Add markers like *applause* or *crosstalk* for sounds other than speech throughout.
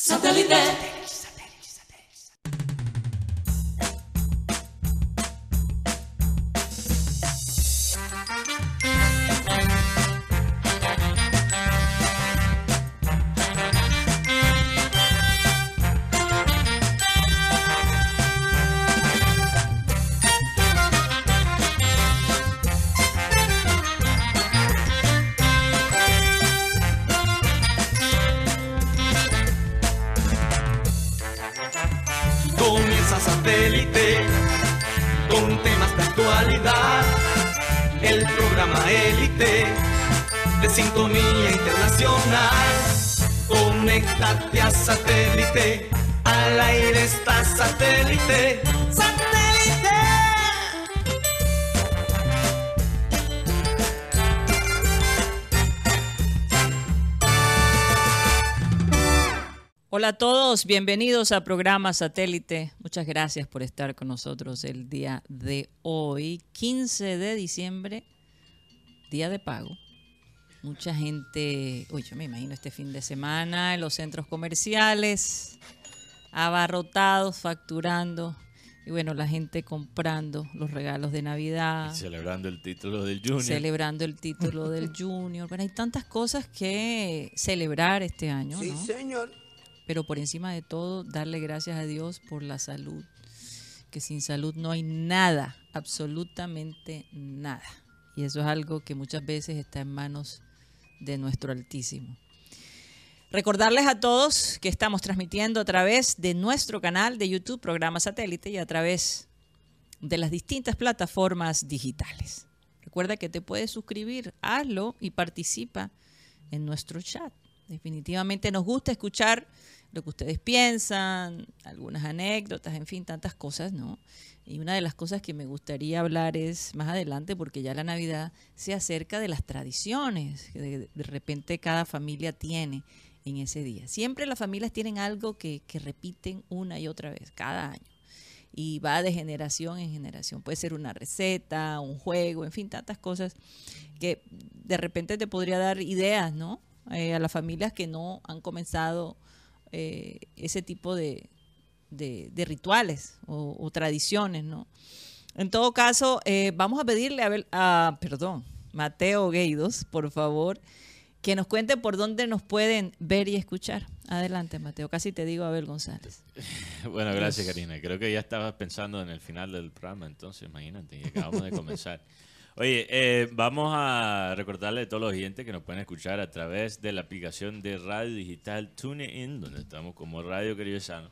Satellite. Bienvenidos a programa Satélite. Muchas gracias por estar con nosotros el día de hoy, 15 de diciembre, día de pago. Mucha gente, uy, yo me imagino este fin de semana en los centros comerciales, abarrotados, facturando, y bueno, la gente comprando los regalos de Navidad. Celebrando el título del Junior. Celebrando el título del *laughs* Junior. Bueno, hay tantas cosas que celebrar este año. Sí, ¿no? señor. Pero por encima de todo, darle gracias a Dios por la salud, que sin salud no hay nada, absolutamente nada. Y eso es algo que muchas veces está en manos de nuestro Altísimo. Recordarles a todos que estamos transmitiendo a través de nuestro canal de YouTube, programa satélite, y a través de las distintas plataformas digitales. Recuerda que te puedes suscribir, hazlo y participa en nuestro chat. Definitivamente nos gusta escuchar lo que ustedes piensan, algunas anécdotas, en fin, tantas cosas, ¿no? Y una de las cosas que me gustaría hablar es más adelante, porque ya la Navidad se acerca de las tradiciones que de, repente cada familia tiene en ese día. Siempre las familias tienen algo que, que repiten una y otra vez, cada año. Y va de generación en generación. Puede ser una receta, un juego, en fin, tantas cosas que de repente te podría dar ideas, ¿no? Eh, a las familias que no han comenzado eh, ese tipo de, de- de rituales o, o tradiciones, ¿no? En todo caso, eh, vamos a pedirle a, Bel- a- perdón, Mateo Gueidos, por favor, que nos cuente por dónde nos pueden ver y escuchar. Adelante, Mateo. Casi te digo Abel González. *laughs* Bueno, gracias Karina. Creo que ya estabas pensando en el final del programa, entonces imagínate, y acabamos de comenzar. *laughs* Oye, eh, vamos a recordarle a todos los oyentes que nos pueden escuchar a través de la aplicación de radio digital TuneIn, donde estamos como Radio Querido Sano.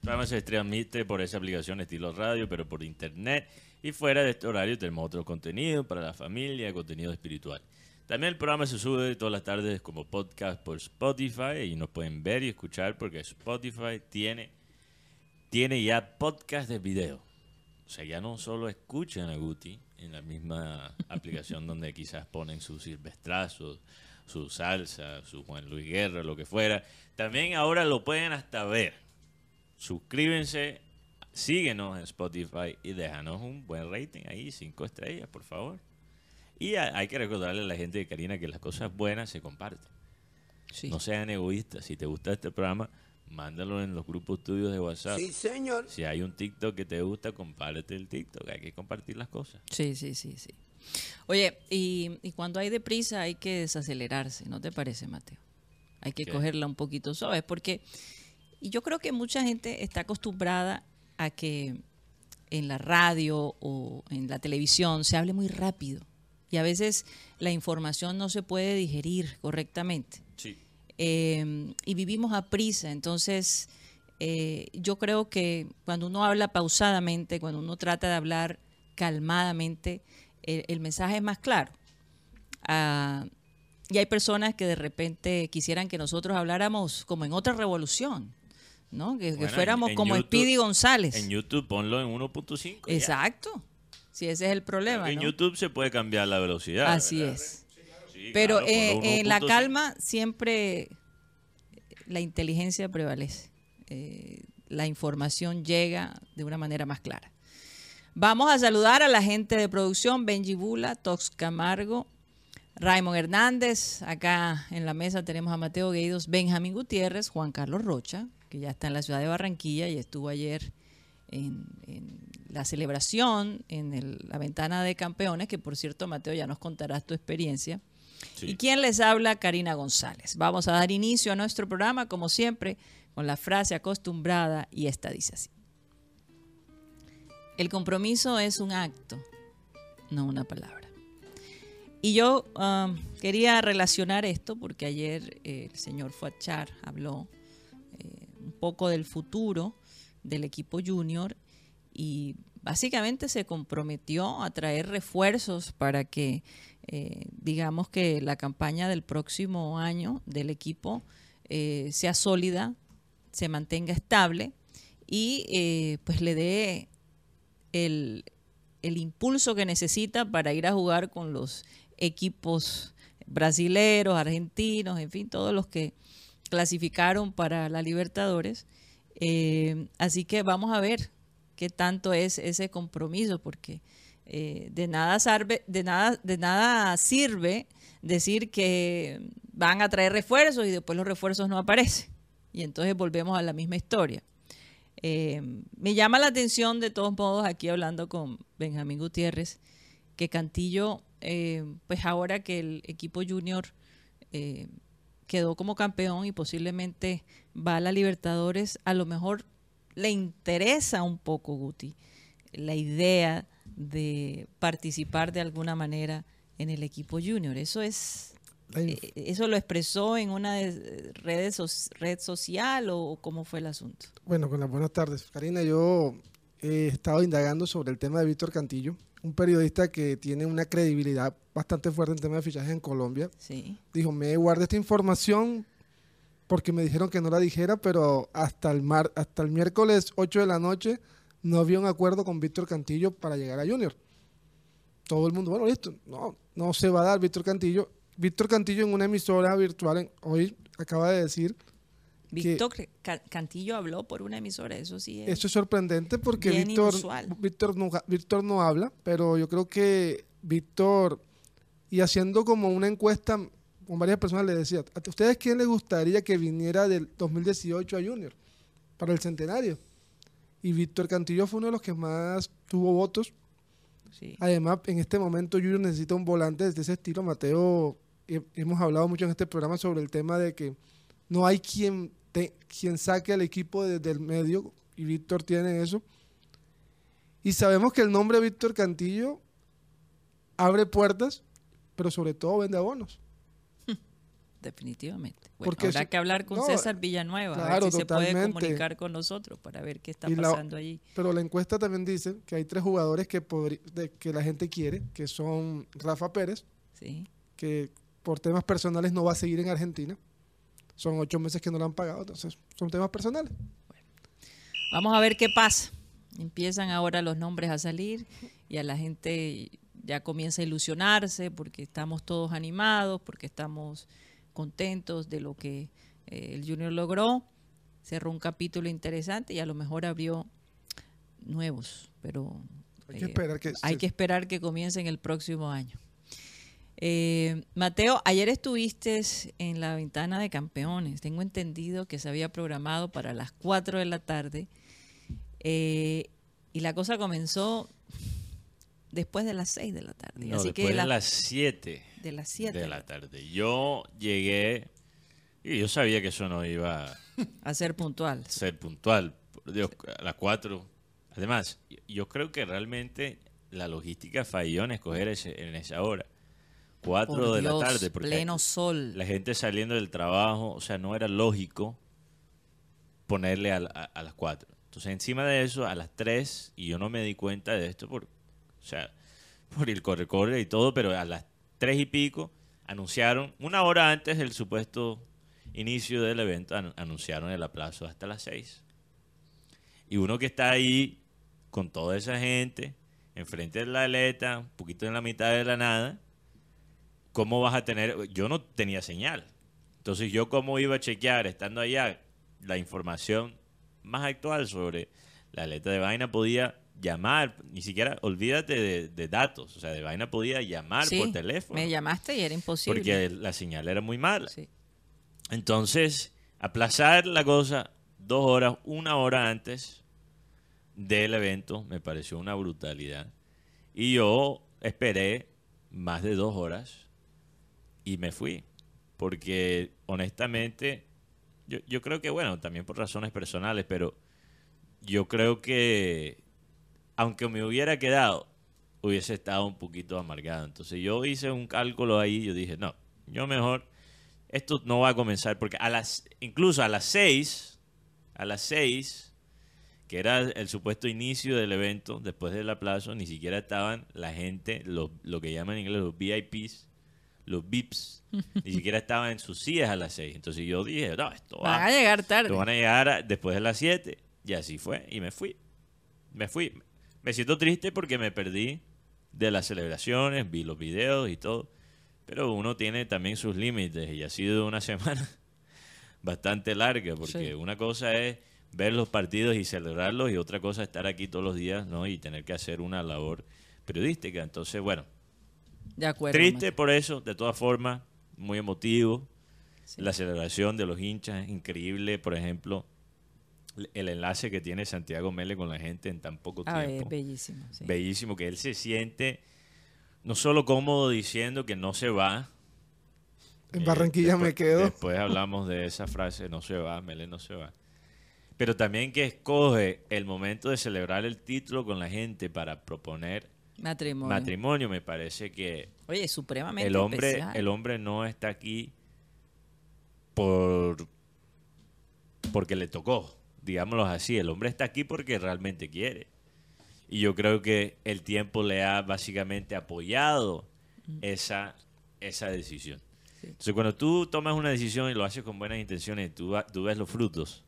Programa se transmite por esa aplicación estilo radio, pero por internet. Y fuera de este horario tenemos otro contenido para la familia, contenido espiritual. También el programa se sube todas las tardes como podcast por Spotify y nos pueden ver y escuchar porque Spotify tiene, tiene ya podcast de video. O sea, ya no solo escuchan a Guti en la misma aplicación donde quizás ponen sus silvestrazos, su salsa, su Juan Luis Guerra, lo que fuera. También ahora lo pueden hasta ver. Suscríbense, síguenos en Spotify y déjanos un buen rating ahí, cinco estrellas, por favor. Y hay que recordarle a la gente de Karina que las cosas buenas se comparten. Sí. No sean egoístas. Si te gusta este programa, mándalo en los grupos tuyos de WhatsApp. Sí, señor. Si hay un TikTok que te gusta, compárete el TikTok. Hay que compartir las cosas. Sí, sí, sí, sí. Oye, y, y cuando hay deprisa hay que desacelerarse, ¿no te parece, Mateo? Hay que ¿Qué? cogerla un poquito suave, porque y yo creo que mucha gente está acostumbrada a que en la radio o en la televisión se hable muy rápido y a veces la información no se puede digerir correctamente. Eh, y vivimos a prisa. Entonces, eh, yo creo que cuando uno habla pausadamente, cuando uno trata de hablar calmadamente, el, el mensaje es más claro. Ah, y hay personas que de repente quisieran que nosotros habláramos como en otra revolución, ¿no? Que, Bueno, fuéramos en como YouTube- Speedy González. En YouTube ponlo en 1.5. ya. Exacto. Si ese es el problema. En ¿no? YouTube se puede cambiar la velocidad. Así ¿verdad? es. Sí, Pero claro, eh, en la 1.5. calma siempre la inteligencia prevalece. Eh, la información llega de una manera más clara. Vamos a saludar a la gente de producción, Benji Bula, Tox Camargo, Raymond Hernández, acá en la mesa tenemos a Mateo Gueidos, Benjamín Gutiérrez, Juan Carlos Rocha, que ya está en la ciudad de Barranquilla y estuvo ayer en, en la celebración, en el- la ventana de campeones, que por cierto, Mateo, ya nos contarás tu experiencia. ¿Y quién les habla? Karina González. Vamos a dar inicio a nuestro programa, como siempre, con la frase acostumbrada y esta dice así. El compromiso es un acto, no una palabra. Y yo um, quería relacionar esto porque ayer eh, el señor Fuachar habló eh, un poco del futuro del equipo junior y básicamente se comprometió a traer refuerzos para que, eh, digamos que la campaña del próximo año del equipo eh, sea sólida, se mantenga estable y eh, pues le dé el, el impulso que necesita para ir a jugar con los equipos brasileros, argentinos, en fin, todos los que clasificaron para la Libertadores. Así que vamos a ver qué tanto es ese compromiso, porque eh, de, nada sirve, de, nada, de nada sirve decir que van a traer refuerzos y después los refuerzos no aparecen. Y entonces volvemos a la misma historia. Eh, me llama la atención, de todos modos, aquí hablando con Benjamín Gutiérrez, que Cantillo, eh, pues ahora que el equipo junior quedó como campeón y posiblemente va a la Libertadores, a lo mejor le interesa un poco, Guti, la idea de participar de alguna manera en el equipo junior. Eso es eh, ¿Eso lo expresó en una de- redes red social o cómo fue el asunto? Bueno, con las buenas tardes. Karina, yo he estado indagando sobre el tema de Víctor Cantillo, un periodista que tiene una credibilidad bastante fuerte en tema de fichajes en Colombia. Sí. Dijo, me guardé esta información porque me dijeron que no la dijera, pero hasta el, mar, hasta el miércoles 8 de la noche no había un acuerdo con Víctor Cantillo para llegar a Junior. Todo el mundo, bueno, listo, no, no se va a dar Víctor Cantillo. Víctor Cantillo en una emisora virtual en- hoy acaba de decir Víctor Ca- Cantillo habló por una emisora, eso sí es. Eso es sorprendente porque Víctor. Víctor, no, Víctor no habla, pero yo creo que Víctor, y haciendo como una encuesta con varias personas, le decía, ¿a ustedes quién les gustaría que viniera del 2018 a Junior para el centenario? Y Víctor Cantillo fue uno de los que más tuvo votos. sí. Además, en este momento Junior necesita un volante de ese estilo. Mateo, he- hemos hablado mucho en este programa sobre el tema de que no hay quien, te- quien saque al equipo desde el medio, y Víctor tiene eso. Y sabemos que el nombre Víctor Cantillo abre puertas, pero sobre todo vende abonos. Definitivamente. Bueno, Porque habrá que hablar con no, César Villanueva, a claro, ver si se puede comunicar con nosotros para ver qué está Y la- pasando allí. Pero la encuesta también dice que hay tres jugadores que, de- que la gente quiere, que son Rafa Pérez, Sí. que por temas personales no va a seguir en Argentina. Son ocho meses que no lo han pagado, entonces son temas personales. Vamos a ver qué pasa. Empiezan ahora los nombres a salir y a la gente ya comienza a ilusionarse porque estamos todos animados, porque estamos contentos de lo que eh, el Junior logró. Cerró un capítulo interesante y a lo mejor abrió nuevos, pero Hay que eh, esperar que hay se- que esperar que comiencen el próximo año. Eh, Mateo, ayer estuviste en la ventana de campeones. Tengo entendido que se había programado para las 4 de la tarde eh, y la cosa comenzó después de las 6 de la tarde. No, Así después que de la- las 7 de las 7 de la tarde. Yo llegué y yo sabía que eso no iba a ser puntual. a ser puntual. Por Dios, a las 4. Además, yo creo que realmente la logística falló en escoger ese- en esa hora. 4 Por de Dios, la tarde. Porque pleno sol. la gente saliendo del trabajo, o sea, no era lógico ponerle a, a- a las 4. Entonces, encima de eso, a las 3, y yo no me di cuenta de esto por, o sea, *laughs* por el corre-corre y todo, pero a las 3 y pico anunciaron, una hora antes del supuesto inicio del evento, an- anunciaron el aplazo hasta las 6. Y uno que está ahí con toda esa gente, enfrente de la aleta, un poquito en la mitad de la nada, ¿cómo vas a tener? Yo no tenía señal. Entonces, ¿yo cómo iba a chequear, estando allá, la información más actual sobre la aleta de vaina? Podía llamar, ni siquiera, olvídate de, de datos, o sea, de vaina podía llamar Sí, por teléfono. Me llamaste y era imposible. Porque la señal era muy mala. Sí. Entonces, aplazar la cosa dos horas, una hora antes del evento, me pareció una brutalidad. Y yo esperé más de dos horas y me fui. Porque honestamente, yo, yo creo que, bueno, también por razones personales, pero yo creo que, aunque me hubiera quedado, hubiese estado un poquito amargado. Entonces yo hice un cálculo ahí y yo dije, no, yo mejor, esto no va a comenzar, porque a las, incluso a las seis, a las seis, que era el supuesto inicio del evento, después del aplazo, ni siquiera estaban la gente, los, lo que llaman en inglés los VIPs, los VIPs, *laughs* ni siquiera estaban en sus sillas a las seis. Entonces yo dije, no, esto va, Van a llegar tarde. esto van a llegar a- después de las siete. Y así fue, y me fui. Me fui. Me siento triste porque me perdí de las celebraciones, vi los videos y todo. Pero uno tiene también sus límites y ha sido una *laughs* semana bastante larga porque Sí. una cosa es ver los partidos y celebrarlos y otra cosa es estar aquí todos los días ¿no? y tener que hacer una labor periodística. Entonces, bueno, De acuerdo. triste por eso, de todas formas, muy emotivo. Sí. La celebración de los hinchas increíble, por ejemplo, el enlace que tiene Santiago Mele con la gente en tan poco Ah, es tiempo. bellísimo. sí. Bellísimo, que él se siente no solo cómodo diciendo que no se va. En eh, Barranquilla me quedo. Después hablamos de esa frase, no se va, Mele no se va. Pero también que escoge el momento de celebrar el título con la gente para proponer Matrimonio. matrimonio, me parece que Oye, supremamente el hombre, especial. el hombre no está aquí por porque le tocó, digámoslo así. El hombre está aquí porque realmente quiere. Y yo creo que el tiempo le ha básicamente apoyado esa, esa decisión. Sí. Entonces, cuando tú tomas una decisión y lo haces con buenas intenciones, tú, tú ves los frutos,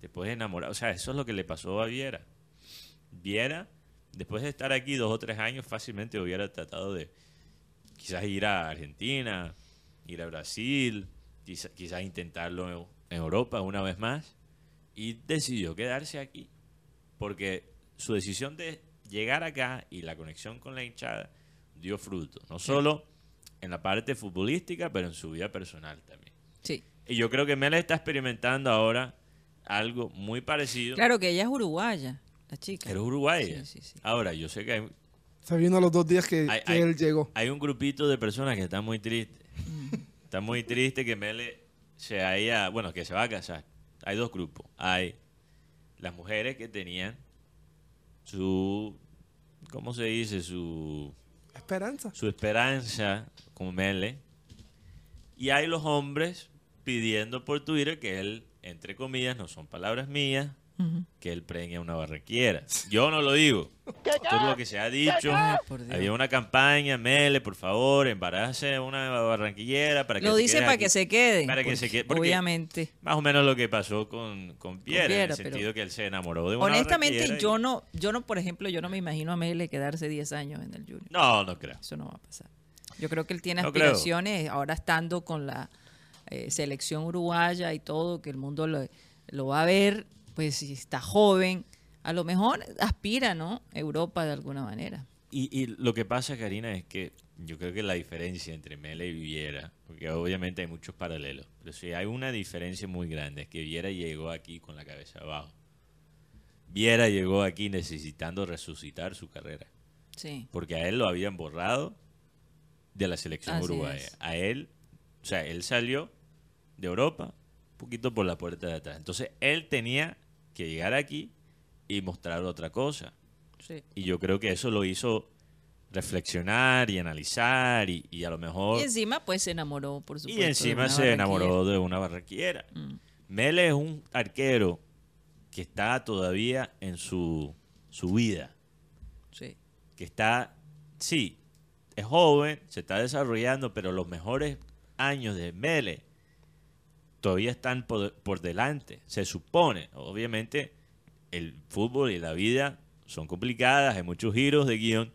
te puedes enamorar. O sea, eso es lo que le pasó a Viera. Viera, después de estar aquí dos o tres años, fácilmente hubiera tratado de quizás ir a Argentina, ir a Brasil, quizá- quizás intentarlo en, en Europa una vez más, y decidió quedarse aquí, porque su decisión de llegar acá y la conexión con la hinchada dio fruto, no solo en la parte futbolística, pero en su vida personal también. Sí. Y yo creo que Mela está experimentando ahora algo muy parecido. Claro que ella es uruguaya, la chica. Pero Uruguay. Sí, sí, sí. Ahora, yo sé que hay, Se vino a los dos días que, Hay- que hay- él llegó. hay un grupito de personas que están muy tristes. Están muy tristes que Mele se haya, bueno, que se va a casar. Hay dos grupos. Hay las mujeres que tenían su, ¿cómo se dice? Su, Esperanza. su esperanza con Mele. Y hay los hombres pidiendo por Twitter que él, entre comillas, no son palabras mías, Que él preñe a una barranquera. Yo no lo digo. Esto es lo que se ha dicho. Ay. Había una campaña, Mele, por favor, embarace a una barranquillera para que Lo dice para aquí. que se quede. Para que pues, se quede, porque- Obviamente. Más o menos lo que pasó con, con Piera, en Piera, el sentido que él se enamoró de una Honestamente, y- yo no, yo no, por ejemplo, yo no me imagino a Mele quedarse 10 años en el Junior. No, no creo. Eso no va a pasar. Yo creo que él tiene No creo. aspiraciones, ahora estando con la eh, selección uruguaya y todo, que el mundo lo, lo va a ver, pues si está joven, a lo mejor aspira, ¿no? Europa de alguna manera. Y, y lo que pasa, Karina, es que yo creo que la diferencia entre Mele y Viera, porque obviamente hay muchos paralelos, pero sí hay una diferencia muy grande, es que Viera llegó aquí con la cabeza abajo. Viera llegó aquí necesitando resucitar su carrera, Sí. porque a él lo habían borrado de la selección Así uruguaya. es. A él, o sea, él salió de Europa un poquito por la puerta de atrás. Entonces, él tenía que llegar aquí y mostrar otra cosa. sí. Y yo creo que eso lo hizo reflexionar y analizar y, y a lo mejor... Y encima, pues se enamoró, por Y supuesto. de encima se enamoró de una barranquillera. Mm. Mele es un arquero que está todavía en su, su vida. Sí. Que está, sí, es joven, se está desarrollando, pero los mejores años de Mele todavía están por, por delante. Se supone, obviamente, el fútbol y la vida son complicadas, hay muchos giros de guion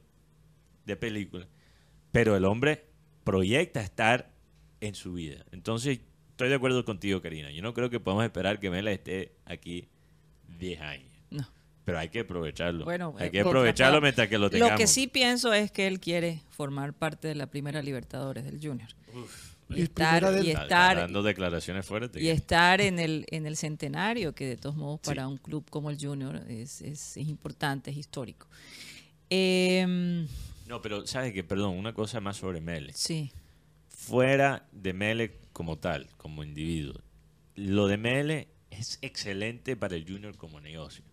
de película, pero el hombre proyecta estar en su vida. Entonces, estoy de acuerdo contigo, Karina. Yo no creo que podamos esperar que Mela esté aquí 10 años. No. Pero hay que aprovecharlo. Bueno, hay eh, que por- aprovecharlo mientras que lo tengamos. Lo que sí pienso es que él quiere formar parte de la primera Libertadores del Junior. Y estar, del- y dando declaraciones fuertes. y estar en el, en el centenario, que de todos modos Sí. para un club como el Junior es, es- es importante, es histórico. Em, No, pero ¿sabes qué? Perdón, una cosa más sobre Mele. sí, Fuera de Mele como tal, como individuo. Lo de Mele es excelente para el Junior como negocio.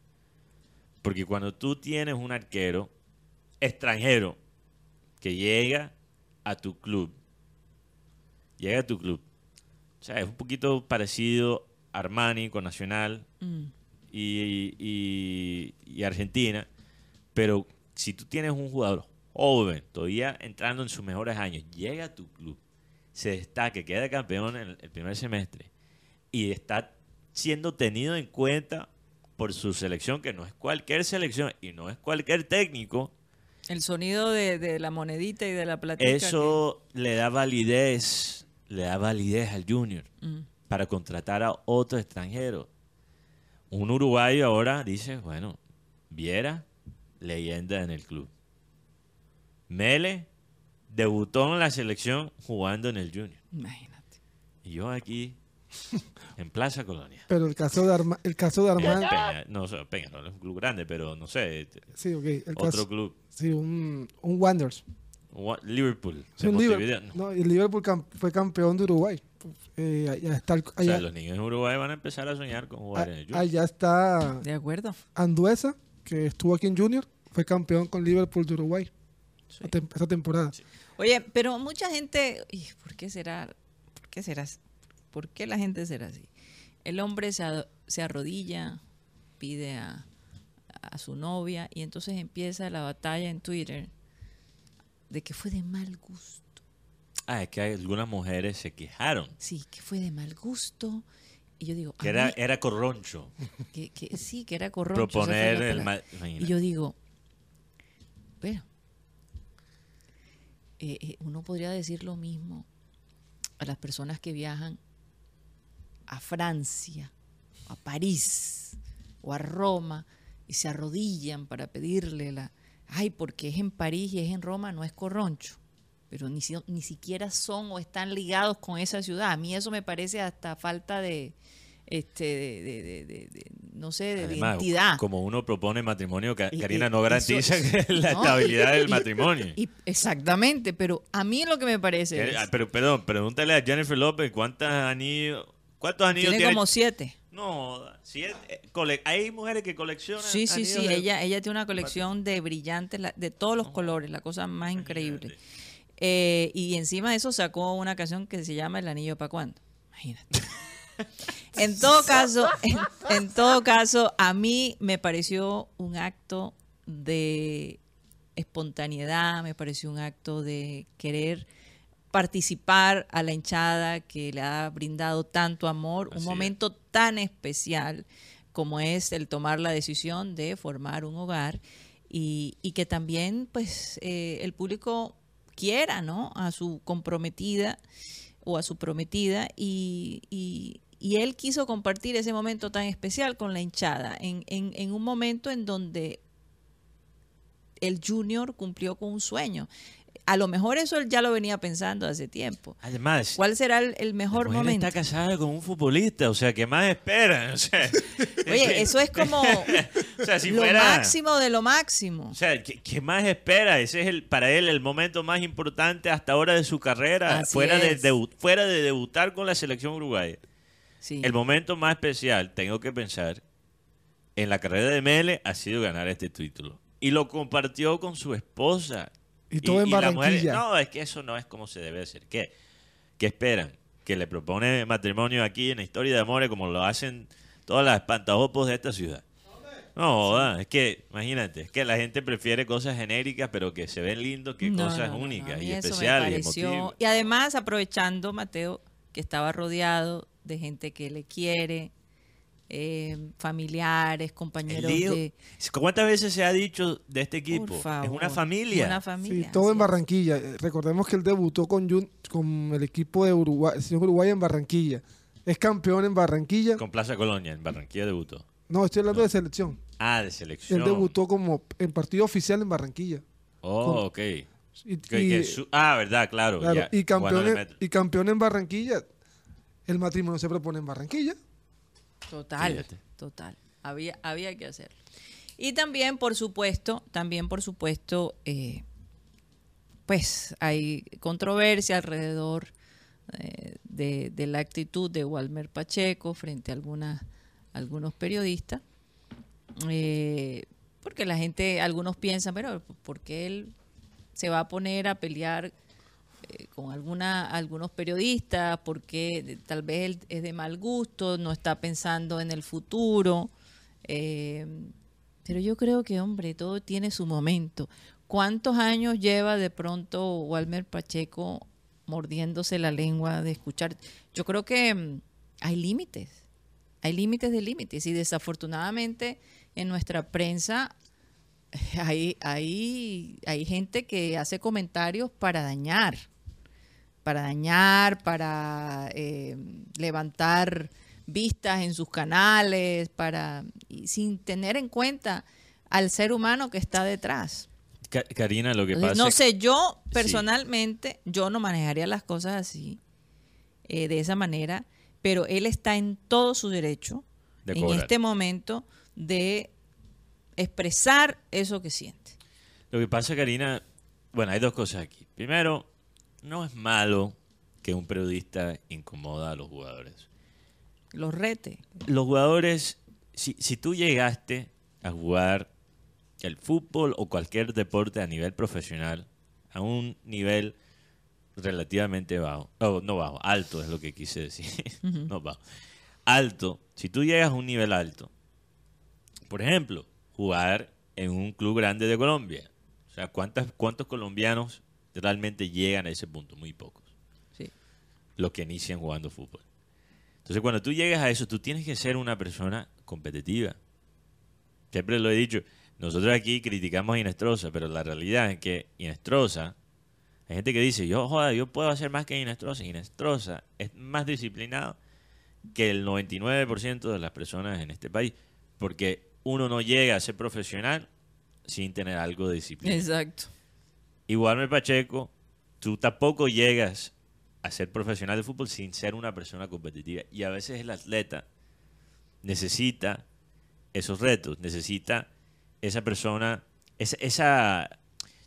Porque cuando tú tienes un arquero extranjero que llega a tu club, llega a tu club. O sea, es un poquito parecido a Armani con Nacional mm, y, y- y Argentina, pero si tú tienes un jugador joven, todavía entrando en sus mejores años, llega a tu club, se destaque, queda campeón en el, primer semestre y está siendo tenido en cuenta por su selección, que no es cualquier selección y no es cualquier técnico, el sonido de, de la monedita y de la platita. eso le da validez, le da validez al junior mm, para contratar a otro extranjero. Un uruguayo ahora dice, bueno, Viera, leyenda en el club. Mele debutó en la selección jugando en el Junior. imagínate. Y yo aquí, en Plaza Colonia. Pero el caso de, Arma- el caso de Peña, no, sé, Peña no es un club grande, pero no sé, sí, ok, el otro caso, club. sí, un, un Wanderers. Liverpool, Sí. Liverpool, no, el Liverpool cam- fue campeón de Uruguay. Eh, allá está, el- O sea, los niños en Uruguay van a empezar a soñar con jugar en el a- Junior. allá está De acuerdo. Anduesa, que estuvo aquí en Junior, fue campeón con Liverpool de Uruguay Sí. la tem- esta temporada. Oye, pero mucha gente, ¿por qué será? ¿Por qué será? ¿Por qué la gente será así? El hombre se, se arrodilla, pide a, a su novia y entonces empieza la batalla en Twitter de que fue de mal gusto. Ah, es que algunas mujeres se quejaron. Sí, que fue de mal gusto. Y yo digo, Que era, mí- era corroncho. que, que sí, que era corroncho. proponer el palabra. ma- Y yo digo, bueno, eh, eh, uno podría decir lo mismo a las personas que viajan a Francia, a París o a Roma y se arrodillan para pedirle la... Ay, porque es en París y es en Roma, no es corroncho. Pero ni, si- ni siquiera son o están ligados con esa ciudad. A mí eso me parece hasta falta de, este, de, de- de- de- de- no sé, de Además, identidad. como uno propone matrimonio, Karina no eso garantiza es- *laughs* que *laughs* la ¿no? estabilidad del matrimonio. y- exactamente, pero a mí lo que me parece Que- es, ah, pero perdón, pregúntale a Jennifer López cuántos anillos, cuántos anillos tiene tiene. como siete. No, siete, eh, cole- hay mujeres que coleccionan. Sí, sí, sí, de- ella, ella tiene una colección de brillantes, la- de todos los colores, la cosa más increíble. Eh, y encima de eso sacó una canción que se llama El Anillo para cuándo. Imagínate. *laughs* En todo caso, en, en todo caso, a mí me pareció un acto de espontaneidad, me pareció un acto de querer participar a la hinchada que le ha brindado tanto amor, Así un es. momento tan especial como es el tomar la decisión de formar un hogar y, y que también pues eh, el público quiera ¿no? a su comprometida o a su prometida y, y- y él quiso compartir ese momento tan especial con la hinchada en, en- en un momento en donde el junior cumplió con un sueño. A lo mejor eso él ya lo venía pensando hace tiempo. Además, ¿Cuál será el, el mejor la momento? está casada con un futbolista, o sea, ¿qué más esperan? *laughs* O sea, Oye, eso es como *laughs* o sea, si lo fuera, máximo de lo máximo. O sea, ¿qué, qué más espera? Ese es el para él el momento más importante hasta ahora de su carrera, Así fuera de, debu- fuera de debutar con la selección uruguaya. Sí. El momento más especial, tengo que pensar, en la carrera de Mele ha sido ganar este título. Y lo compartió con su esposa. Y todo en mujer- Barranquilla. no, es que eso no es como se debe hacer. ¿Qué? ¿Qué esperan? Que le propone matrimonio aquí en la historia de amores como lo hacen todas las espantajopos de esta ciudad. No, joda, es que, imagínate, es que la gente prefiere cosas genéricas, pero que se ven lindos que No, cosas no, no, únicas y eso me especiales. Y además, aprovechando, Mateo, que estaba rodeado de gente que le quiere, eh, familiares, compañeros lío- de... ¿Cuántas veces se ha dicho de este equipo? Por favor, es una familia. Una Sí, familia. todo en. Barranquilla. Eh, Recordemos que él debutó con, Jun- con el equipo de Uruguay, el señor Uruguay en Barranquilla. Es campeón en Barranquilla. Con Plaza Colonia, en Barranquilla debutó. No, estoy hablando de selección. Ah, de selección. Él debutó como en partido oficial en Barranquilla. Oh, ok. Y, Que- y- que su- ah, verdad, claro. claro, ya, y campeón, en y campeón en Barranquilla. El matrimonio se propone en Barranquilla. Total, Fíjate. total. Había, había que hacerlo. Y también, por supuesto, también, por supuesto, eh, pues hay controversia alrededor eh, de, de la actitud de Walmer Pacheco frente a algunas, algunos periodistas. Eh, porque la gente, algunos piensan, pero ¿por qué él se va a poner a pelear con alguna, algunos periodistas? Porque tal vez él es de mal gusto, no está pensando en el futuro. Eh, pero yo creo que, hombre, todo tiene su momento. ¿Cuántos años lleva de pronto Walmer Pacheco mordiéndose la lengua de escuchar? Yo creo que mm, hay límites, hay límites de límites y desafortunadamente en nuestra prensa *laughs* hay, hay, hay gente que hace comentarios para dañar, para dañar, para eh, levantar vistas en sus canales, para y sin tener en cuenta al ser humano que está detrás. Karina, lo que pasa no sé, yo Sí. personalmente, yo no manejaría las cosas así, eh, de esa manera, pero él está en todo su derecho De en este momento de expresar eso que siente. Lo que pasa, Karina, bueno, hay dos cosas aquí. Primero, no es malo que un periodista incomoda a los jugadores. Los rete. Los jugadores, si, si tú llegaste a jugar el fútbol o cualquier deporte a nivel profesional, a un nivel relativamente bajo, oh, no bajo, alto es lo que quise decir, *laughs* no bajo, alto, si tú llegas a un nivel alto, por ejemplo, jugar en un club grande de Colombia, o sea, ¿cuántas, ¿cuántos colombianos realmente llegan a ese punto? Muy pocos Sí. los que inician jugando fútbol. Entonces, cuando tú llegas a eso, tú tienes que ser una persona competitiva. Siempre lo he dicho, nosotros aquí criticamos a Inestrosa, pero la realidad es que Inestrosa, hay gente que dice, yo joda, yo puedo hacer más que Inestrosa. Inestrosa es más disciplinado que el 99% de las personas en este país, porque uno no llega a ser profesional sin tener algo de disciplina. Exacto. Igual Pacheco, tú tampoco llegas a ser profesional de fútbol sin ser una persona competitiva. Y a veces el atleta necesita esos retos, necesita esa persona, esa...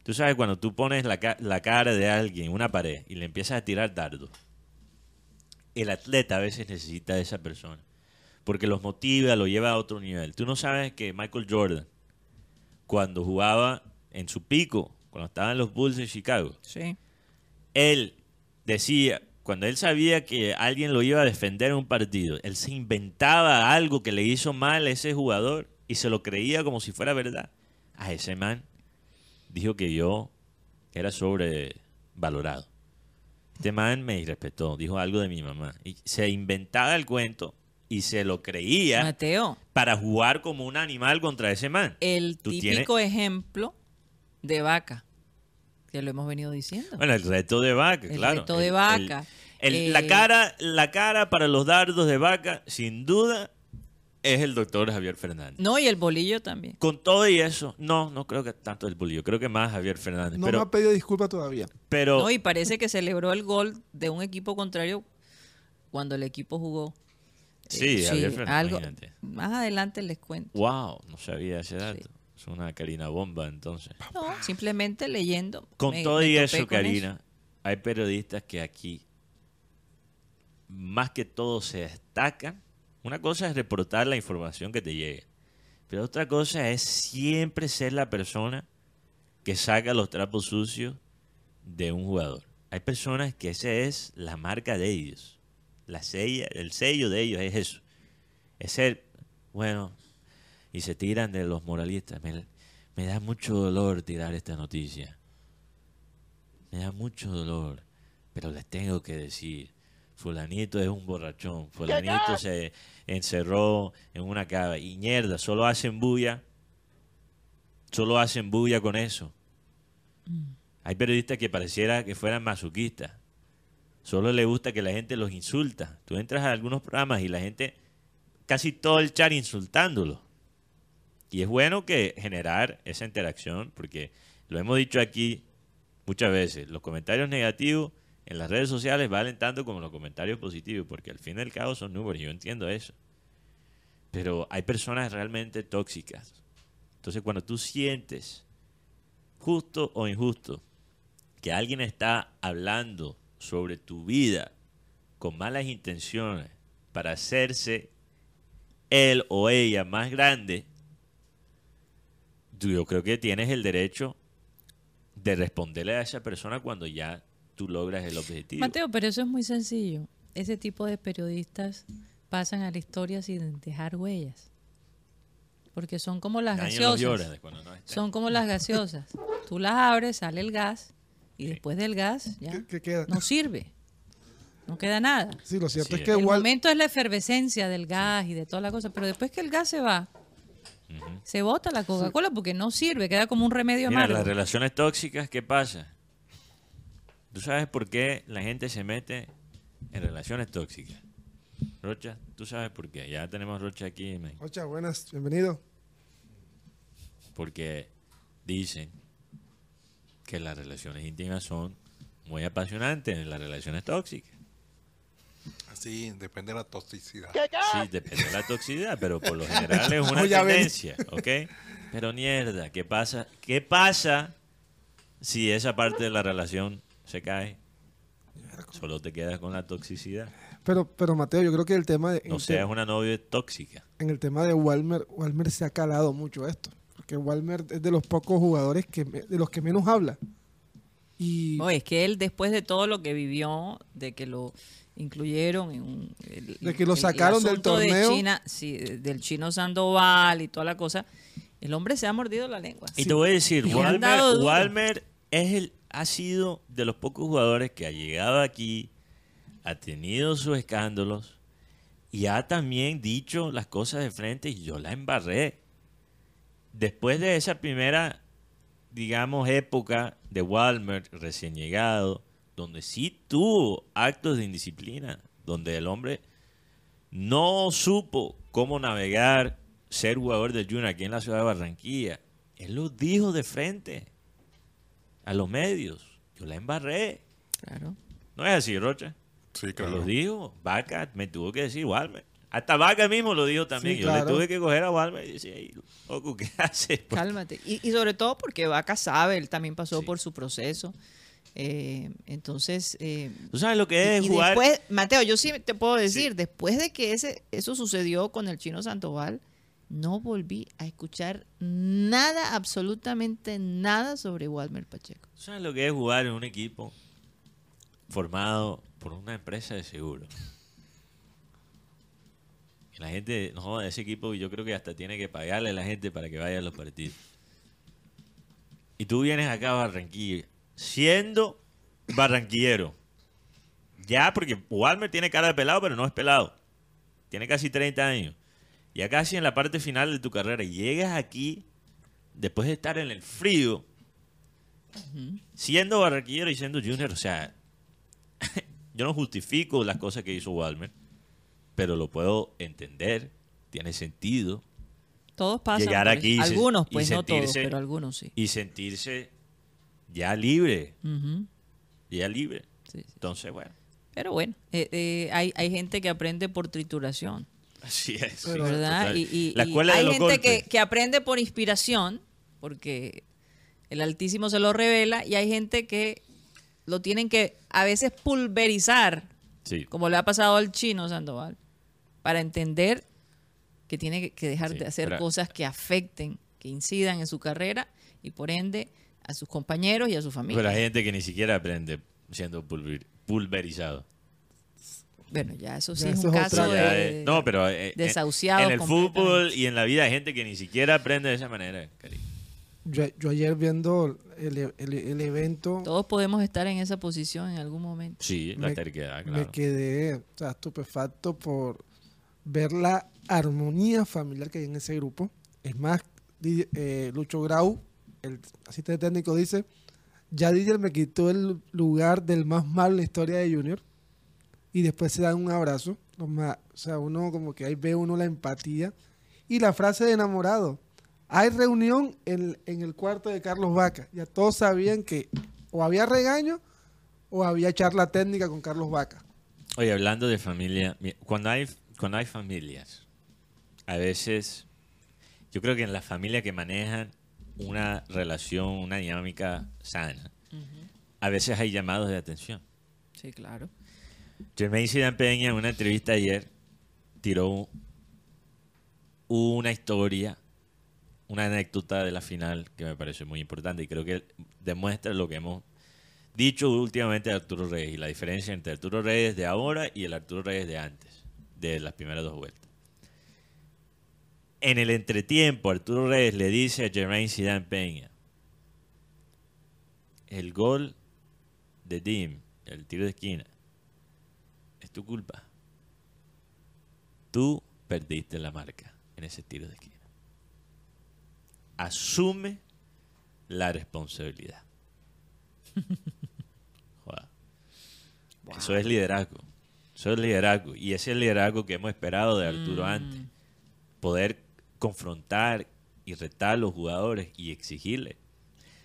tú sabes, cuando tú pones la, ca- la cara de alguien en una pared y le empiezas a tirar dardos, el atleta a veces necesita esa persona. Porque los motiva, lo lleva a otro nivel. Tú no sabes que Michael Jordan, cuando jugaba en su pico, cuando estaba en los Bulls de Chicago, Sí. él decía, cuando él sabía que alguien lo iba a defender en un partido, él se inventaba algo que le hizo mal a ese jugador y se lo creía como si fuera verdad. A ese man dijo que yo era sobrevalorado. Este man me irrespetó, dijo algo de mi mamá. Y se inventaba el cuento y se lo creía Mateo, para jugar como un animal contra ese man. el Tú tienes- típico ejemplo de vaca, que lo hemos venido diciendo. Bueno, el reto de vaca, El claro. reto de El- vaca. el- el- Eh, la, cara, la cara para los dardos de vaca, sin duda, es el doctor Javier Fernández. no, y el bolillo también. Con todo y eso, no, no creo que tanto el bolillo, creo que más Javier Fernández. No me pero, ha pedido disculpas todavía. pero No, y parece que celebró el gol de un equipo contrario cuando el equipo jugó. sí, Eh, Javier Fernández, algo. imagínate. Más adelante les cuento. Wow, no sabía ese dato. Es una Karina bomba, entonces. No, simplemente leyendo. Con me- todo me y eso, Karina, hay periodistas que aquí, más que todo, se destacan. Una cosa es reportar la información que te llegue, pero otra cosa es siempre ser la persona que saca los trapos sucios de un jugador. Hay personas que esa es la marca de ellos. La sella, el sello de ellos es eso. Es ser, bueno, y se tiran de los moralistas. Me, me da mucho dolor tirar esta noticia. Me da mucho dolor, pero les tengo que decir, fulanito es un borrachón, fulanito se encerró en una cava y mierda, solo hacen bulla, solo hacen bulla con eso. Hay periodistas que pareciera que fueran masoquistas. Solo les gusta que la gente los insulta. Tú entras a algunos programas y la gente, casi todo el chat insultándolo. Y es bueno que generar esa interacción, porque lo hemos dicho aquí muchas veces, los comentarios negativos en las redes sociales valen tanto como los comentarios positivos, porque al fin y al cabo son números, yo entiendo eso. Pero hay personas realmente tóxicas. Entonces cuando tú sientes, justo o injusto, que alguien está hablando sobre tu vida con malas intenciones para hacerse él o ella más grande, yo creo que tienes el derecho de responderle a esa persona cuando ya tú logras el objetivo. Mateo, pero eso es muy sencillo. Ese tipo de periodistas pasan a la historia sin dejar huellas. Porque son como las gaseosas. lloras de cuando no está. Son como las gaseosas. Tú las abres, sale el gas y Sí. después del gas ya ¿Qué, qué queda? no sirve. No queda nada. Sí, lo cierto Sí, es que el igual momento es la efervescencia del gas y de toda la cosa, pero después que el gas se va, Se bota la Coca-Cola porque no sirve, queda como un remedio Mira, amargo. las relaciones tóxicas, ¿qué pasa? ¿Tú sabes por qué la gente se mete en relaciones tóxicas? Rocha, ¿tú sabes por qué? Ya tenemos Rocha aquí, man. Ocha, buenas, bienvenido. porque dicen que las relaciones íntimas son muy apasionantes en las relaciones tóxicas. Sí, depende de la toxicidad. Sí, depende de la toxicidad, pero por lo *laughs* general es una tendencia, ¿ok? Pero mierda, ¿qué pasa? ¿Qué pasa si esa parte de la relación se cae? Solo te quedas con la toxicidad. Pero, pero Mateo, yo creo que el tema de, No seas una novia tóxica. en el tema de Walmer, Walmer se ha calado mucho esto. Porque Walmer es de los pocos jugadores que me- de los que menos habla. Y No, es que él después de todo lo que vivió, de que lo incluyeron en un, el- De que lo el- el sacaron del de torneo. China, sí, del chino Sandoval y toda la cosa, el hombre se ha mordido la lengua. Y te voy a decir, Walmer. Walmer es el, ha sido de los pocos jugadores que ha llegado aquí, ha tenido sus escándalos y ha también dicho las cosas de frente y yo la embarré. Después de esa primera, digamos, época de Walmer recién llegado, donde sí tuvo actos de indisciplina, donde el hombre no supo cómo navegar, ser jugador de Junior aquí en la ciudad de Barranquilla. Él lo dijo de frente a los medios. Yo la embarré. Claro. ¿No es así, Rocha? Sí, claro. lo dijo. Vaca me tuvo que decir Walmer. Hasta Vaca mismo lo dijo también. Sí, Yo claro. le tuve que coger a Walmer y decir, "Ey, loco, ¿qué *laughs* haces? Cálmate. Y, y sobre todo porque Vaca sabe, él también pasó Sí. por su proceso. Eh, entonces, eh, ¿Tú sabes lo que es y jugar? después, Mateo, yo sí te puedo decir, Sí. después de que ese, eso sucedió con el chino Sandoval, no volví a escuchar nada, absolutamente nada sobre Walmer Pacheco. ¿Tú sabes lo que es jugar en un equipo formado por una empresa de seguro? La gente, no ese equipo yo creo que hasta tiene que pagarle a la gente para que vaya a los partidos. Y tú vienes acá a Barranquilla, siendo barranquillero. Ya, porque Walmer tiene cara de pelado, pero no es pelado. Tiene casi 30 años. Ya casi en la parte final de tu carrera. Llegas aquí, después de estar en el frío, siendo barranquillero y siendo junior, o sea, *laughs* yo no justifico las cosas que hizo Walmer, pero lo puedo entender, tiene sentido. Todos pasan Llegar por aquí Algunos, y pues no todos, pero algunos sí. Y sentirse ya libre, ya libre. Sí, sí. Entonces, bueno, Pero bueno, eh, eh, hay, hay gente que aprende por trituración, así es. *laughs* ¿verdad? Y, y- la y escuela de hay gente que, que aprende por inspiración, porque el Altísimo se lo revela, y hay gente que lo tienen que a veces pulverizar, Sí. como le ha pasado al chino Sandoval, para entender que tiene que- dejar Sí, de hacer cosas que afecten, que incidan en su carrera y por ende a sus compañeros y a su familia. Pero hay gente que ni siquiera aprende siendo pulver- pulverizado. Bueno, ya eso sí Ya es eso un es caso de, eh, no, pero eh, eh, desahuciados en el fútbol y en la vida hay gente que ni siquiera aprende de esa manera. cariño. yo, yo ayer viendo el, el- el evento Todos podemos estar en esa posición en algún momento. Sí, la Me- terquedad, me claro. quedé o sea, estupefacto por ver la armonía familiar que hay en ese grupo. Es más, eh, Lucho Grau, el asistente técnico, dice, ya Didier me quitó el lugar del más malo en la historia de Junior. Y después se dan un abrazo. O sea, uno como que ahí ve uno la empatía. Y la frase de enamorado. hay reunión en, en el cuarto de Carlos Vaca. Ya todos sabían que o había regaño o había charla técnica con Carlos Vaca. Oye, hablando de familia, mi- cuando hay, cuando hay familias, a veces, yo creo que en las familias que manejan una relación, una dinámica sana, a veces hay llamados de atención. Sí, claro. Jermaine Zidane Peña en una entrevista ayer tiró un- una historia, una anécdota de la final que me parece muy importante y creo que demuestra lo que hemos dicho últimamente de Arturo Reyes y la diferencia entre Arturo Reyes de ahora y el Arturo Reyes de antes, de las primeras dos vueltas. En el entretiempo, Arturo Reyes le dice a Jermaine Zidane Peña, el gol de Dim, el tiro de esquina, es tu culpa. Tú perdiste la marca en ese tiro de esquina. Asume la responsabilidad. *laughs* Joder. Eso es liderazgo. Eso es liderazgo. Y ese es el liderazgo que hemos esperado de Arturo antes. Poder confrontar y retar a los jugadores y exigirle.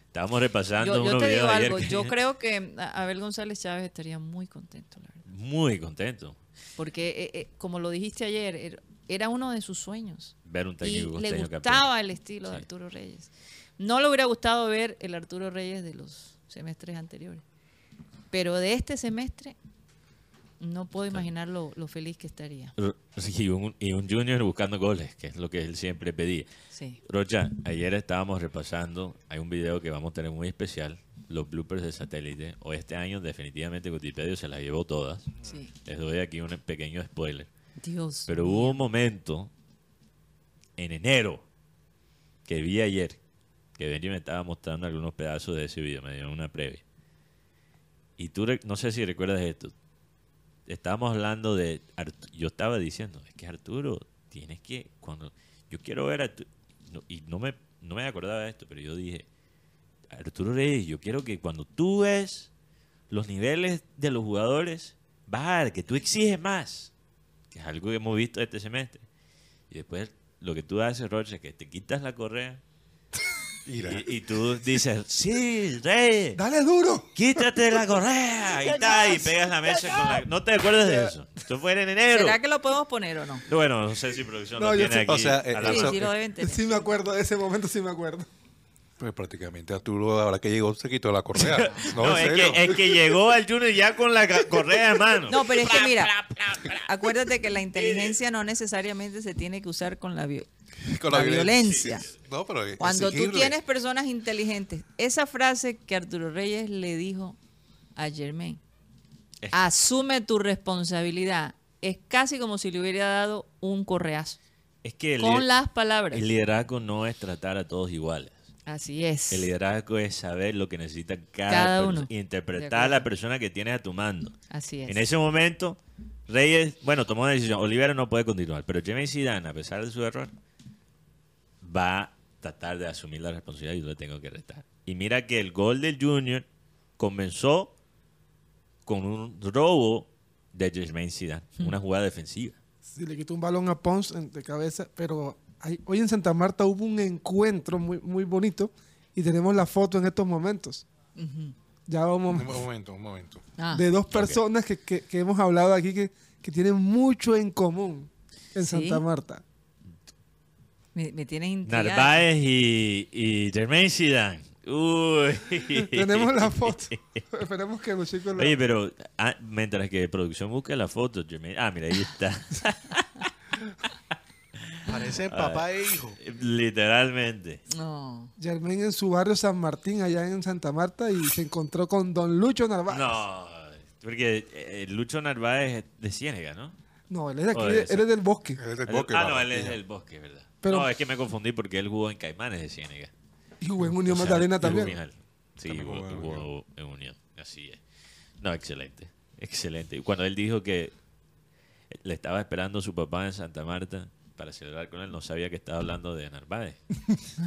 Estábamos repasando Yo, yo te digo videos ayer algo, que- yo *laughs* creo que Abel González Chávez estaría muy contento, la verdad. muy contento Porque, eh, eh, como lo dijiste ayer, er- era uno de sus sueños. ver un Y técnico le costeño gustaba campeón. el estilo de. Arturo Reyes. No le hubiera gustado ver el Arturo Reyes de los semestres anteriores. Pero de este semestre, no puedo imaginar lo, lo feliz que estaría. Y un, y un junior buscando goles, que es lo que él siempre pedía. Sí. Rocha, ayer estábamos repasando, hay un video que vamos a tener muy especial, los bloopers de satélite. O este año definitivamente Wikipedia se las llevó todas. Sí. Les doy aquí un pequeño spoiler. Dios. Pero hubo un momento en enero que vi ayer que Benji me estaba mostrando algunos pedazos de ese video, me dio una previa. Y tú, no sé si recuerdas esto, estábamos hablando de, yo estaba diciendo, es que Arturo, tienes que, cuando, yo quiero ver a Arturo, no- y no me, no me acordaba de esto, pero yo dije, Arturo Reyes, yo quiero que cuando tú ves los niveles de los jugadores, bajar, que tú exiges más, que es algo que hemos visto este semestre. Y después lo que tú haces, Rocha, es que te quitas la correa. Y, y tú dices, sí, Reyes, ¡Dale duro! quítate la correa *laughs* y tal, y pegas la mesa con la... ¿No te acuerdas de eso? Eso fue en enero. ¿Será que lo podemos poner o no? Bueno, no sé si producción No, lo tiene aquí. o sea, eh, la Sí, mano. sí lo deben tener. Sí me acuerdo, de ese momento sí me acuerdo. Pues prácticamente Arturo, ahora que llegó, se quitó la correa. *laughs* No, es que, es que llegó al Junior ya con la correa en mano. No, pero es que mira, acuérdate que la *laughs* inteligencia no necesariamente se tiene que usar con la, vi- *laughs* Con la violencia. *laughs* No, pero es Cuando tú tienes personas inteligentes, esa frase que Arturo Reyes le dijo a Germain, Es- asume tu responsabilidad, es casi como si le hubiera dado un correazo Es que el, con las palabras. el liderazgo no es tratar a todos iguales. Así es. El liderazgo es saber lo que necesita cada, Cada uno. y interpretar a la persona que tienes a tu mando. Así es. En ese momento, Reyes, bueno, tomó una decisión. Olivera no puede continuar, pero Jeremy Zidane, a pesar de su error, va a tratar de asumir la responsabilidad y yo le tengo que restar. Y mira que el gol del Junior comenzó con un robo de Jermaine Zidane, una jugada defensiva. Sí, le quitó un balón a Pons en- de cabeza, pero hay- hoy en Santa Marta hubo un encuentro muy, muy bonito y tenemos la foto en estos momentos. Ya vamos Un momento, un momento. Ah, de dos personas que, que- que hemos hablado aquí que, que tienen mucho en común en Sí. Santa Marta. Me, me intrigada. Narváez y, y Jermaine Zidane. Uy. *laughs* Tenemos la foto. *laughs* Esperemos que los chicos Oye, pero ah, mientras que producción busca la foto, Jermaine- ah, mira, ahí está. *laughs* Parecen papá e hijo. Literalmente. No. Germain en su barrio San Martín, allá en Santa Marta, y se encontró con Don Lucho Narváez. No, porque eh, Lucho Narváez es de Ciénega, ¿no? No, él es de aquí, él es del bosque. Él es del Él- bosque, ah, no, él es del bosque, ¿verdad? Pero- no, es que me confundí porque él jugó en Caimanes de Ciénega. Y jugó en Unión O sea, Magdalena también. Sí, También jugó, jugó en jugó en Unión. Así es. No, excelente. Excelente. Y Cuando él dijo que le estaba esperando su papá en Santa Marta para celebrar con él, no sabía que estaba hablando de Narváez.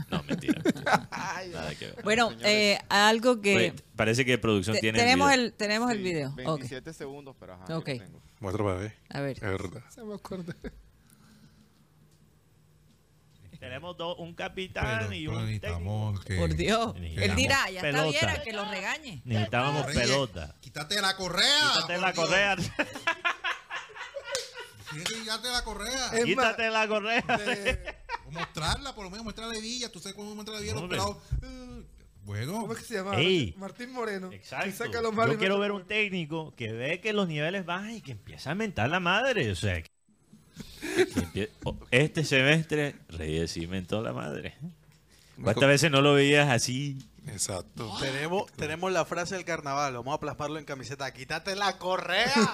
No, mentira. mentira. Nada que ver. Bueno, eh, algo que... Oye, parece que producción tiene tenemos, video. el, tenemos el video. Ok. 27 segundos, pero ajá. Ok. aquí lo tengo. Muestra para ver. A ver. Es verdad. Se me acordé. Tenemos dos, un capitán Pero, y un que... Por Dios. Él dirá, ya está pelota. bien, que lo regañe. Necesitábamos Oye, pelota. Quítate la correa. Quítate la Dios. correa. Quítate la correa. Es más, Quítate la correa. de- O mostrarla, por lo menos mostrarle Villa. Tú sabes cómo mostrarle Villa a los pelados. Eh, Bueno, ¿Cómo es que se llama? Ey. Martín Moreno. Exacto. Yo quiero ver un técnico que ve que los niveles bajan y que empieza a mentar la madre. O sea, que- Este semestre, Reyes sí mentó la madre. ¿Cuántas veces no lo veías así? exacto. Tenemos, tenemos la frase del carnaval, vamos a plasmarlo en camiseta. ¡Quítate la correa! *laughs*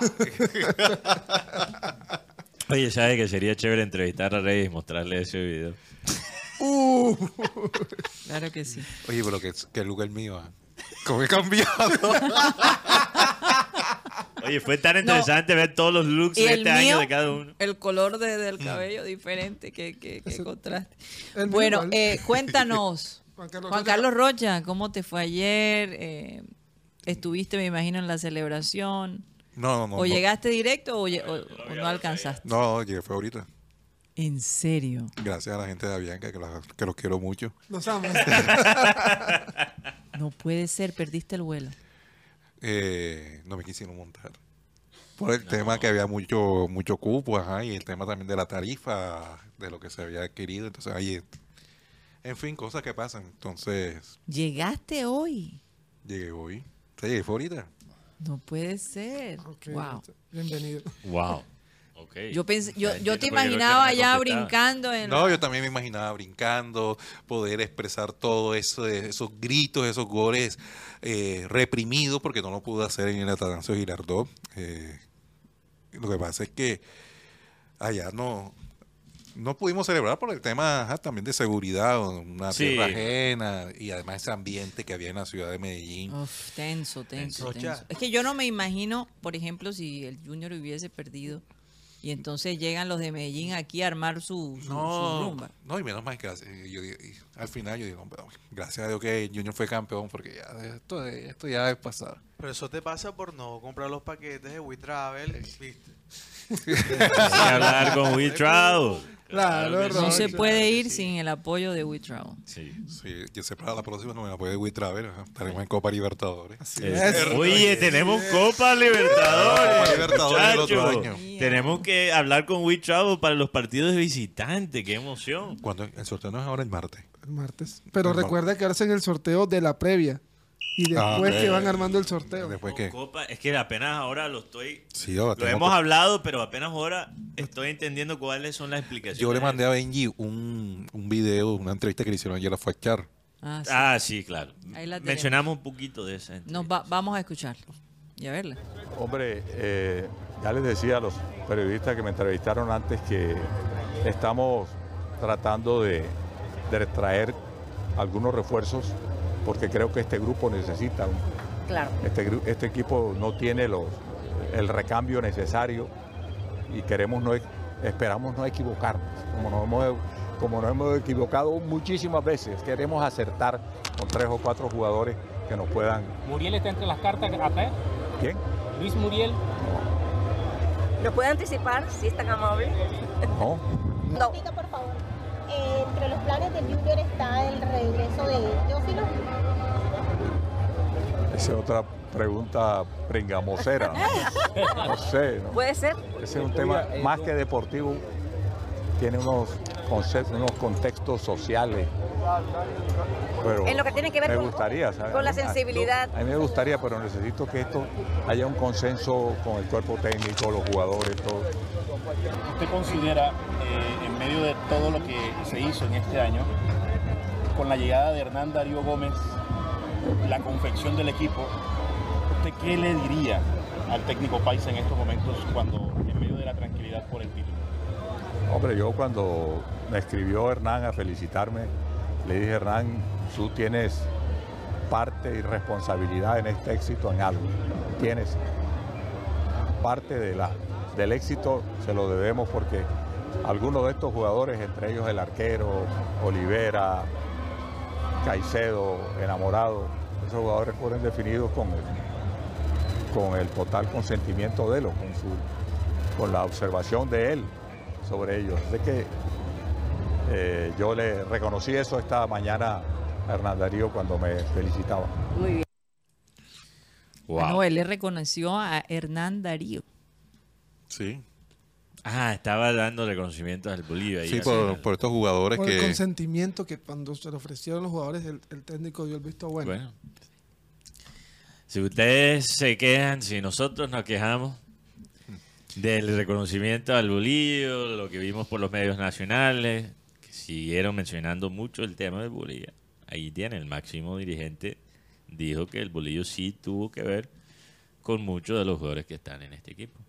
Oye, ¿sabes que sería chévere entrevistar a Reyes y mostrarle ese video? Claro que sí. Oye, pero que, que el lugar mío. ah. ¿Cómo he cambiado? *laughs* Oye, fue tan interesante ver todos los looks Y de este año de cada uno. el color de- del cabello diferente, que, que, que contraste. el Bueno, eh, cuéntanos, *laughs* Juan Carlos Juan Rocha. Carlos Rocha, ¿cómo te fue ayer? Eh, estuviste, me imagino, en la celebración. No, no, no. ¿O no. llegaste directo o, lle- o- o no alcanzaste? No, llegué fue ahorita. ¿En serio? Gracias a la gente de Avianca, que, la- que los quiero mucho. Los amo. *laughs* No puede ser, perdiste el vuelo. Eh, no me quisieron montar. Por el tema que había mucho mucho cupo, ajá, y el tema también de la tarifa, de lo que se había adquirido. Entonces, ahí, en fin, cosas que pasan. Entonces, Llegaste hoy. llegué hoy. O sea, llegué fue ahorita. No puede ser. Wow. Bienvenido. Wow. Yo pensé, yo, yo te imaginaba allá brincando en No, yo también me imaginaba brincando, poder expresar todo eso, esos gritos, esos goles eh, reprimidos, porque no lo pude hacer en el Atanasio Girardot. Eh, lo que pasa es que allá no, no pudimos celebrar por el tema ajá, también de seguridad, una Sí. tierra ajena y además ese ambiente que había en la ciudad de Medellín. Uf, tenso, tenso, tenso. Es que yo no me imagino, por ejemplo, si el Junior hubiese perdido y entonces llegan los de Medellín aquí a armar su, su, su No, rumba. no, y menos mal que gracias- yo digo- y al final yo digo, "Pero gracias a Dios que Junior fue campeón, porque ya esto, esto ya es pasado. Pero eso te pasa por no comprar los paquetes de WeTravel, ¿viste? *laughs* Hablar con We Claro, que. No se puede ir sí. sin el apoyo de We Travel. Sí. Sí, yo sé para la próxima no me la puede WeTravel, estaremos en Copa Libertadores. Eh, Oye, tenemos Copa Libertadores. Copa Libertadores el otro muchacho. año. Tenemos que hablar con We Travel para los partidos de visitante. Qué emoción. Cuando el sorteo no es ahora el martes. El martes. Pero El recuerda que ahora hacen el sorteo de la previa. Y Ah, después que ok. van armando el sorteo. Después que Copa, es que apenas ahora lo estoy. sí, yo, Lo hemos que- hablado, pero apenas ahora estoy entendiendo cuáles son las explicaciones. yo le mandé a Benji un, un video, una entrevista que le hicieron ayer a Fachar. Ah, sí. Ah, sí, claro. Mencionamos un poquito de esa. Nos va- vamos a escucharlo y a verla. Hombre, eh, ya les decía a los periodistas que me entrevistaron antes que estamos tratando de, de traer algunos refuerzos porque creo que este grupo necesita, un- Claro. este, este equipo no tiene los, el recambio necesario y queremos no, esperamos no equivocarnos, como nos, hemos, como nos hemos equivocado muchísimas veces, queremos acertar con tres o cuatro jugadores que nos puedan... Muriel está entre las cartas a traer. ¿Quién? Luis Muriel. ¿Lo puede anticipar si es tan amable? No, No. Diga, por favor, eh, entre los planes del Junior está el regreso de Teófilo. Esa es otra pregunta pringamosera. *laughs* No sé, ¿no? ¿Puede ser? ese es un tema más que deportivo, tiene unos conceptos, unos contextos sociales. Pero En lo que tiene que ver me con- gustaría, ¿sabes? con la A- sensibilidad. A mí me gustaría, pero necesito que esto haya un consenso con el cuerpo técnico, los jugadores, todo. ¿Usted considera, eh, en medio de todo lo que se hizo en este año, con la llegada de Hernán Darío Gómez, la confección del equipo, ¿usted qué le diría al técnico Paisa en estos momentos cuando en medio de la tranquilidad por el título? Hombre, yo cuando me escribió Hernán a felicitarme, le dije, Hernán, tú tienes parte y responsabilidad en este éxito en algo. Tienes parte de la, del éxito, se lo debemos porque algunos de estos jugadores, entre ellos el arquero, Olivera, Caicedo, Enamorado, esos jugadores fueron definidos con el, con el total consentimiento de él, o con, su, con la observación de él sobre ellos. De que Eh, yo le reconocí eso esta mañana a Hernán Darío cuando me felicitaba. Muy bien. Wow. No, él le reconoció a Hernán Darío. Sí. Ah, estaba dando reconocimiento al Bolivia. ahí Sí, por, estos jugadores Por el que... consentimiento que cuando se le ofrecieron los jugadores, el, el técnico dio el visto bueno. Bueno. Si ustedes se quejan, si nosotros nos quejamos del reconocimiento al Bolivia, lo que vimos por los medios nacionales, que siguieron mencionando mucho el tema del Bolivia, ahí tiene el máximo dirigente, dijo que el Bolivia sí tuvo que ver con muchos de los jugadores que están en este equipo.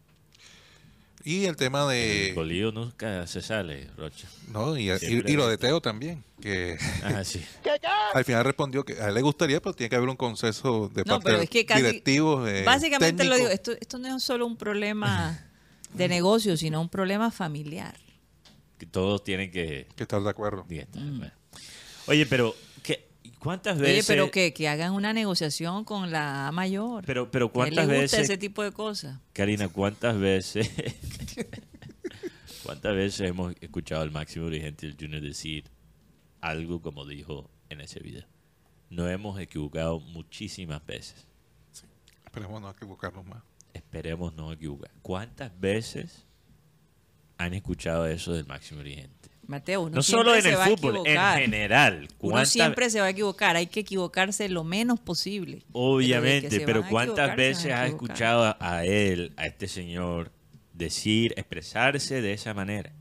Y el tema de... El Bolivia nunca se sale, Rocha. No, y, y- lo de Teo también, que Ah, sí. *laughs* al final respondió que a él le gustaría, pero tiene que haber un consenso de No, parte es que casi- directivos. eh, Básicamente lo digo, esto, esto no es solo un problema de negocio, sino un problema familiar. Que todos tienen que... Que estar de acuerdo. bueno. Oye, pero ¿qué- ¿cuántas Mm. Oye, veces... pero que, que hagan una negociación con la A mayor. Pero, pero Que ¿cuántas le gusta veces... ese tipo de cosas. Karina, ¿cuántas veces... *laughs* ¿Cuántas veces hemos escuchado al máximo dirigente del Junior decir algo como dijo en ese video? Nos hemos equivocado muchísimas veces. Esperemos no equivocarnos más. Esperemos no equivocar. ¿Cuántas veces han escuchado eso del máximo dirigente? Mateo, uno No solo en el fútbol, en general. Uno ¿Cuántas- siempre se va a equivocar, hay que equivocarse lo menos posible. Obviamente, pero ¿cuántas veces has escuchado a, él, a este señor, decir, expresarse de esa manera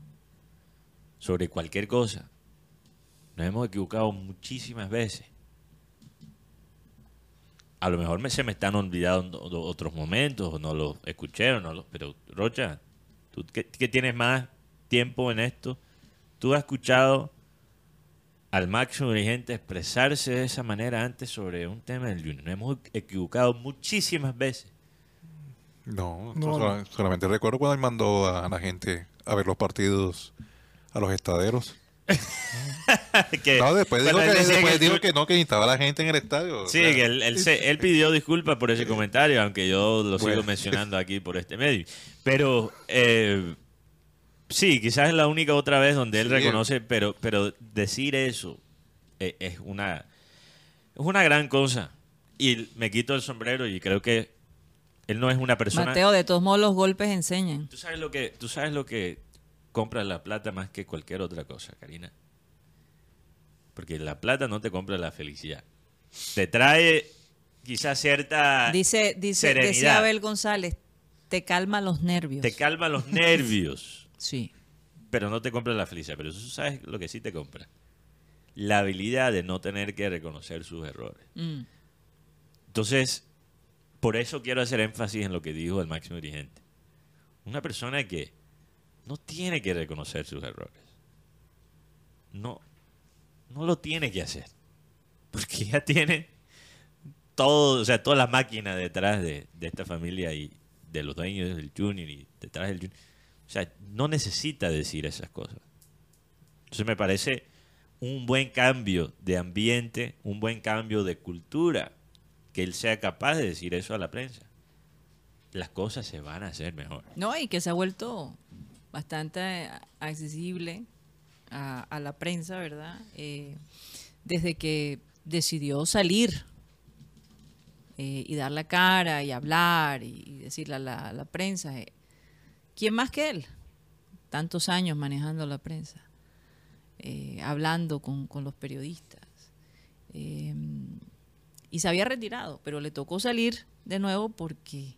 sobre cualquier cosa? Nos hemos equivocado muchísimas veces. A lo mejor me, se me están olvidando otros momentos, o no los escuché, o no los, pero Rocha, tú que tienes más tiempo en esto, tú has escuchado al máximo dirigente expresarse de esa manera antes sobre un tema del Junior. Nos hemos equivocado muchísimas veces. No, No, sola- solamente recuerdo cuando él mandó a la gente a ver los partidos a los estaderos. *laughs* Que No, después dijo, que, después que- dijo que no, que necesitaba la gente en el estadio. o Sí, sea, que él, él se- él pidió disculpas por ese comentario, aunque yo lo sigo mencionando aquí por este medio. Pero eh, sí, quizás es la única otra vez donde él Sí. reconoce, pero, pero decir eso eh, es una es una gran cosa. Y me quito el sombrero y creo que él no es una persona. Mateo, de todos modos los golpes enseñan. Tú sabes lo que, tú sabes lo que compra la plata más que cualquier otra cosa, Karina. Porque la plata no te compra la felicidad. Te trae quizás cierta Dice, dice, serenidad. decía Abel González, te calma los nervios. te calma los nervios, Sí. pero no te compra la felicidad. Pero eso sabes lo que sí te compra. La habilidad de no tener que reconocer sus errores. Mm. Entonces, por eso quiero hacer énfasis en lo que dijo el máximo dirigente. Una persona que no tiene que reconocer sus errores. No, no lo tiene que hacer. Porque ya tiene todo, o sea, toda la máquina detrás de, de esta familia y de los dueños del Junior y detrás del Junior. O sea, no necesita decir esas cosas. Entonces me parece un buen cambio de ambiente, un buen cambio de cultura, que él sea capaz de decir eso a la prensa. Las cosas se van a hacer mejor. No, y que se ha vuelto bastante accesible a, la prensa, ¿verdad? Eh, desde que decidió salir eh, y dar la cara y hablar y, decirle a la, a la prensa, eh, ¿quién más que él? Tantos años manejando la prensa, eh, hablando con, con los periodistas. Eh, y se había retirado, pero le tocó salir de nuevo porque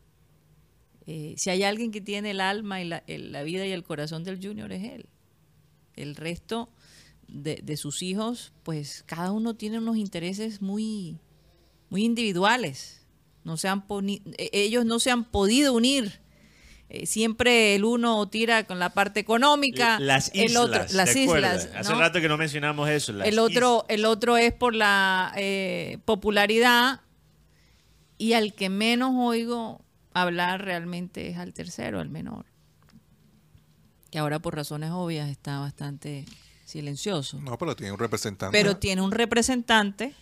eh, si hay alguien que tiene el alma y la, la vida y el corazón del junior es él. El resto de, de sus hijos, pues cada uno tiene unos intereses muy, muy individuales. No se han eh, ellos no se han podido unir. Eh, siempre el uno tira con la parte económica, Las el islas, otro, ¿te las islas. Hace rato que no mencionamos eso. las el otro, el otro es por la eh, popularidad y al que menos oigo hablar realmente es al tercero, al menor. Que ahora por razones obvias está bastante silencioso. No, pero tiene un representante. Pero tiene un representante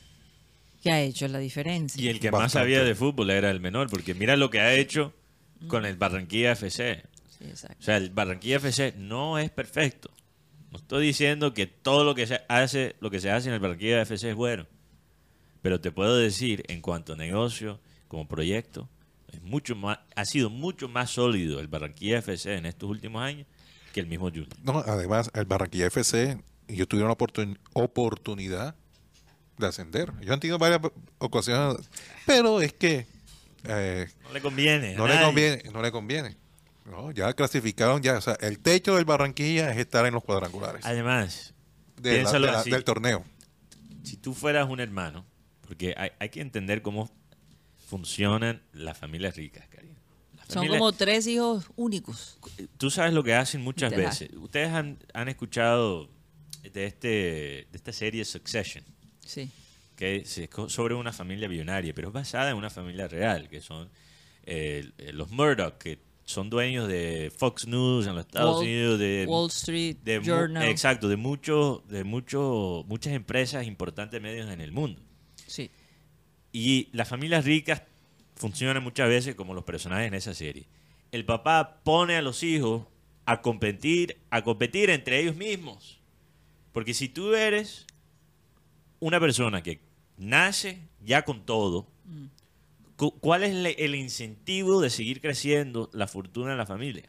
que ha hecho la diferencia. Y el que más sabía de fútbol era el menor, porque mira lo que ha hecho con el Barranquilla FC. Sí, exacto. O sea, el Barranquilla FC no es perfecto, No estoy diciendo que todo lo que se hace, lo que se hace en el Barranquilla FC es bueno. Pero te puedo decir, en cuanto a negocio, como proyecto, es mucho más, ha sido mucho más sólido el Barranquilla FC en estos últimos años que el mismo Junior. No, además, el Barranquilla FC, yo tuve una oportun- oportunidad de ascender. Yo han tenido varias ocasiones, pero es que eh, No le conviene. no le conviene, no le conviene. No, ya clasificaron ya, o sea, el techo del Barranquilla es estar en los cuadrangulares Además, de la- piénsalo de la- así. del torneo. si tú fueras un hermano, porque hay, hay que entender cómo funcionan las familias ricas, Karina. Son familias- como tres hijos únicos. Tú sabes lo que hacen muchas Literal. veces. Ustedes han, han escuchado de, este, de esta serie Succession, Sí. Que es sobre una familia billonaria, pero es basada en una familia real, que son eh, eh, los Murdoch, que son dueños de Fox News en los Estados Wall- Unidos, de Wall Street de Journal. exacto, de muchos, de muchos, muchas empresas importantes medios en el mundo. Sí. Y las familias ricas funcionan muchas veces como los personajes en esa serie. El papá pone a los hijos a competir, a competir entre ellos mismos. Porque si tú eres una persona que nace ya con todo, cu- ¿cuál es el incentivo de seguir creciendo la fortuna de la familia?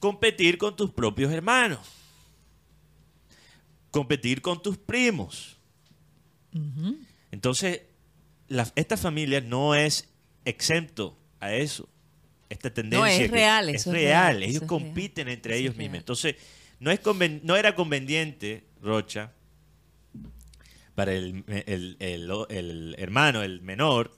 Competir con tus propios hermanos. Competir con tus primos. Entonces, la- esta familia no es exento a eso. Esta tendencia. es real, Es eso es real. Ellos eso compiten entre Eso ellos mismos. Entonces, no, es no era conveniente, Rocha, para el, el- el- el hermano, el menor,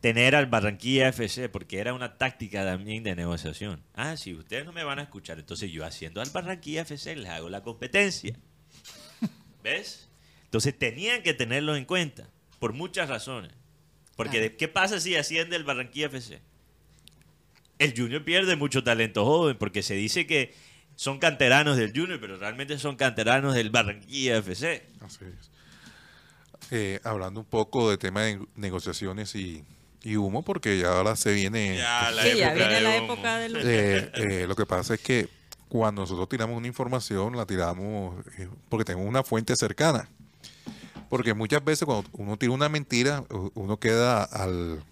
tener al Barranquilla FC, porque era una táctica también de negociación. Ah, si ustedes no me van a escuchar, entonces yo haciendo al Barranquilla FC les hago la competencia. *laughs* ¿Ves? Entonces tenían que tenerlo en cuenta, por muchas razones. Porque Claro. ¿qué pasa si asciende el Barranquilla FC? El Junior pierde mucho talento joven, porque se dice que son canteranos del Junior, pero realmente son canteranos del Barranquilla FC. Así es. Eh, hablando un poco de tema de negociaciones y, y humo, porque ya ahora se viene... Ya, la Sí, ya época viene de la humo. época. Eh, eh, lo que pasa es que cuando nosotros tiramos una información, la tiramos eh, porque tenemos una fuente cercana. Porque muchas veces cuando uno tira una mentira, uno queda al...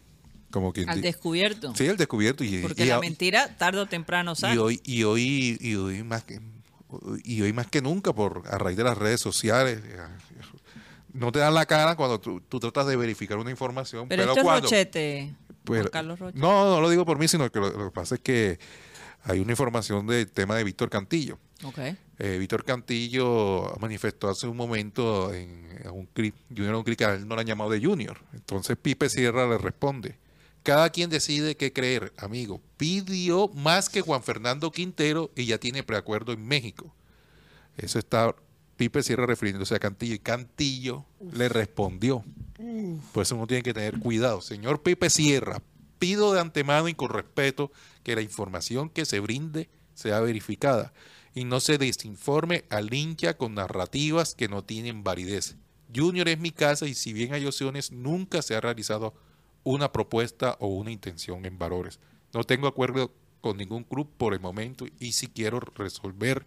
Como quien Al descubierto. Sí, al descubierto. Y, Porque y la mentira tarde o temprano y sale. hoy, y hoy, y hoy más que y hoy más que nunca por a raíz de las redes sociales no te dan la cara cuando tú, tú tratas de verificar una información pero pero, esto es Rochete, pero- Juan Carlos Rochete. no no lo digo por mí sino que lo, lo que pasa es que hay una información del tema de Víctor Cantillo Ok. eh, Víctor Cantillo manifestó hace un momento en, en un clip, Junior en un clip que a él no le han llamado de Junior. Entonces Pipe Sierra le responde, cada quien decide qué creer, amigo. Pidió más que Juan Fernando Quintero y ya tiene preacuerdo en México. Eso está Pipe Sierra refiriéndose a Cantillo y Cantillo le respondió. Por eso uno tiene que tener cuidado. Señor Pipe Sierra, pido de antemano y con respeto que la información que se brinde sea verificada y no se desinforme al hincha con narrativas que no tienen validez. Junior es mi casa y si bien hay opciones, nunca se ha realizado una propuesta o una intención en valores. No tengo acuerdo con ningún club por el momento y si quiero resolver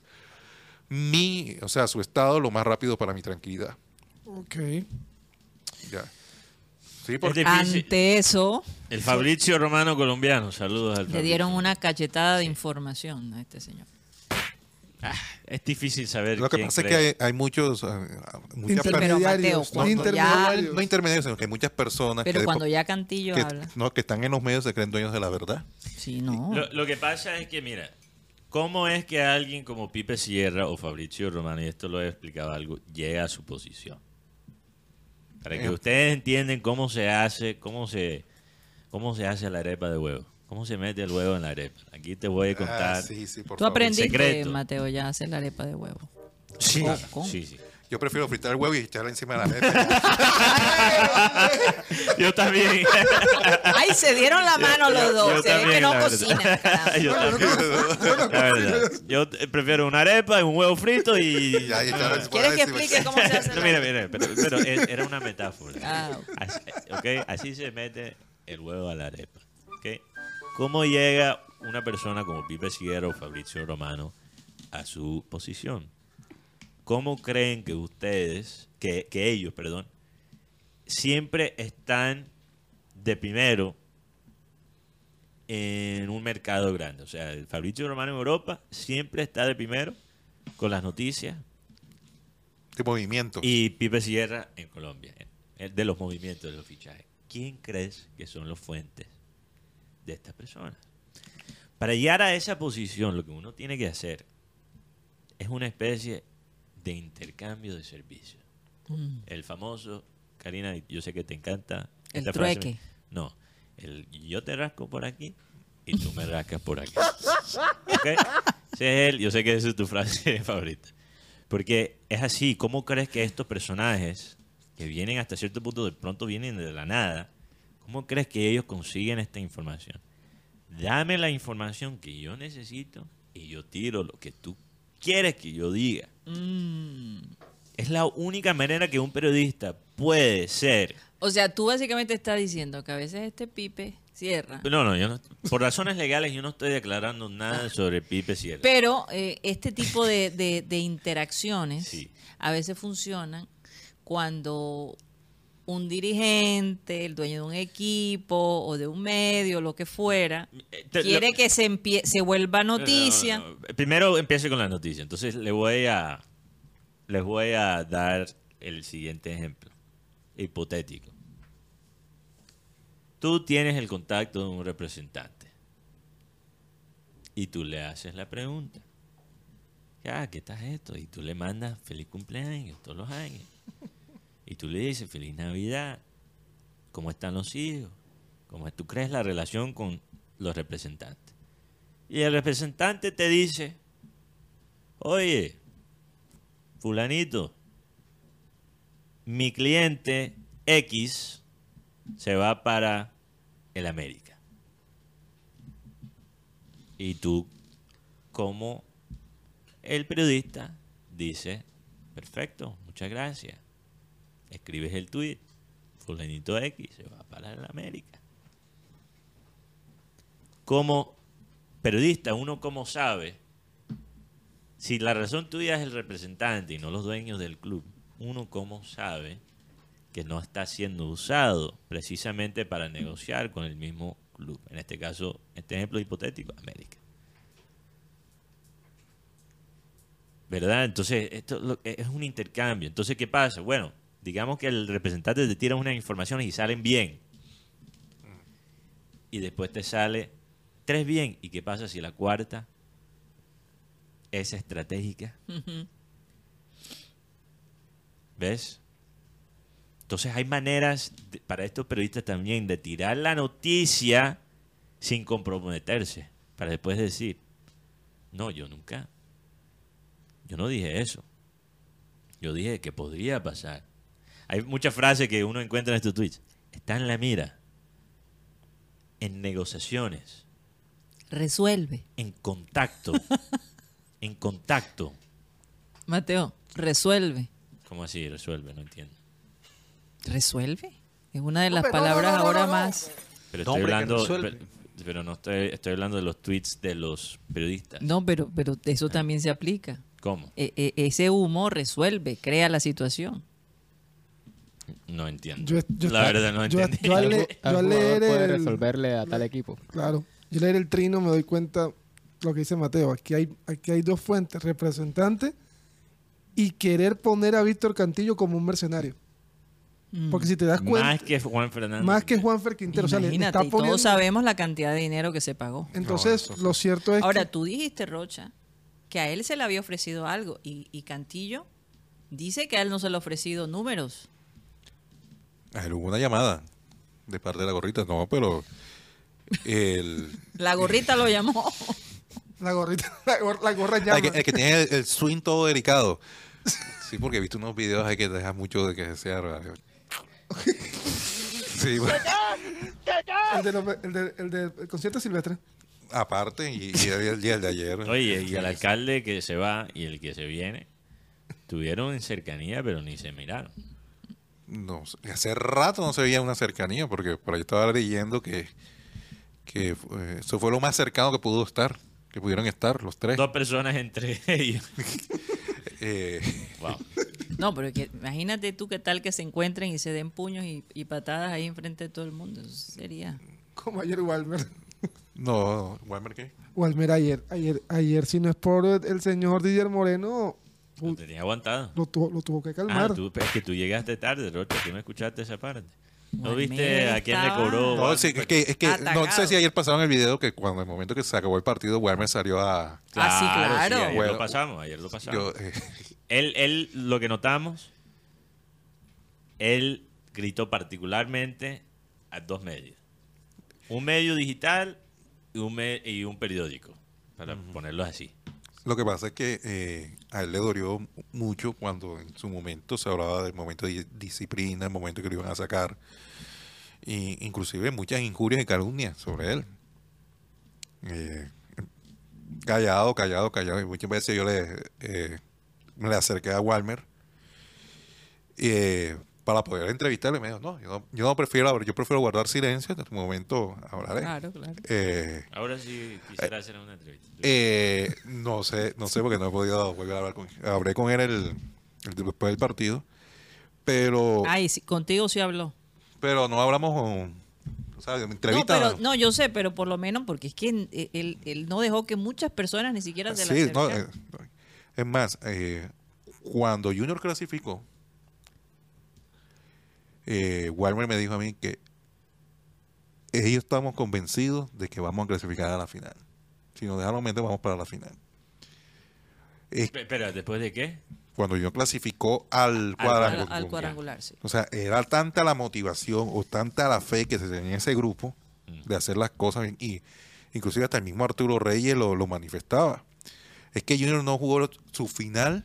mi, o sea, su estado lo más rápido para mi tranquilidad. Ok. Ya. Sí, porque. Ante eso, El Fabricio Romano colombiano, saludos al le Fabricio. dieron una cachetada de información a este señor. Es difícil saber lo que quién pasa es que hay, hay muchos, muchas Mateo, intermediarios. ya, no intermediarios, sino que hay muchas personas pero que, cuando ya Cantillo que- habla, no, que están en los medios se creen dueños de la verdad. sí, no. Lo, lo que pasa es que, mira, ¿cómo es que alguien como Pipe Sierra o Fabricio Romano, y esto lo he explicado algo, llega a su posición? Para que Eh. ustedes entiendan cómo se hace, cómo se, cómo se hace la arepa de huevo. ¿Cómo se mete el huevo en la arepa? Aquí te voy a contar. Ah, sí, sí, por Tú favor. aprendiste, secreto. Mateo, ya hacer la arepa de huevo. Sí, sí, sí. Yo prefiero fritar el huevo y echarle encima de la letra. *laughs* Yo también. Ay, se dieron la mano los dos. Yo Se ve que también, no cocinan. *laughs* Yo también. Eh, prefiero una arepa y un huevo frito y... Ya, y echarle encima ¿Quieres que explique cómo se hace? *laughs* No, mira, mira, pero, pero es- era una metáfora. Ah, Así, ok, así se mete el huevo a la arepa. ok. ¿Cómo llega una persona como Pipe Siguero o Fabricio Romano a su posición. ¿Cómo creen que ustedes, que, que ellos, perdón, siempre están de primero en un mercado grande? O sea, el Fabrizio Romano en Europa siempre está de primero con las noticias. De movimiento. Y Pipe Sierra en Colombia, de los movimientos de los fichajes. ¿Quién crees que son los fuentes de estas personas? Para llegar a esa posición, lo que uno tiene que hacer es una especie de intercambio de servicios. Mm. El famoso, Karina, yo sé que te encanta. El esta frase. trueque. No, el yo te rasco por aquí y tú me rascas por aquí. *laughs* ¿Ok? Ese es él, yo sé que esa es tu frase *laughs* favorita. Porque es así, ¿cómo crees que estos personajes que vienen hasta cierto punto, de pronto vienen de la nada, ¿cómo crees que ellos consiguen esta información? Dame la información que yo necesito y yo tiro lo que tú quieres que yo diga. Mm. Es la única manera que un periodista puede ser. O sea, tú básicamente estás diciendo que a veces este Pipe cierra. No, no, yo no, por razones legales yo no estoy declarando nada sobre Pipe Sierra. Pero eh, este tipo de, de- de interacciones Sí. a veces funcionan cuando un dirigente, el dueño de un equipo o de un medio, lo que fuera, Eh, te- quiere lo- que se, empie- se vuelva noticia. No, no, no. Primero empiece con la noticia. Entonces le voy a les voy a dar el siguiente ejemplo hipotético. Tú tienes el contacto de un representante y tú le haces la pregunta. ¿qué tal esto? Y tú le mandas feliz cumpleaños todos los años. Y tú le dices feliz Navidad. ¿Cómo están los hijos? ¿Cómo tú crees la relación con los representantes? Y el representante te dice, oye, fulanito, mi cliente X se va para el América. Y tú, como el periodista, dice, perfecto, muchas gracias. Escribes el tweet, fulanito X se va para el América. Como periodista, uno como sabe, si la razón tuya es el representante y no los dueños del club, uno como sabe que no está siendo usado precisamente para negociar con el mismo club. En este caso, este ejemplo hipotético, América. ¿Verdad? Entonces, esto es un intercambio. Entonces, ¿qué pasa? Bueno, digamos que el representante te tira unas informaciones y salen bien. Y después te sale tres bien. ¿Y qué pasa si la cuarta es estratégica? ¿Ves? Entonces hay maneras de- para estos periodistas también de tirar la noticia sin comprometerse. Para después decir, no, yo nunca. Yo no dije eso. Yo dije que podría pasar. Hay muchas frases que uno encuentra en estos tweets. Está en la mira. En negociaciones. Resuelve. En contacto. *laughs* en contacto. Mateo, resuelve. ¿Cómo así resuelve? No entiendo. ¿Resuelve? Es una de las no, palabras no, no, ahora no. más. Pero No, estoy hombre, hablando, pero, pero no estoy, estoy hablando de los tweets de los periodistas. No, pero, pero eso también se aplica. ¿Cómo? E- e- ese humo resuelve, crea la situación. No entiendo. Yo- yo la verdad no yo- entendí. yo al le- yo al jugador leer puede el- resolverle a tal equipo. Claro. Yo leer el trino me doy cuenta lo que dice Mateo. Aquí hay, aquí hay dos fuentes, representante y querer poner a Víctor Cantillo como un mercenario. Mm. Porque si te das cuenta, Más que Juan Fernando. más que Juanfer Quintero, o sea, le- le Imagínate, está y poniendo... todos sabemos la cantidad de dinero que se pagó. Entonces, lo cierto es Ahora, que... tú dijiste, Rocha, que a él se le había ofrecido algo y, y Cantillo dice que a él no se le ha ofrecido números. A él hubo una llamada de parte de la gorrita, no, pero el, *laughs* La gorrita lo llamó. *laughs* La gorrita, la, gor- la gorra el llama. que, el que tiene el, el swing todo delicado. *laughs* Sí, porque he visto unos videos ahí que deja mucho de que sea. Sí, bueno, El, de los- el de- el del concierto silvestre. aparte, y, y el, y el de ayer. Oye, y el alcalde que se va y el que se viene estuvieron en cercanía, pero ni se miraron. No, sé, hace rato no se veía una cercanía, porque por ahí estaba leyendo que, que eh, eso fue lo más cercano que pudo estar. que pudieron estar, los tres. Dos personas entre *laughs* ellos. *laughs* Eh, Wow. No, pero que, imagínate tú qué tal que se encuentren y se den puños y, y patadas ahí enfrente de todo el mundo. Eso sería. Como ayer Walmer. no, Walmer, ¿qué? Walmer ayer, ayer, ayer, si no es por el señor Didier Moreno, Lo tenía aguantado. lo tuvo, lo tuvo que calmar. Ah, tú, es que tú llegaste tarde, Rocha. Tú no escuchaste esa parte. ¿No viste a quién le cobró? No, sí, es que, es que no sé si ayer pasaron el video que cuando el momento que se acabó el partido, Walmer salió a... Ah, sí, claro. ayer Bueno, lo pasamos, ayer lo pasamos. yo, eh, *laughs* Él, él, lo que notamos, él gritó particularmente a dos medios. Un medio digital y un, me- y un periódico, para ponerlo así. Lo que pasa es que eh, a él le dolió mucho cuando en su momento se hablaba del momento de disciplina, el momento que lo iban a sacar, y inclusive muchas injurias y calumnias sobre él. Eh, callado, callado, callado. Y muchas veces yo le, eh, me le acerqué a Walmer eh, para poder entrevistarle. Me dijo, no, yo no, yo no prefiero hablar, yo prefiero guardar silencio. En este momento hablaré. Claro, claro. Eh, Ahora sí quisiera hacer una entrevista. eh, no sé, no sé porque no he podido volver a hablar con él. Hablé con él el, el- después del partido, pero Ay, sí, contigo sí habló. pero no hablamos con, o sea, de No, pero, no, yo sé, pero por lo menos porque es que él, él- él no dejó que muchas personas ni siquiera se la Sí, no, acercaran. eh, es más, eh, cuando Junior clasificó, eh, Walmer me dijo a mí que ellos estamos convencidos de que vamos a clasificar a la final. Si nos dejan los meter, vamos para la final. Es Pe- Espera, ¿después de qué? cuando Junior clasificó al Al, cuadrangular. al cuadrangular, sí. O sea, era tanta la motivación o tanta la fe que se tenía en ese grupo de hacer las cosas bien. Y inclusive hasta el mismo Arturo Reyes lo, lo manifestaba. Es que Junior no jugó su final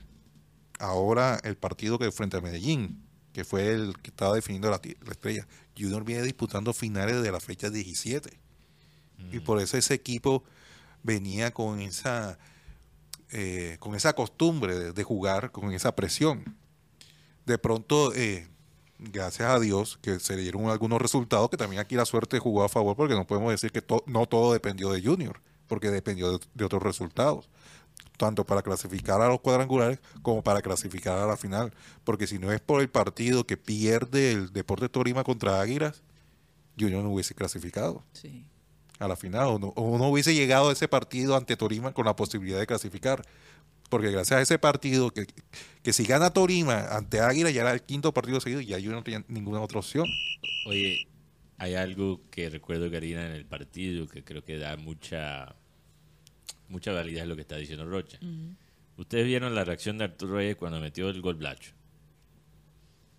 ahora el partido que frente a Medellín, que fue el que estaba definiendo la, la estrella. Junior viene disputando finales de la fecha 17. Y por eso ese equipo venía con esa eh, con esa costumbre de, de jugar con esa presión. De pronto, eh, gracias a Dios, que se le dieron algunos resultados, que también aquí la suerte jugó a favor, porque no podemos decir que to- no todo dependió de Junior, porque dependió de, de otros resultados, tanto para clasificar a los cuadrangulares como para clasificar a la final, porque si no es por el partido que pierde el Deporte Torima contra Águilas, Junior no hubiese clasificado sí. a la final o no, o no hubiese llegado a ese partido ante Torima con la posibilidad de clasificar. Porque gracias a ese partido, que, que si gana Torima ante Águila, ya era el quinto partido seguido y ya yo no tenía ninguna otra opción. Oye, hay algo que recuerdo, Karina, en el partido que creo que da mucha mucha validez a lo que está diciendo Rocha. Ustedes vieron la reacción de Arturo Reyes cuando metió el gol Blacho.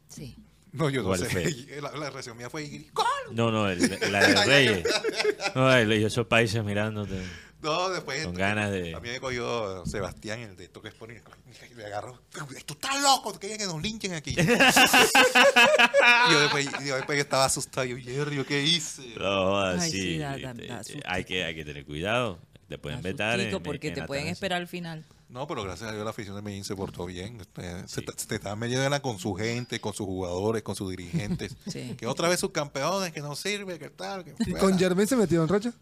Sí. No, yo no ¿Cuál sé. fue? *laughs* La, la reacción mía fue... No, no, el- la de *laughs* Reyes. No, el- esos países mirándote. No, después... Con ganas de- A mí me cogió Sebastián, el de Toque Sport, y me agarró. Tú estás loco, tú querías que nos linchen aquí. *laughs* y yo después, yo después estaba asustado. Yo, Jerry, ¿yo ¿qué hice? No, Ay, así. sí, da- da- este, hay, que, hay que tener cuidado. Te pueden vetar. Sustico, en- porque en te pueden esperar al final. No, pero gracias a Dios la afición de Medellín se portó bien. Usted- Se, se te está metiendo con su gente, con sus jugadores, con sus dirigentes. *laughs* Sí. Que otra vez sus campeones, que no sirve, que tal. Que ¿Y con Germain se metió en Rocha?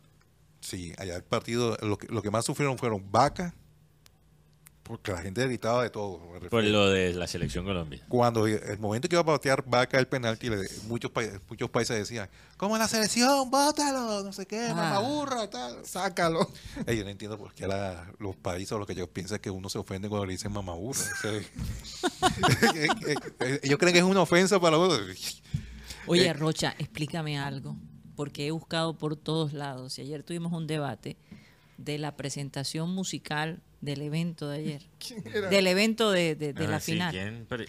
Sí, allá el partido, lo que, lo que más sufrieron fueron Vaca, porque la gente gritaba de todo. Por lo de la selección Colombia. Cuando el momento que iba a patear Vaca el penalti, le- muchos, pa- muchos países decían, como la selección, bótalo, no sé qué, Ah. mamaburra, tal. Sácalo. *laughs* Ey, yo no entiendo por qué la- los países o lo que ellos piensan que uno se ofende cuando le dicen mamaburra. O sea, *laughs* eh, eh, ellos creen que es una ofensa para uno. *laughs* Oye, Eh, Rocha, explícame algo, porque he buscado por todos lados. Y ayer tuvimos un debate de la presentación musical del evento de ayer. *laughs* era? Del evento de, de- de Ah, la sí, final. ¿quién? Pero-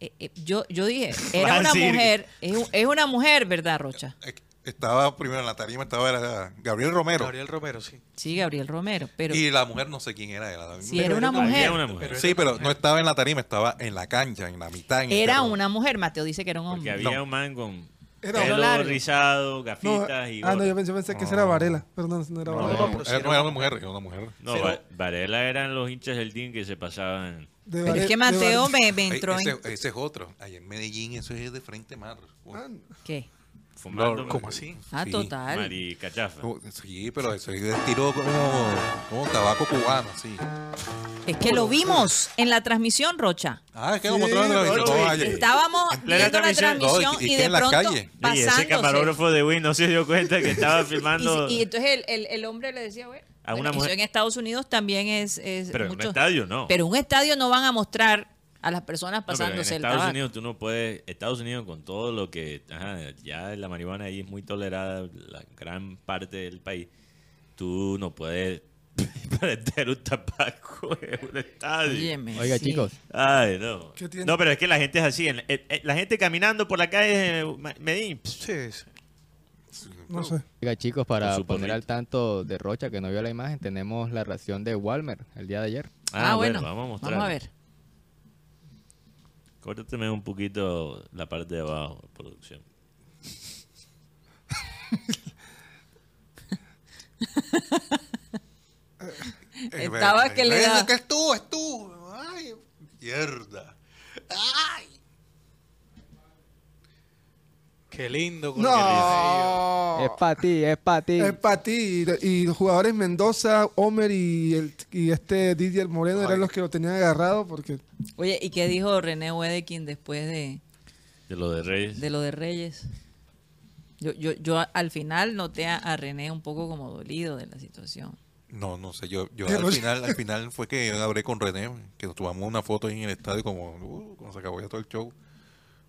Eh, eh, yo, yo dije, *laughs* era a una decir- mujer, es, es una mujer, ¿verdad, Rocha? Eh, Estaba primero en la tarima, estaba era Gabriel Romero. Gabriel Romero, sí. Sí, Gabriel Romero, pero y la mujer no sé quién era. era si era una mujer, Había una mujer. Sí, pero no estaba en la tarima, estaba en la cancha, en la mitad. en era una mujer, Mateo dice que era un Porque hombre. había No. un man con Era pelo largo. rizado, No, gafitas y ah, no, yo pensé, pensé que esa era Varela. Pero no, no era No, Varela. no, sí era, no era una mujer, era una mujer. No, Va- Varela eran los hinchas del team que se pasaban. De Pero es que de Mateo Vare- me, me Ey, entró ese, en... ese es otro. Allá en Medellín, eso es de frente mar. Ah, ¿Qué? Fumando. No, ¿Cómo así? Ah, Sí. total. Maricachafa. Sí, pero eso es de estilo como, como tabaco cubano, sí. Es que lo vimos en la transmisión, Rocha. Ah, es que lo mostraron en la ayer. Estábamos viendo la transmisión. transmisión No, y- de pronto calle. Y ese camarógrafo de Win no se dio cuenta que estaba *laughs* filmando. Y, y entonces el, el- el hombre le decía, bueno, A una eso mujer. en Estados Unidos también es, es pero en un estadio no. Pero en un estadio no van a mostrar a las personas No, pasándose en el Estados tabaco. Unidos tú no puedes, Estados Unidos con todo lo que, ajá, ya la marihuana ahí es muy tolerada, la gran parte del país, tú no puedes *laughs* prender un tabaco *laughs* en un estadio. Óyeme, Oiga, sí. chicos, Ay, no. ¿Qué tiene? No, pero es que la gente es así. en- en- en- la gente caminando por la calle de Ma- Medellín. pss, Sí, sí. No sé. oiga, chicos, para Con su poner al tanto de Rocha, que no vio la imagen, tenemos la ración de Walmer el día de ayer. Ah, bueno, vamos a mostrar. vamos a ver. Córtateme un poquito la parte de abajo, producción. Estaba que le da- que es tú, es tú. Ay, mierda. Ay. Qué lindo. con No. Es para ti, es para ti. Es para ti. Y, y los jugadores Mendoza, Homer y, el, y este Didier Moreno eran los que lo tenían agarrado porque Oye, ¿y qué dijo René Wedekin después de, De lo de Reyes. de lo de Reyes? Yo, yo, yo al final noté a, René un poco como dolido de la situación. No, no sé, yo, yo al final, al final fue que hablé con René, que nos tomamos una foto ahí en el estadio como, uh, como se acabó ya todo el show.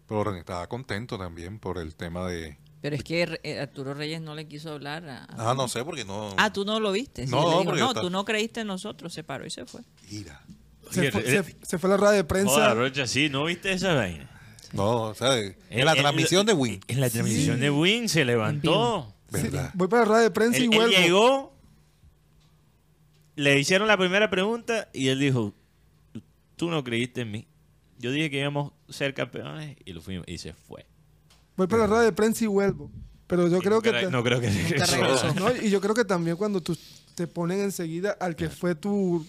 Pero René estaba contento también por el tema de... Pero es que eh, Arturo Reyes no le quiso hablar a... Ah, no sé, porque no... Ah, tú no lo viste. Sí, No, no, está- tú no creíste en nosotros, se paró y se fue. Mira. se, Oye, fue, eh, se- se fue a la rueda de prensa. Rocha, sí, ¿no viste esa vaina? No, o sea, en la transmisión de Win. En la transmisión de Win se levantó. Sí, ¿Verdad? voy para la rueda de prensa Él, y él vuelvo. llegó, le hicieron la primera pregunta y él dijo, tú no creíste en mí. Yo dije que íbamos a ser campeones y lo fuimos y se fue. Voy para la rueda de prensa y vuelvo. Pero yo Y creo que... re- te- no creo que regresó. regresó. No, y yo creo que también cuando tú te ponen enseguida al que fue tu,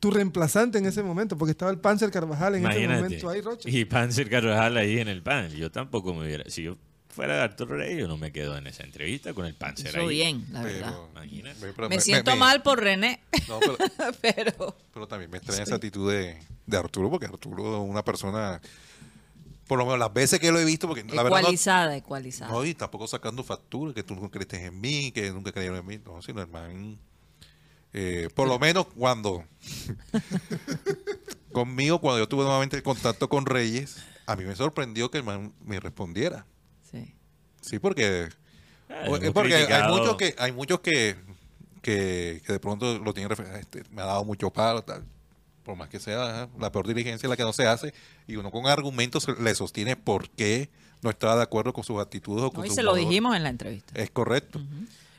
tu reemplazante en ese momento, porque estaba el Panzer Carvajal en ese Imagínate. momento ahí, Rocha. Y Panzer Carvajal ahí en el panel. Yo tampoco me hubiera. Si yo fuera de Arturo Reyes, yo no me quedo en esa entrevista con el Panzer Hizo ahí. bien, la verdad. Pero, Imagínate. ve, pero Me siento mal por René, No, pero, *laughs* pero... pero también me extraña esa actitud de, de Arturo, porque Arturo es una persona, por lo menos las veces que lo he visto, porque la verdad no, Ecualizada, ecualizada. no, y tampoco sacando factura, que tú nunca creíste en mí, que nunca creyeron en mí, no, sino hermano, eh, por lo menos cuando, *laughs* conmigo, cuando yo tuve nuevamente el contacto con Reyes, a mí me sorprendió que el man me respondiera. Sí. Sí, porque, Ah, porque hay muchos que hay muchos que, que, que de pronto lo tienen este, me ha dado mucho palo tal por más que sea la peor diligencia es la que no se hace y uno con argumentos le sostiene por qué no estaba de acuerdo con sus actitudes o con Hoy su se lo dijimos en la entrevista. es correcto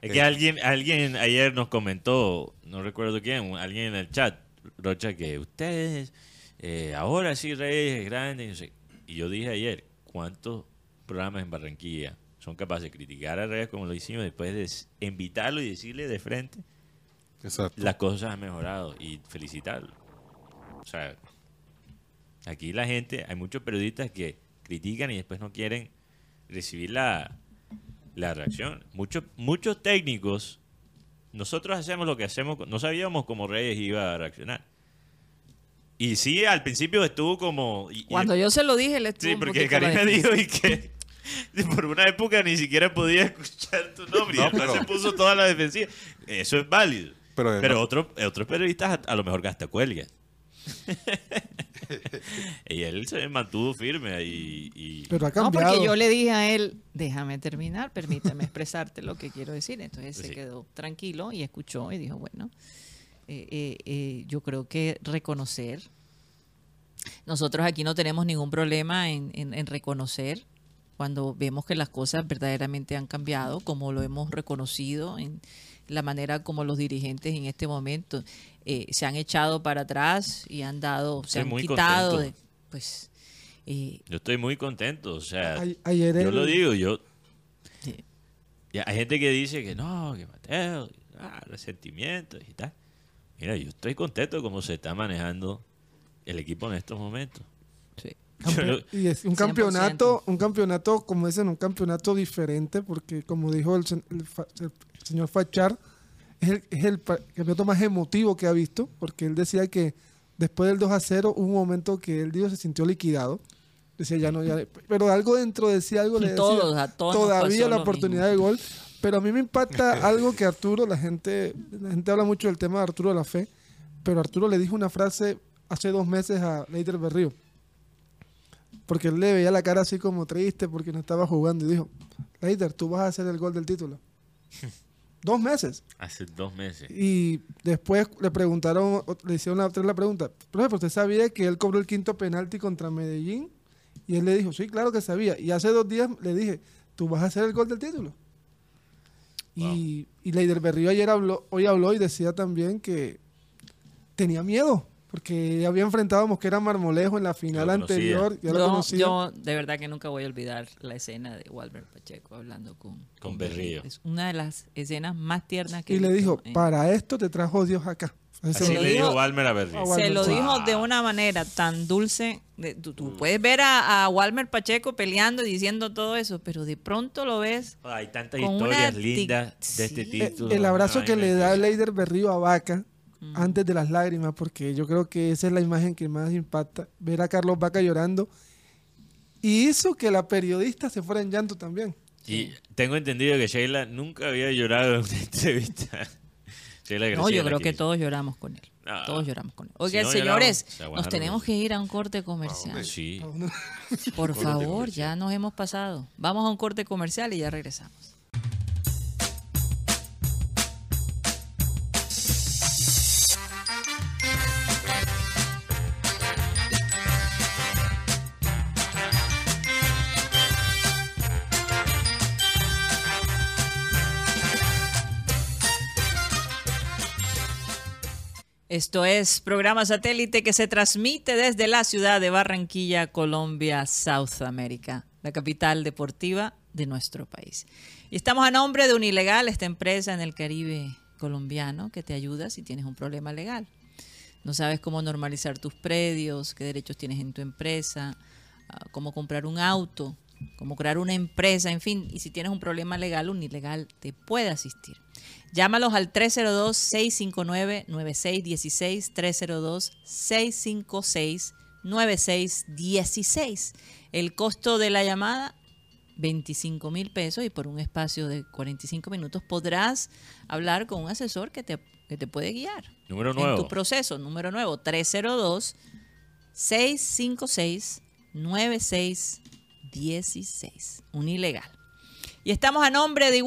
Es que alguien, alguien ayer nos comentó, no recuerdo quién, alguien en el chat, Rocha, que ustedes, eh, ahora sí Reyes es grande. y no sé. Y yo dije ayer, ¿cuántos programas en Barranquilla son capaces de criticar a Reyes como lo hicimos después de invitarlo y decirle de frente exacto las cosas han mejorado y felicitarlo? O sea, aquí la gente, hay muchos periodistas que critican y después no quieren recibir la, la reacción. Muchos, muchos técnicos, nosotros hacemos lo que hacemos, no sabíamos cómo Reyes iba a reaccionar. Y sí, al principio estuvo como... y- y- Cuando yo se lo dije, él estuvo Sí, un porque Karina dijo y que *laughs* por una época ni siquiera podía escuchar tu nombre No, y después pero- se puso toda la defensiva. Eso es válido. Pero, Pero no- otros otros periodistas a, a lo mejor hasta cuelgan. *laughs* y él se mantuvo firme ahí. Y, Pero ha No, cambiado. porque yo le dije a él, déjame terminar, permíteme expresarte lo que quiero decir. Entonces se quedó tranquilo y escuchó y dijo, bueno, eh, eh, eh, yo creo que reconocer, nosotros aquí no tenemos ningún problema en, en- en reconocer cuando vemos que las cosas verdaderamente han cambiado, como lo hemos reconocido en la manera como los dirigentes en este momento eh, se han echado para atrás y han dado, se han muy quitado, de, pues... eh, yo estoy muy contento. O sea, ayer yo el- lo digo, yo... Sí. Ya, hay gente que dice que no, que Mateo, ah, resentimientos y tal. Mira, yo estoy contento de cómo se está manejando el equipo en estos momentos. sí. Y es un 100%. campeonato, un campeonato, como dicen, un campeonato diferente, porque como dijo el, señor Fachar, es el, es el campeonato más emotivo que ha visto, porque él decía que después del 2 a 0 hubo un momento que él dijo se sintió liquidado. Decía ya no, ya. Pero algo dentro decía algo le decía. Todos, a todos nos todavía la oportunidad de gol. Pero a mí me impacta *laughs* algo que Arturo, la gente, la gente habla mucho del tema de Arturo de la fe, pero Arturo le dijo una frase hace dos meses a Leiter Berrío. Porque él le veía la cara así como triste porque no estaba jugando y dijo, Leiter, tú vas a hacer el gol del título. *laughs* dos meses. Hace dos meses. Y después le preguntaron, le hicieron la, la pregunta, profe, ¿usted sabía que él cobró el quinto penalti contra Medellín? Y él le dijo, sí, claro que sabía. Y hace dos días le dije, tú vas a hacer el gol del título. Y, y Leider Berrío ayer habló, hoy habló y decía también que tenía miedo, porque había enfrentado a Mosquera Marmolejo en la final anterior. Ya lo Yo, yo de verdad que nunca voy a olvidar la escena de Walter Pacheco hablando con, Con Berrío. Es una de las escenas más tiernas que y le dijo, en- para esto te trajo Dios acá. Así Se lo le dijo dijo- Walmer a Berrío. Se lo dijo de una manera tan dulce. de- tú, tú puedes ver a, a Walmer Pacheco peleando y diciendo todo eso, pero de pronto lo ves. Hay tantas con historias una lindas de este título. el abrazo que le da Leider Berrío a Vaca antes de las lágrimas, porque yo creo que esa es la imagen que más impacta, ver a Carlos Vaca llorando. Y hizo que la periodista se fuera en llanto también. Y tengo entendido que Sheila nunca había llorado en una *laughs* entrevista. Sheila No, yo creo que todos lloramos con él. Ah. Todos lloramos con él. Si Oigan, no señores, lloramos, se nos tenemos que ir a un corte comercial. Sí. *laughs* Por favor, comercial. ya nos hemos pasado. Vamos a un corte comercial y ya regresamos. Esto es programa satélite que se transmite desde la ciudad de Barranquilla, Colombia, South America, la capital deportiva de nuestro país. Y estamos a nombre de Unilegal, esta empresa en el Caribe colombiano que te ayuda si tienes un problema legal. No sabes cómo normalizar tus predios, qué derechos tienes en tu empresa, ah, cómo comprar un auto, cómo crear una empresa, en fin. Y si tienes un problema legal, Unilegal te puede asistir. Llámalos al 302-659-9616, 302-656-9616. El costo de la llamada, 25 mil pesos y por un espacio de 45 minutos podrás hablar con un asesor que te, que te puede guiar. Número En nuevo. tu proceso, número nuevo, 302-656-9616. Un ilegal. Y estamos a nombre de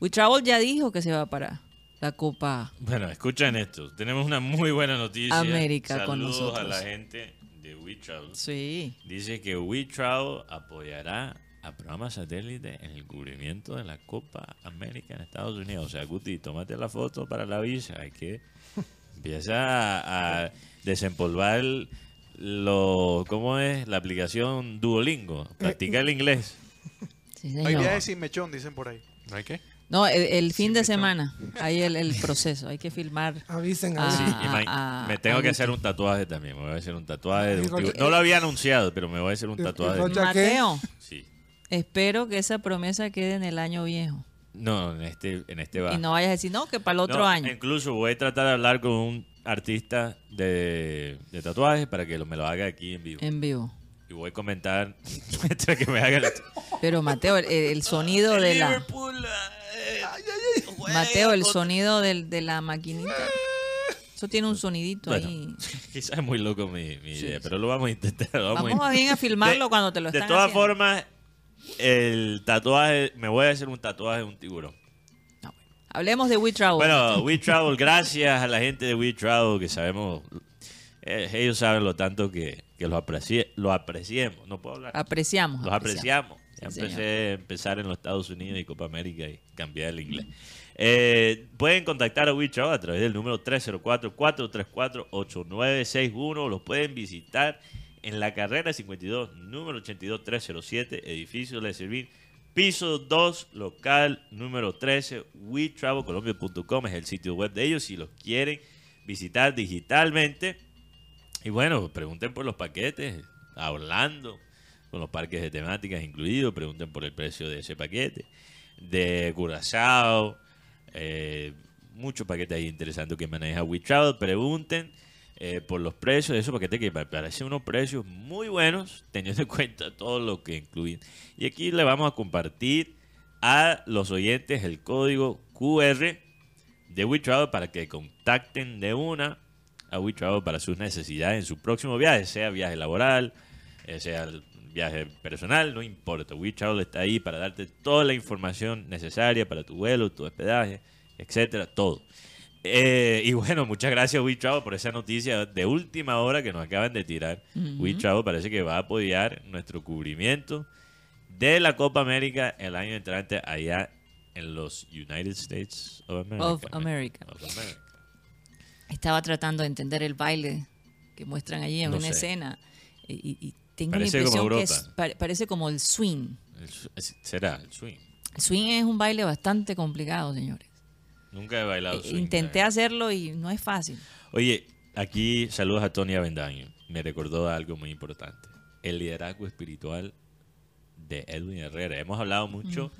WeTravel. WeTravel ya dijo que se va para la Copa. Bueno, escuchen esto. Tenemos una muy buena noticia. América con Saludos nosotros. a la gente de WeTravel. Sí. Dice que WeTravel apoyará a programa satélite en el cubrimiento de la Copa América en Estados Unidos. O sea, Guti, tómate la foto para la visa. Hay que empieza a, a desempolvar lo, ¿cómo es? La aplicación Duolingo. Practica el inglés. Sí, Hay viajes sin mechón, dicen por ahí. ¿Hay qué? No, el, el fin de semana. Ahí el, el proceso. Hay que filmar. Avisen, a- Sí, a- me tengo a que hacer un tatuaje también. Me voy a hacer un tatuaje de un. No lo había anunciado, pero me voy a hacer un y tatuaje. ¿qué? Mateo, Sí. espero que esa promesa quede en el año viejo. No, en este, en este va. Y no vayas a decir, no, que para el otro No, año. Incluso voy a tratar de hablar con un artista de, de tatuajes para que lo- me lo haga aquí en vivo. En vivo. Y voy a comentar *laughs* mientras que me haga el Pero Mateo, el, el sonido *laughs* de la... Liverpool, eh, juega Mateo, el sonido de la maquinita. Eso tiene un sonidito Bueno, ahí. *laughs* Quizás es muy loco mi, mi idea, pero lo vamos a intentar. lo vamos, a Vamos bien a filmarlo De- cuando te lo De están todas haciendo. formas, el tatuaje, me voy a hacer un tatuaje de un tiburón. Hablemos de WeTravel. Bueno, *laughs* We Travel, gracias a la gente de We Travel que sabemos, eh, ellos saben lo tanto que, que lo, aprecie, lo apreciemos. No puedo hablar. apreciamos. Los apreciamos. Sí, empecé a empezar en los Estados Unidos y Copa América y cambiar el inglés. Eh, pueden contactar a WeTravel a través del número 304-434-8961. Los pueden visitar en la carrera 52, número 82307, edificio Le Servir, piso 2, local número 13, WeTravelColombia.com es el sitio web de ellos si los quieren visitar digitalmente. Y bueno, pregunten por los paquetes. a Orlando, con los parques de temáticas incluidos. Pregunten por el precio de ese paquete. De Curazao, eh, muchos paquetes interesantes que maneja WeTravel. Pregunten eh, por los precios de esos paquetes que pa- parecen unos precios muy buenos, *laughs* teniendo en cuenta todo lo que incluyen. Y aquí le vamos a compartir a los oyentes el código QR de WeTravel para que contacten de una a WeTravel para sus necesidades en su próximo viaje, sea viaje laboral, eh, sea viaje personal, no importa. WeTravel está ahí para darte toda la información necesaria para tu vuelo, tu hospedaje, etcétera, todo. Eh, y bueno, muchas gracias WeTravel por esa noticia de última hora que nos acaban de tirar. Ujú. WeTravel parece que va a apoyar nuestro cubrimiento de la Copa América el año entrante allá en los United States of America. Of America. Of America. Estaba tratando de entender el baile que muestran allí en No una sé. escena y, y- y tengo Parece la como impresión que Europa. es- pare- parece como el swing. El será el swing. El swing es un baile bastante complicado, señores. Nunca he bailado Eh, swing. Intenté hacerlo y no es fácil. Oye, aquí saludos a Tony Avendaño. Me recordó algo muy importante. El liderazgo espiritual de Edwin Herrera. Hemos hablado mucho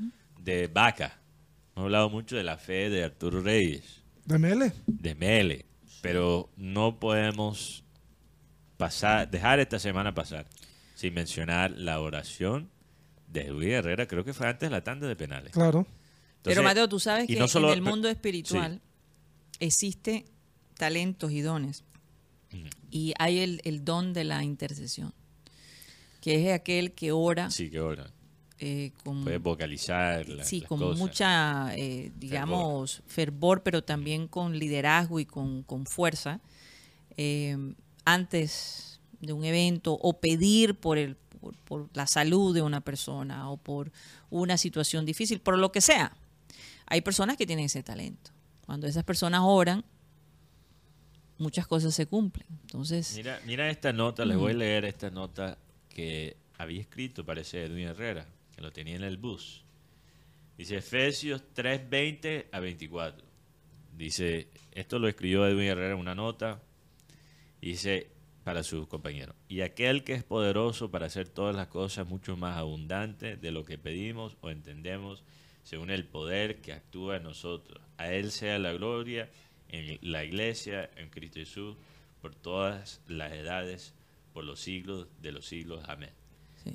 de Vaca. Hemos hablado mucho de la fe de Arturo Reyes, ¿De Mele? de Mele. Pero no podemos pasar, dejar esta semana pasar sin mencionar la oración de Edwin Herrera. Creo que fue antes de la tanda de penales. Claro. Pero Mateo, tú sabes que no solo- en el mundo sí. espiritual existe talentos y dones. Y hay el, el don de la intercesión, que es aquel que ora Sí, que ora. eh, con, Puedes vocalizar la- sí, las con cosas. mucha, eh, digamos, fervor. pero también con liderazgo y con, con fuerza, eh, antes de un evento o pedir por, el, por, por la salud de una persona o por una situación difícil, por lo que sea. Hay personas que tienen ese talento. Cuando esas personas oran, muchas cosas se cumplen. Entonces, Mira, mira esta nota, les voy a leer esta nota que había escrito, parece Edwin Herrera, que lo tenía en el bus. Dice Efesios 3:20 a 24. Dice, esto lo escribió Edwin Herrera en una nota. Dice para sus compañeros, y aquel que es poderoso para hacer todas las cosas mucho más abundantes de lo que pedimos o entendemos, según el poder que actúa en nosotros. A Él sea la gloria en la iglesia, en Cristo Jesús, por todas las edades, por los siglos de los siglos. Amén.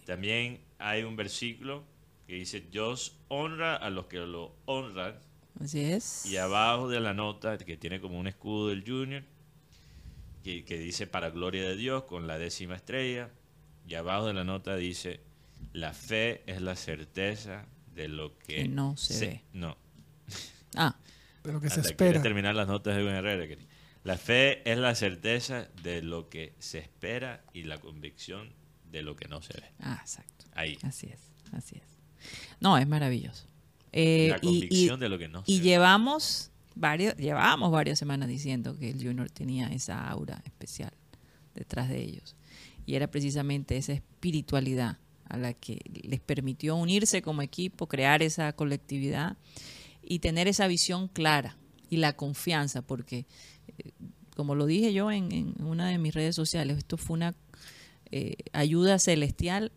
También hay un versículo que dice, Dios honra a los que lo honran. así es. Y abajo de la nota, que tiene como un escudo del Junior, que, que dice para gloria de Dios con la décima estrella. Y abajo de la nota dice, la fe es la certeza de lo que, Que no se ve. No. *laughs* Ah. De lo que se espera. terminar las notas de Herrera. La fe es la certeza de lo que se espera y la convicción de lo que no se ve. Ah, exacto. Ahí. Así es, así es. No, es maravilloso. Eh, La y- convicción y, de lo que no Y se ve. llevamos varios, llevamos varias semanas diciendo que el Junior tenía esa aura especial detrás de ellos. Y era precisamente esa espiritualidad a la que les permitió unirse como equipo, crear esa colectividad y tener esa visión clara y la confianza, porque eh, como lo dije yo en, en una de mis redes sociales, esto fue una eh, ayuda celestial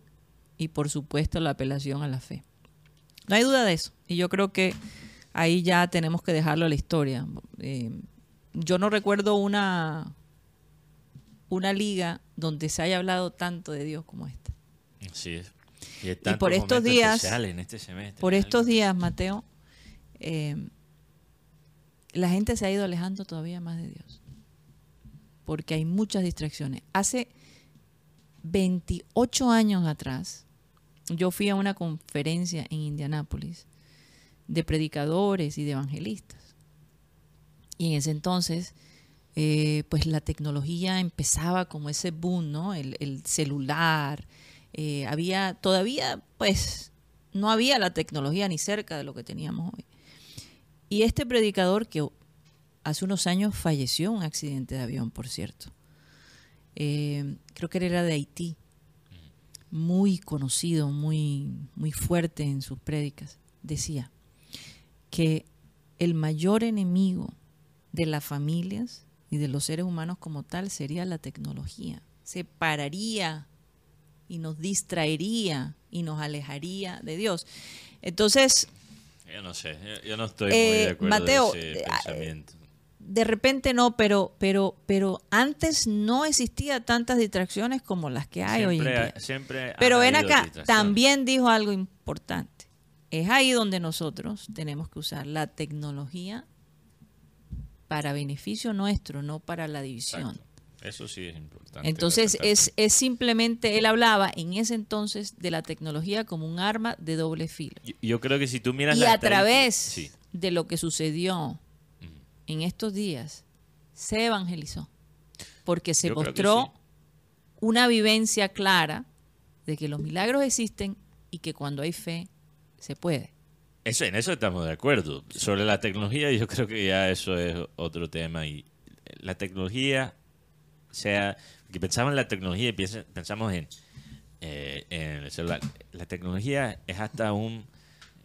y por supuesto la apelación a la fe. No hay duda de eso. Y yo creo que ahí ya tenemos que dejarlo a la historia. Eh, yo no recuerdo una, una liga donde se haya hablado tanto de Dios como esta. Así es. Y, por estos días, en este semestre. por estos días, Mateo, eh, la gente se ha ido alejando todavía más de Dios. Porque hay muchas distracciones. Hace 28 años atrás, yo fui a una conferencia en Indianápolis de predicadores y de evangelistas. Y en ese entonces, eh, pues la tecnología empezaba como ese boom, ¿no? El, el celular. eh, había, todavía, pues, no había la tecnología ni cerca de lo que teníamos hoy. Y este predicador que hace unos años falleció en un accidente de avión, por cierto. Eh, creo que él era de Haití. Muy conocido, muy, muy fuerte en sus prédicas. Decía que el mayor enemigo de las familias y de los seres humanos como tal sería la tecnología. Separaría y nos distraería y nos alejaría de Dios. Entonces, Yo no sé, yo, yo no estoy Eh, muy de acuerdo Mateo, de ese eh, pensamiento. de repente no, pero, pero, pero antes no existía tantas distracciones como las que hay hoy en día. siempre Pero ven acá, también dijo algo importante. Es ahí donde nosotros tenemos que usar la tecnología para beneficio nuestro, no para la división. Eso sí es importante. Entonces es, es simplemente, él hablaba en ese entonces de la tecnología como un arma de doble filo. Yo, yo creo que si tú miras Y la a través Sí. de lo que sucedió en estos días, se evangelizó. Porque se Yo mostró sí. una vivencia clara de que los milagros existen y que cuando hay fe se puede. Eso, en eso estamos de acuerdo. Sobre la tecnología, yo creo que ya eso es otro tema. Y la tecnología, sea, que pensamos en la tecnología y pensamos en, eh, en el celular. La tecnología es hasta un.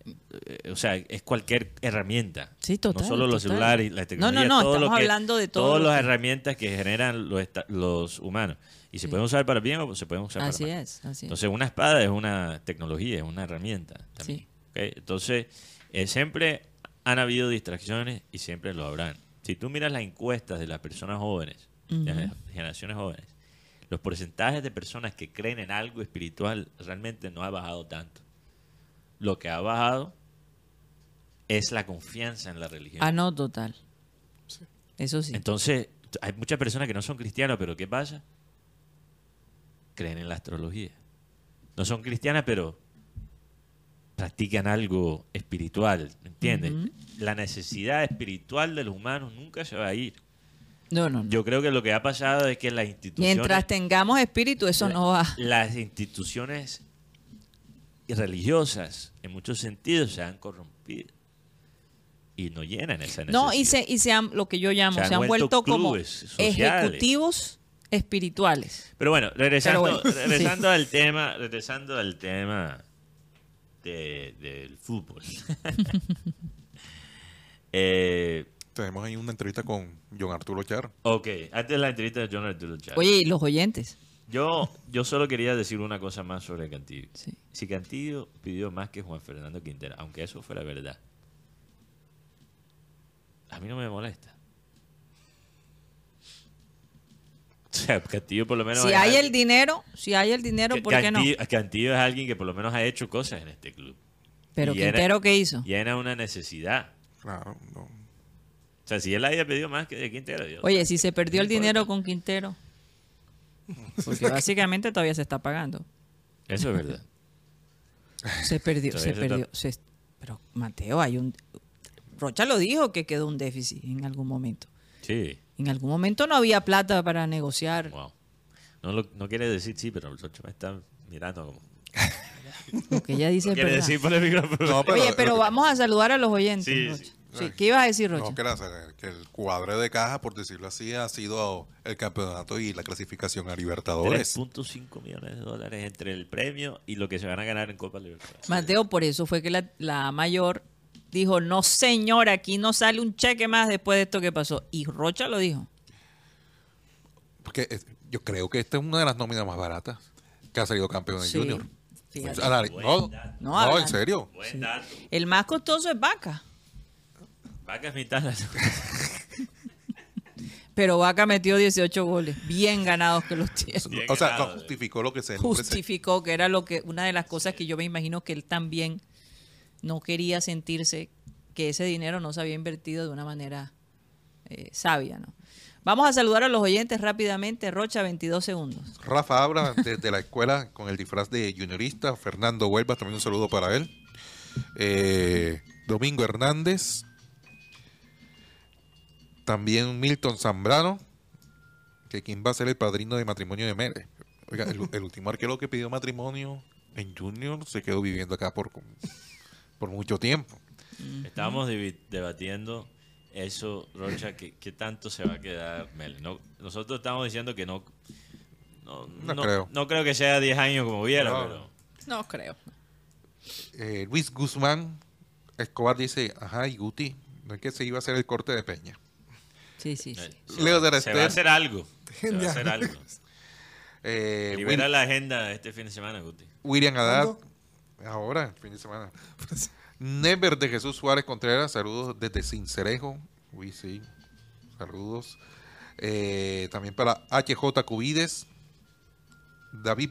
Eh, o sea, es cualquier herramienta. Sí, total, No solo los celulares, la No, tecnología. no, no, todo lo estamos que- hablando de todo Todas las que- herramientas que generan los, humanos. Y se Sí. pueden usar para bien o se pueden usar Así para mal. es, así es. Entonces, una espada es una tecnología, es una herramienta. También, Sí. Entonces, eh, siempre han habido distracciones y siempre lo habrán. Si tú miras las encuestas de las personas jóvenes, de las generaciones jóvenes, los porcentajes de personas que creen en algo espiritual realmente no ha bajado tanto. Lo que ha bajado es la confianza en la religión. Ah, no, total. Eso sí. Entonces, hay muchas personas que no son cristianas, pero ¿qué pasa? Creen en la astrología. No son cristianas, pero practican algo espiritual, ¿entiendes? La necesidad espiritual de los humanos nunca se va a ir. No, no, no. Yo creo que lo que ha pasado es que las instituciones... Mientras tengamos espíritu, eso la- no va. Las instituciones religiosas, en muchos sentidos, se han corrompido. Y no llenan esa necesidad. No, y se, y se han, lo que yo llamo, Se han se han vuelto vuelto como ejecutivos espirituales. Pero bueno, regresando, Pero bueno, regresando al tema, regresando al tema de- del fútbol. *laughs* eh, Tenemos ahí una entrevista con John Arturo Char. ok, antes de la entrevista de John Arturo Chávez. Oye, y los oyentes. Yo, yo solo quería decir una cosa más sobre Cantillo. Si Cantillo pidió más que Juan Fernando Quintero, aunque eso fuera verdad, a mí no me molesta. O sea, Cantillo por lo menos... Si hay el dinero, si hay el dinero, ¿por qué no? Cantillo, es alguien que por lo menos ha hecho cosas en este club. Pero Y Quintero, ¿qué hizo? Llena una necesidad. Claro, no. O sea, si él haya pedido más que de Quintero, yo- Oye, si se perdió el importa. dinero con Quintero. *laughs* Porque *laughs* básicamente todavía se está pagando. Eso es verdad. *laughs* Se perdió, se perdió. se- pero Mateo, hay un... Rocha lo dijo que quedó un déficit en algún momento. Sí. En algún momento no había plata para negociar. Wow. No, lo- no quiere decir sí, pero Rocha me está mirando como... Lo que ella dice No es quiere verdad. decir por el micrófono. No, pero- Oye, pero vamos a saludar a los oyentes. Sí, Rocha. sí. Sí, ¿Qué ibas a decir, Rocha? No, que, la- que el cuadro de caja, por decirlo así, ha sido el campeonato y la clasificación a Libertadores. 3.5 millones de dólares entre el premio y lo que se van a ganar en Copa Libertadores. Mateo, por eso fue que la, la mayor dijo, no señor, aquí no sale un cheque más después de esto que pasó. Y Rocha lo dijo. Porque eh, yo creo que esta es una de las nóminas más baratas que ha salido campeón de Sí, Junior. fíjate. No, en serio. Buen dato. El más costoso es Vaca. Vaca es mitad. *laughs* Pero Vaca metió 18 goles, bien ganados que los tiene. o sea, no justificó lo que se Justificó que era lo que una de las cosas que yo me imagino que él también no quería sentirse que ese dinero no se había invertido de una manera eh, sabia, ¿no? Vamos a saludar a los oyentes rápidamente. Rocha, 22 segundos. Rafa habla desde la escuela con el disfraz de juniorista. Fernando Huelva, también un saludo para él. Eh, Domingo Hernández. También Milton Zambrano, que quien va a ser el padrino de matrimonio de Mere. Oiga, el, el último arquero que pidió matrimonio en Junior se quedó viviendo acá por, por mucho tiempo. Estábamos debi- debatiendo eso, Rocha, que, que tanto se va a quedar Mel. No, nosotros estamos diciendo que no... No, No no- creo. no creo que sea 10 años como viera, No. pero... No creo. Eh, Luis Guzmán Escobar dice, ajá, y Guti, no es que se iba a hacer el corte de Peña. Sí, sí, sí. Se Leo de Se va a hacer algo. Se va a *laughs* Ya. hacer algo. Eh, Libera Will- la agenda este fin de semana, Guti. William Haddad. ¿Cuándo? Ahora, fin de semana. Never de Jesús Suárez Contreras, saludos desde Cincerejo. Uy, sí, saludos. Eh, también para HJ Cubides. David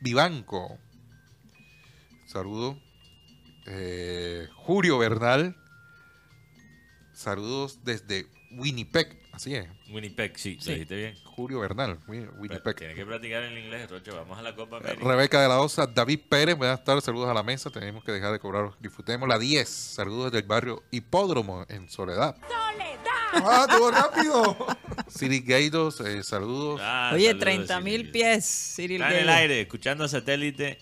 Vivanco. Saludos. Eh, Julio Bernal. Saludos desde Winnipeg. Así es. Winnipeg, sí, Sí. lo dijiste bien. Julio Bernal, Winnipeg. Tienes que practicar el inglés, Rocho. Vamos a la Copa América. Rebeca de la Osa, David Pérez, buenas tardes, saludos a la mesa, tenemos que dejar de cobrar, disfrutemos la 10, saludos del barrio Hipódromo en Soledad. ¡Ah, estuvo rápido! *laughs* City Gaidos, eh, saludos. Ah, Oye, saludos, 30 mil Cyril. pies, Cyril Está en el aire, escuchando satélite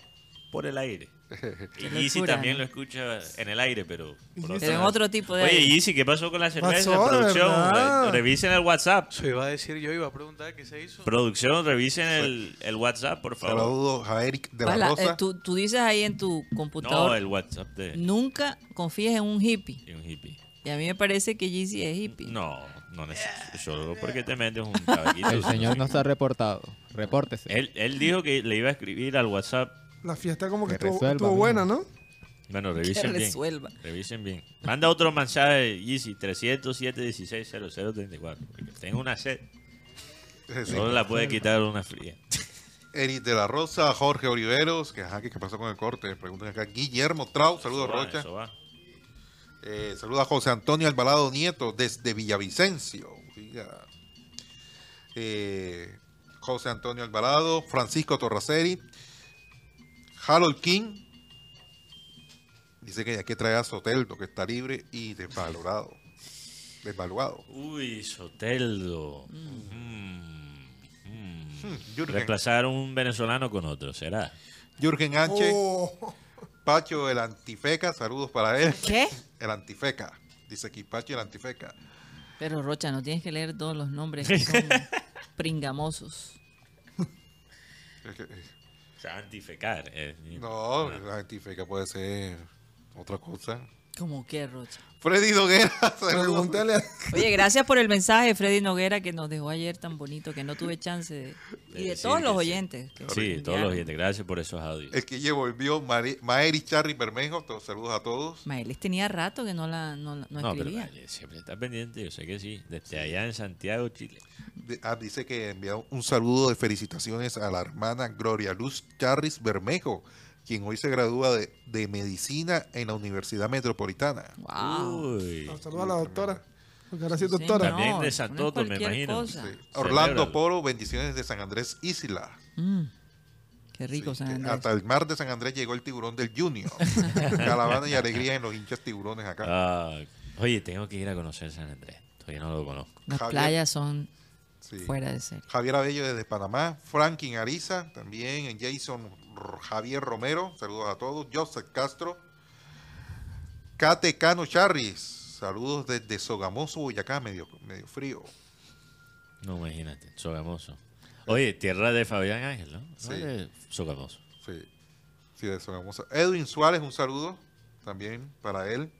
por el aire. *laughs* Y Yeezy también lo escucha en el aire, pero... por otro Pero en lado. otro tipo de Oye, aire. Yeezy, ¿qué pasó con la cerveza? Pasó, Producción, verdad. re- revisen el WhatsApp. Eso iba a decir yo, iba a preguntar qué se hizo. Producción, revisen el, el WhatsApp, por favor. Saludos a Eric de la Pala, Rosa. eh, tú, tú dices ahí en tu computador, No, el WhatsApp de, nunca confíes en un hippie. de un hippie. Y a mí me parece que Yeezy es hippie. No, no necesito. Solo porque te metes un tabaquito. El señor no está reportado. Repórtese. Él, él dijo que le iba a escribir al WhatsApp. La fiesta como que, Que estuvo, resuelva, estuvo mijo. buena, ¿no? Bueno, que revisen bien. resuelva. Revisen bien. Manda otro mensaje, Yeezy, 307 16 0034. Porque tengo una sed. Sí. Solo la puede quitar una fría. Eric de la Rosa, Jorge Oliveros, que ajá, qué pasó con el corte, preguntan acá. Guillermo Trau, saludos Eso va, Rocha. eso va. Eh, saludos a José Antonio Albalado Nieto desde Villavicencio. Oiga. Eh, José Antonio Albalado, Francisco Torraceri, Harold King. Dice que hay que traer a Soteldo, que está libre y desvalorado. Desvaluado. Uy, Soteldo. Mm, mm. Reemplazar un venezolano con otro, ¿será? Jürgen H. Oh, Pacho el Antifeca, saludos para él. ¿Qué? *laughs* El Antifeca. Dice aquí Pacho el Antifeca. Pero Rocha, no tienes que leer todos los nombres que *laughs* son pringamosos. O sea, antifecar. eh. No, Antifeca puede ser otra cosa. ¿Cómo qué, Rocha? Freddy Noguera, *laughs* pregúntale a- Oye, gracias por el mensaje, Freddy Noguera, que nos dejó ayer tan bonito, que no tuve chance de... *laughs* Y de todos que los sí. oyentes. que Sí, todos los oyentes. Gracias por esos audios. El que ya volvió, Mari- Maeri Charry Bermejo, todos saludos a todos. Maelis tenía rato que no la no, no No, pero escribía. vaya, siempre está pendiente, yo sé que sí. Desde allá en Santiago, Chile. De- ah, dice que envía un saludo de felicitaciones a la hermana Gloria Luz Charris Bermejo, quien hoy se gradúa de, de medicina en la Universidad Metropolitana. Wow. Uy. Saludos a la doctora. Ahora sí doctora. También No, de no Santoto, me cualquier imagino. cosa. Sí. Orlando Poro, bendiciones de San Andrés Isla. Mm, qué rico, Sí, San Andrés. hasta el mar de San Andrés llegó el tiburón del Junior. *laughs* Calavana y alegría en los hinchas tiburones acá. Ah, oye, tengo que ir a conocer San Andrés. Todavía no lo conozco. Las Javier. playas son Sí. fuera de serie. Javier Abello desde Panamá, Franklin Ariza, también Jason Javier Romero, saludos a todos, Joseph Castro, Kate Cano Charris, saludos desde Sogamoso, Boyacá, medio, medio frío. No, imagínate, Sogamoso. Oye, tierra de Fabián Ángel, ¿no? Sí. de Sogamoso. Sí, sí, de Sogamoso. Edwin Suárez, un saludo también para él.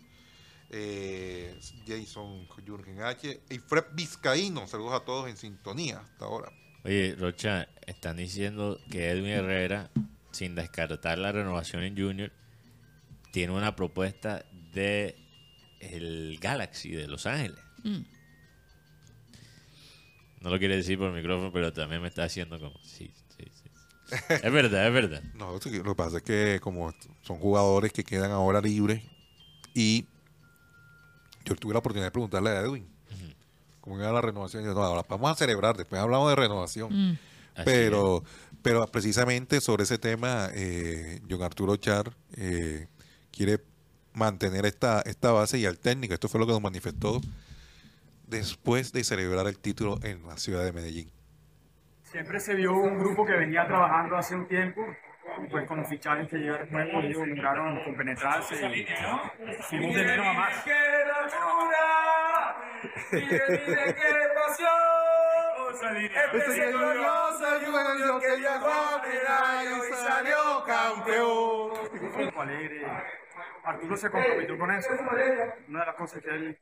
Eh, Jason Jürgen H. Y Fred Vizcaíno, saludos a todos en sintonía hasta ahora. Oye, Rocha, están diciendo que Edwin Herrera, sin descartar la renovación en Junior, tiene una propuesta de el Galaxy de Los Ángeles. Mm. No lo quiere decir por micrófono, pero también me está haciendo como, sí, sí, sí. Es verdad, es verdad. *laughs* No, lo que lo que pasa es que como son jugadores que quedan ahora libres y yo tuve la oportunidad de preguntarle a Edwin cómo iba la renovación. Y yo, no, ahora vamos a celebrar, después hablamos de renovación. Mm. Así Pero, pero precisamente sobre ese tema, eh, John Arturo Char eh, quiere mantener esta, esta base y al técnico. Esto fue lo que nos manifestó después de celebrar el título en la ciudad de Medellín. Siempre se vio un grupo que venía trabajando hace un tiempo, y pues con los fichajes que llegaron, pues, ellos lograron compenetrarse y fuimos de menos a más. Grupo alegre. Arturo se comprometió con eso. Una de las cosas que él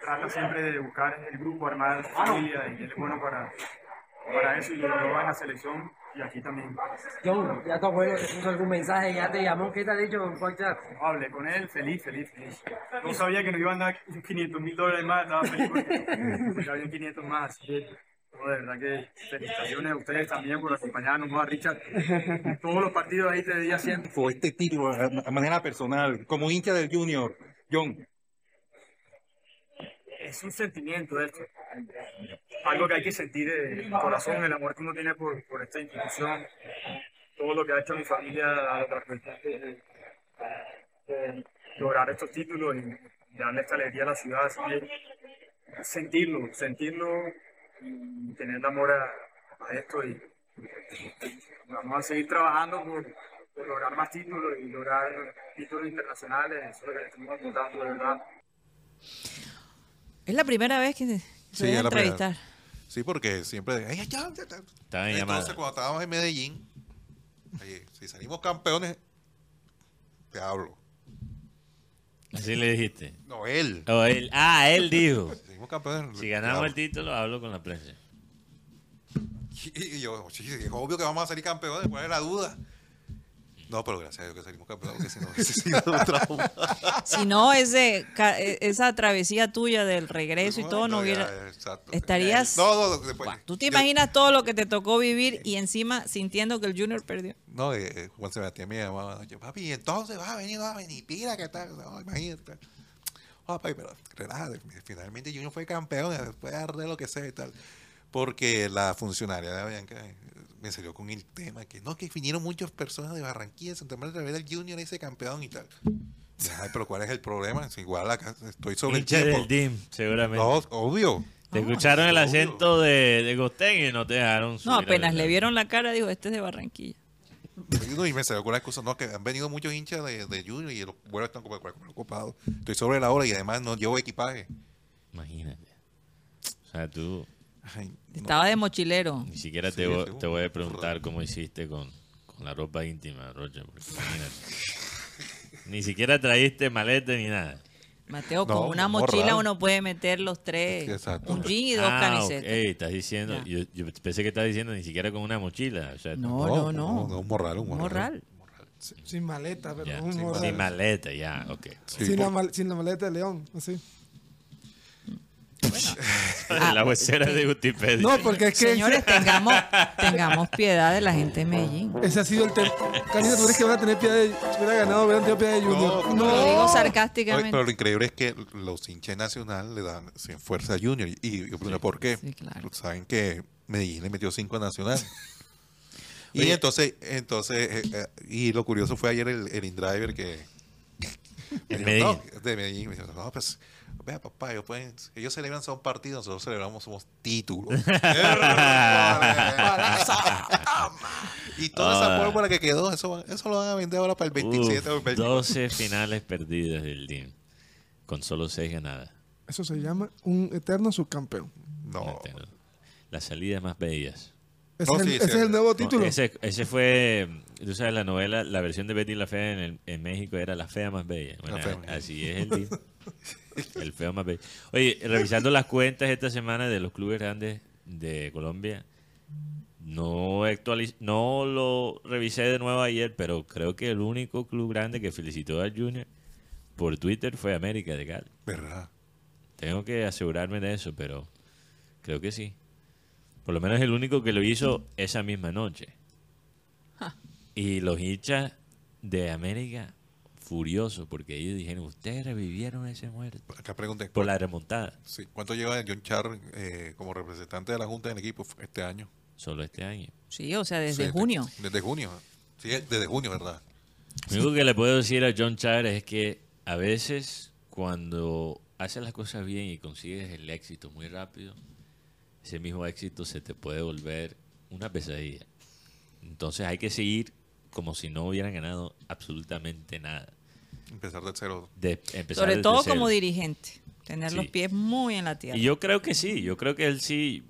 trata siempre de buscar es el grupo, armar familia y él es bueno para, para eso y lo logró en la selección y aquí también. John, ya tu abuelo te puso algún mensaje, ya te llamó, ¿qué te ha dicho por chat? Hablé con él, feliz, feliz, feliz. No sabía que nos iban a dar 500 mil dólares más, estaba feliz porque, porque había 500 más. De verdad que felicitaciones a ustedes también por acompañarnos, ¿no? a Richard. Todos los partidos ahí te día siempre. Fue este título de manera personal, como hincha del Junior, John. Es un sentimiento esto. Algo que hay que sentir de el corazón, el amor que uno tiene por, por esta institución. Todo lo que ha hecho mi familia a de, de lograr estos títulos y darle esta alegría a la ciudad. Así sentirlo, sentirlo y tener amor a, a esto. Y vamos a seguir trabajando por, por lograr más títulos y lograr títulos internacionales. Eso es lo que le estamos apuntando, de verdad. Es la primera vez que se Sí, debe primera. entrevistar. Sí, porque siempre. Ay, ay, ya, ya, ya. Estaba en Entonces, llamada. cuando estábamos en Medellín, oye, si salimos campeones, te hablo. Así le dijiste. No, él. Oh, él. Ah, él dijo. *laughs* Si ganamos el título, hablo con la prensa. Y, y yo, sí, es obvio que vamos a salir campeones, ¿cuál es la duda? No, pero gracias a Dios que salimos campeones, porque si no hubiese sido un trauma. *laughs* Si no, ese, e- esa travesía tuya del regreso y todo no hubiera... exacto. Estarías... No, no, después. ¿Tú te imaginas todo lo que te tocó vivir y encima sintiendo que el Junior perdió? No, eh, Juan Sebastián me llamaba, yo, papi, entonces vas a venir, vas a venir, pira, ¿qué tal? No, imagínate. Ah, papi, pero relájate, finalmente Junior fue campeón, después de lo que sea y tal. Porque la funcionaria de Bianca eh, me salió con el tema que no, que vinieron muchas personas de Barranquilla, Santa Marta, a ver al Junior ese campeón y tal. Ay, pero ¿cuál es el problema? Es igual acá, estoy sobre Hincha el tiempo. del DIM, seguramente. No, obvio. Te escucharon el acento de, de Costeño y no te dejaron No, subir al- apenas le vieron la cara, dijo, este es de Barranquilla. Y no, y me salió con la excusa, no, que han venido muchos hinchas de, de Junior y los vuelos están ocupados. Estoy sobre la hora y además no llevo equipaje. Imagínate. O sea, tú Estaba de mochilero. ni siquiera te, Sí, voy, te voy a preguntar cómo hiciste con, con la ropa íntima, imagínate. ni siquiera traíste maleta ni nada. Mateo, No, con una mochila uno puede meter los tres. Exacto. Un jean y dos Ah, camisetas. estás diciendo, yo, yo pensé que estás diciendo ni siquiera con una mochila. O sea, No, no, no. un morral, un morral. Sin maleta, pero Ya, un sin, morral. sin maleta, ya, ok. sin, la mal- sin la maleta de León, así. *laughs* la huesera de Wikipedia. No, porque es que... Señores, tengamos, *laughs* tengamos piedad de la gente de Medellín. Ese ha sido el tema. Karina, ¿tú crees que van a tener piedad de... Si hubiera ganado, hubieran tenido piedad de Junior? No. Lo digo Oye, sarcásticamente. pero lo increíble es que los hinchas nacional le dan sin fuerza a Junior. Y yo pregunto, ¿por qué? Saben que Medellín le metió 5 a Nacional. *laughs* y Oye. entonces, entonces eh, eh, y lo curioso fue ayer el, el InDriver que... me En dijo, Medellín. No, de Medellín. Me dijo, no, pues, vea papá, ellos, pueden, ellos celebran son partidos, nosotros celebramos somos títulos. *laughs* y toda esa Ah. pólvora que quedó, eso, eso lo van a vender ahora para el 27 o el Uf, 28. 12 finales perdidas del DIM, con solo 6 ganadas. Eso se llama un eterno subcampeón. No. Las salidas más bellas. Ese es el- ese es el nuevo No, título. ese, ese fue, tú sabes, la novela, la versión de Betty la Fea en, el- en México era La Fea Más Bella. Bueno, La Fea así es. El *laughs* feo más bello. Oye, revisando las cuentas esta semana de los clubes grandes de Colombia, no, actualiz- no lo revisé de nuevo ayer, pero creo que el único club grande que felicitó al Junior por Twitter fue América de Cali. ¿Verdad? Tengo que asegurarme de eso, pero creo que sí. Por lo menos el único que lo hizo esa misma noche. Y los hinchas de América furiosos porque ellos dijeron, ustedes revivieron ese muerto. Acá pregunté. Por la remontada. Sí. ¿Cuánto lleva John Char eh, como representante de la Junta del equipo este año? Solo este año. Sí, o sea, desde Sí, junio. Desde junio. Sí, desde junio, ¿verdad? Lo único que le puedo decir a John Chávez es que a veces cuando haces las cosas bien y consigues el éxito muy rápido, ese mismo éxito se te puede volver una pesadilla. Entonces hay que seguir como si no hubieran ganado absolutamente nada. Empezar de cero. De empezar Sobre todo cero. como dirigente. Tener los pies muy en la tierra. Y yo creo que sí, yo creo que él sí,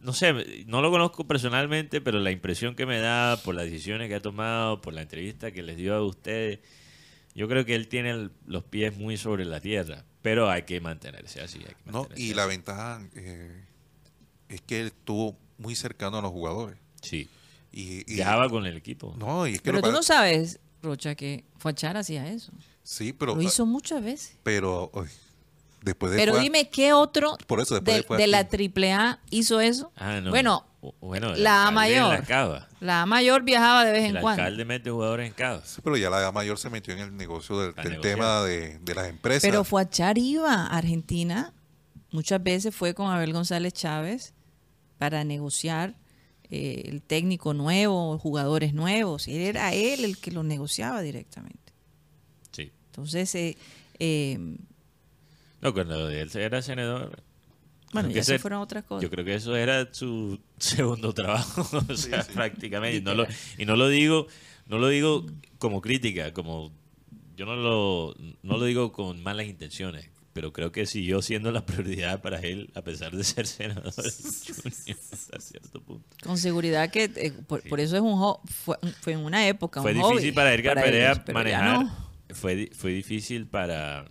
no sé, no lo conozco personalmente, pero la impresión que me da por las decisiones que ha tomado, por la entrevista que les dio a ustedes, yo creo que él tiene el- los pies muy sobre la tierra, pero hay que mantenerse así. hay que No, y así. la ventaja eh, es que él estuvo muy cercano a los jugadores. Sí. Y, y- Viajaba con el equipo. No, y es que Pero tú no sabes, Rocha, que Fachar hacía eso. Sí, pero. Lo hizo muchas veces. Pero. uy, después de. Pero dime, ¿qué otro Por eso después de, de de la AAA hizo eso? Ah, no. Bueno, O- bueno, el la A mayor. La. La A mayor viajaba de vez El en cuando. alcalde mete jugadores en cava. Sí, pero ya la edad mayor se metió en el negocio del, tema de, de las empresas. Pero Fuachar iba a Argentina, muchas veces fue con Abel González Chávez para negociar eh, el técnico nuevo, jugadores nuevos. Y era él el que los negociaba directamente. Sí. Entonces, eh, eh, No, cuando él era senador. Bueno, ya se fueron otras cosas. Yo creo que eso era su *laughs* segundo trabajo, *laughs* o sea, sí. prácticamente. Y no, lo, y no lo digo, no lo digo como crítica, como yo no lo, no lo digo con malas intenciones, pero creo que siguió siendo la prioridad para él, a pesar de ser senador junior *laughs* hasta cierto punto. con seguridad que eh, por, por eso es un jo- fue, fue en una época Fue un difícil hobby para Edgar para Perea ellos, manejar. no. Fue, fue difícil para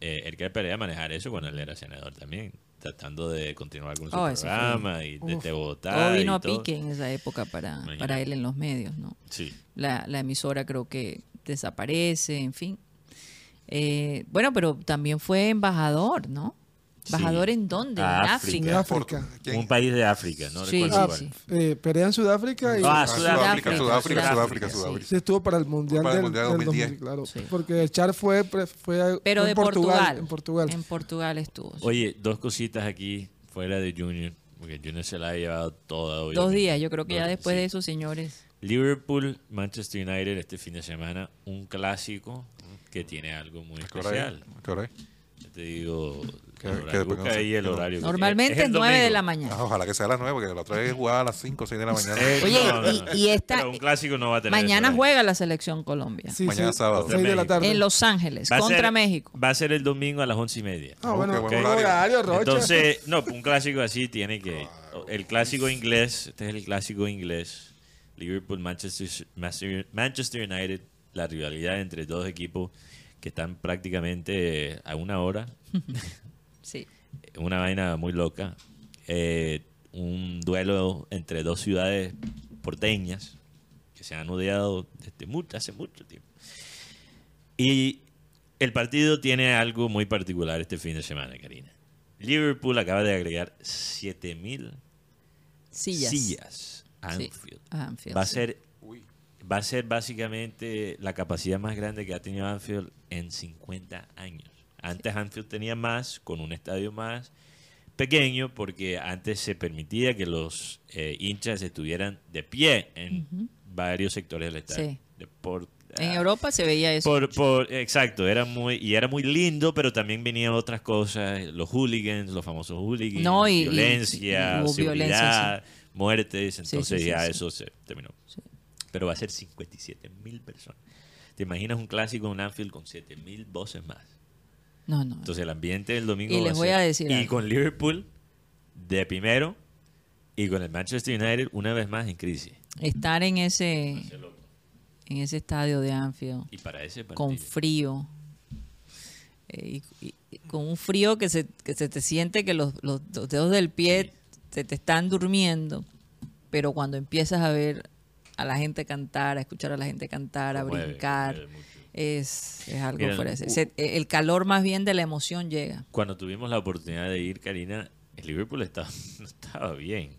eh, Edgar Perea manejar eso cuando él era senador también, tratando de continuar con su Oh, programa y desde Bogotá. Todo vino y a todo. pique en esa época para, Imagínate. para él en los medios, ¿no? Sí. La, la emisora creo que desaparece, en fin. Eh, bueno, pero también fue embajador, ¿no? ¿Embajador en dónde? A en África. África. África. Un país de África, no Sí, sí, sí. Eh, Perea en Sudáfrica y Ah, Ah, Sudáfrica, Sudáfrica, Sudáfrica, Sudáfrica, sí. Sudáfrica. Sí, estuvo para el Mundial, Para el Mundial del 2010. 2000, claro. Sí. Porque el Char fue, pre- fue Pero fue de en Portugal. En Portugal. En Portugal estuvo. sí. Oye, dos cositas aquí fuera de Junior, porque Junior se la ha llevado toda. hoy. Dos días, yo creo que Dos ya después sí. de esos señores. Liverpool, Manchester United este fin de semana, un clásico que tiene algo muy especial. Yo te digo, Que- busca ahí el horario. Normalmente Es el 9 de la mañana. Ah, ojalá que sea a las 9, porque la otra vez jugaba a las 5 o 6 de la mañana. Eh, Oye, no, no, y- no. y esta- Pero un clásico no va a tener Mañana juega la selección Colombia. Sí, Mañana sí, sábado. seis de la tarde. En Los Ángeles, Va contra ser- México. Va a ser el domingo a las once y media. Ah, bueno, qué buen horario. horario, Rocha. Entonces, no, un clásico así tiene que. El clásico inglés, este es el clásico inglés. Liverpool, Manchester Manchester United, la rivalidad entre dos equipos que están prácticamente a una hora. *laughs* Sí. Una vaina muy loca. Eh, un duelo entre dos ciudades porteñas que se han odiado desde mucho, hace mucho tiempo. Y el partido tiene algo muy particular este fin de semana, Karina. Liverpool acaba de agregar 7000 Sillas. sillas a Sí, Anfield. a Anfield, va a ser va a ser básicamente la capacidad más grande que ha tenido Anfield en 50 años. Antes Anfield tenía más, con un estadio más pequeño, porque antes se permitía que los eh, hinchas estuvieran de pie en varios sectores del estadio. Sí. De por- En ah, Europa se veía eso. por, por- exacto, era muy y era muy lindo, pero también venían otras cosas, los hooligans, los famosos hooligans, No, y- y- violencia, y seguridad, violencia, muertes, entonces sí, ya eso se terminó. Pero va a ser 57 mil personas. ¿Te imaginas un clásico en Anfield con 7 mil voces más? No, no. Entonces el ambiente del domingo Y va les a voy ser- a decir y algo. con Liverpool de primero y con el Manchester United una vez más en crisis. Estar en ese en ese estadio de Anfield Y para ese partido. con frío eh, y, con un frío que se, que se te siente que los, los- los dedos del pie se te están durmiendo pero cuando empiezas a ver a la gente cantar a escuchar a la gente cantar a Conmueve, brincar mucho. es, es algo Mira, fuera se- el calor más bien de la emoción llega Cuando tuvimos la oportunidad de ir, Karina, el Liverpool estaba, *laughs* no estaba bien.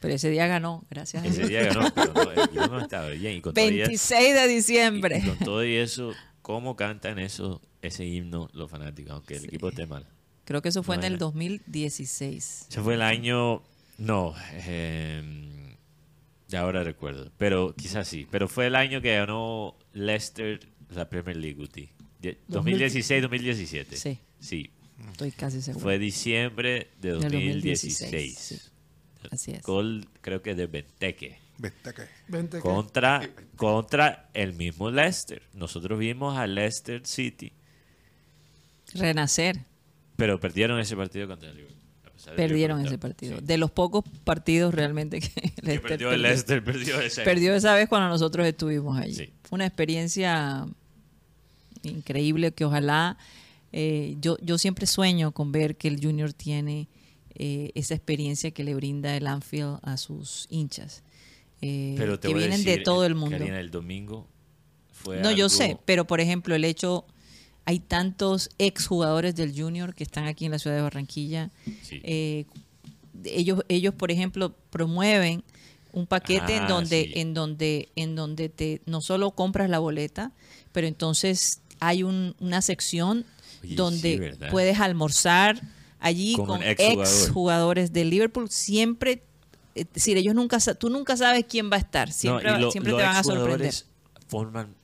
pero ese día ganó gracias a Ese Dios. día ganó, pero no, el *laughs* no estaba bien. Y con todo y eso- 26 de diciembre Y con todo y eso, ¿cómo cantan eso, ese himno los fanáticos, aunque el equipo esté mal? creo que eso fue No en el era. 2016 Ese fue el año, no, eh, ya ahora recuerdo, pero quizás sí, pero fue el año que ganó Leicester la Premier League, Guti. Die- 2016-2017. Sí. Sí. Estoy casi seguro. Fue diciembre de Del 2016. 2016, sí. Así es. Gol, creo que de Benteke. Benteke. Benteke. Contra, contra el mismo Leicester. Nosotros vimos a Leicester City, renacer pero perdieron ese partido contra el Liverpool. Perdieron ese partido. sí. De los pocos partidos realmente que, *laughs* Leicester perdió el Leicester, perdió ese. perdió esa vez cuando nosotros estuvimos allí. Sí. Fue una experiencia increíble que ojalá eh, yo, yo siempre sueño con ver que el Junior tiene eh, esa experiencia que le brinda el Anfield a sus hinchas. eh, Pero te que voy a vienen de todo el mundo. Karina, el domingo fue No, yo sé, pero por ejemplo, el hecho, hay tantos exjugadores del Junior que están aquí en la ciudad de Barranquilla. Sí. Eh, ellos, ellos, por ejemplo, promueven un paquete en Ah, donde, sí. en donde, en donde te no solo compras la boleta, pero entonces hay un- una sección Oye, donde puedes almorzar allí Con con, ex jugadores de Liverpool. Siempre, es decir, ellos nunca, tú nunca sabes quién va a estar. Siempre, No, lo- siempre te van a sorprender. forman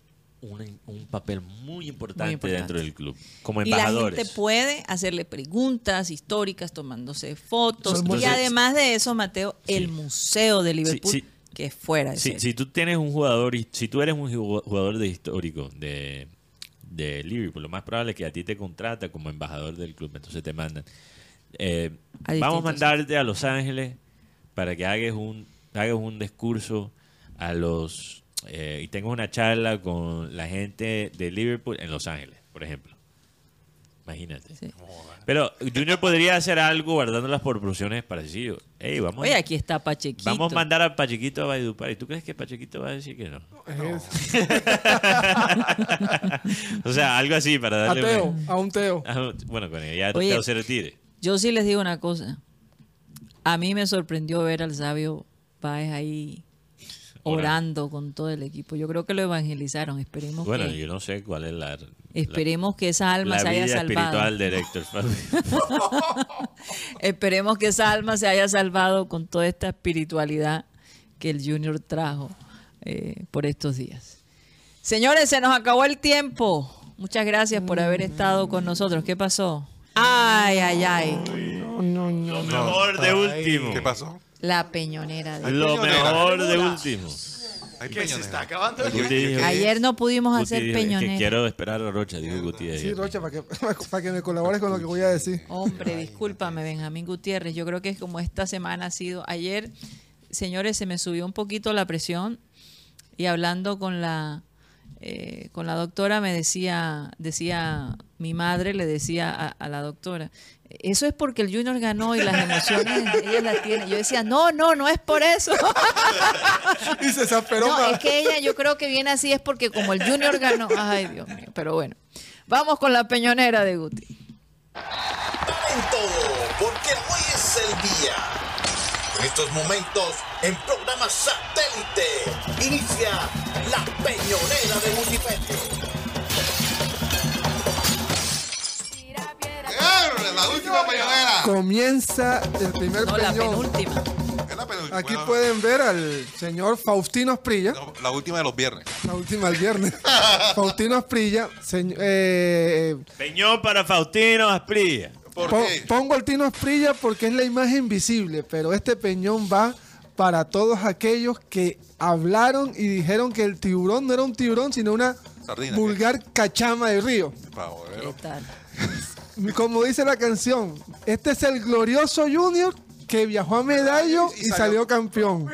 un, un papel muy importante, importante. dentro del club, como Y la embajadores. gente puede hacerle preguntas históricas, tomándose fotos. Entonces- y además de eso, Mateo, el Museo de Liverpool, sí. que es fuera de si, si tú tienes un jugador, si tú eres un ju- jugador de histórico de, de Liverpool, lo más probable es que a ti te contrata como embajador del club, entonces te mandan. eh, vamos a mandarte a Los Ángeles para que hagas un, hagas un discurso a los eh, y tengas una charla con la gente de Liverpool en Los Ángeles, por ejemplo. Imagínate. Pero Junior podría hacer algo guardando las proporciones parecidas. Ey, vamos, Oye, aquí está Pachequito. vamos a mandar a Pachequito a Valledupar. ¿Y tú crees que Pachequito va a decir que no? *laughs* o sea, algo así para A darle... Teo, una- a un Teo. Bueno, con ya Oye, Teo se retire. Yo sí les digo una cosa. A mí me sorprendió ver al sabio Páez ahí orando con todo el equipo. Yo creo que lo evangelizaron. Esperemos Bueno, que yo no sé cuál es la... esperemos que esa alma se haya vida salvado. espiritual de Héctor Fabi. *laughs* Esperemos que esa alma se haya salvado con toda esta espiritualidad que el Junior trajo eh, por estos días. Señores, se nos acabó el tiempo. Muchas gracias por haber estado con nosotros. ¿Qué pasó? Ay, ay, ay. No, no, Lo mejor de último. ¿Qué pasó? La peñonera. de- Lo mejor de último. Hay ¿Qué se está acabando? Guti el- dijo- Ayer no pudimos Guti hacer dijo, "Es que peñonera. quiero esperar a Rocha, dijo Guti. Sí. Rocha, para que, *laughs* para que me colabores con lo que voy a decir. Hombre, discúlpame, Benjamín Gutiérrez. Yo creo que es como esta semana ha sido. Ayer, señores, se me subió un poquito la presión y hablando con la eh, con la doctora me decía decía mi madre le decía a, a la doctora eso es porque el Junior ganó y las emociones ella las tiene. Yo decía, no, no, no es por eso. *laughs* y se desesperó. No, es que ella yo creo que viene así es porque como el Junior ganó. Ay, Dios mío. Pero bueno, vamos con la peñonera de Guti. todo, porque hoy es el día. En estos momentos, en programa satélite, inicia la peñonera de La última peñonera. Comienza el primer No, la peñón. penúltima. Es la penúltima. Aquí Bueno, pueden ver al señor Faustino Asprilla. La última de los viernes. La última el viernes. *laughs* Faustino Asprilla. eh, Peñón para Faustino Asprilla. ¿Por Po- qué? Pongo al Tino Asprilla porque es la imagen visible, pero este peñón va para todos aquellos que hablaron y dijeron que el tiburón no era un tiburón, sino una Sardina, vulgar cachama de río. ¿Qué tal? *laughs* Como dice la canción, este es el glorioso Junior que viajó a Medallo y salió campeón.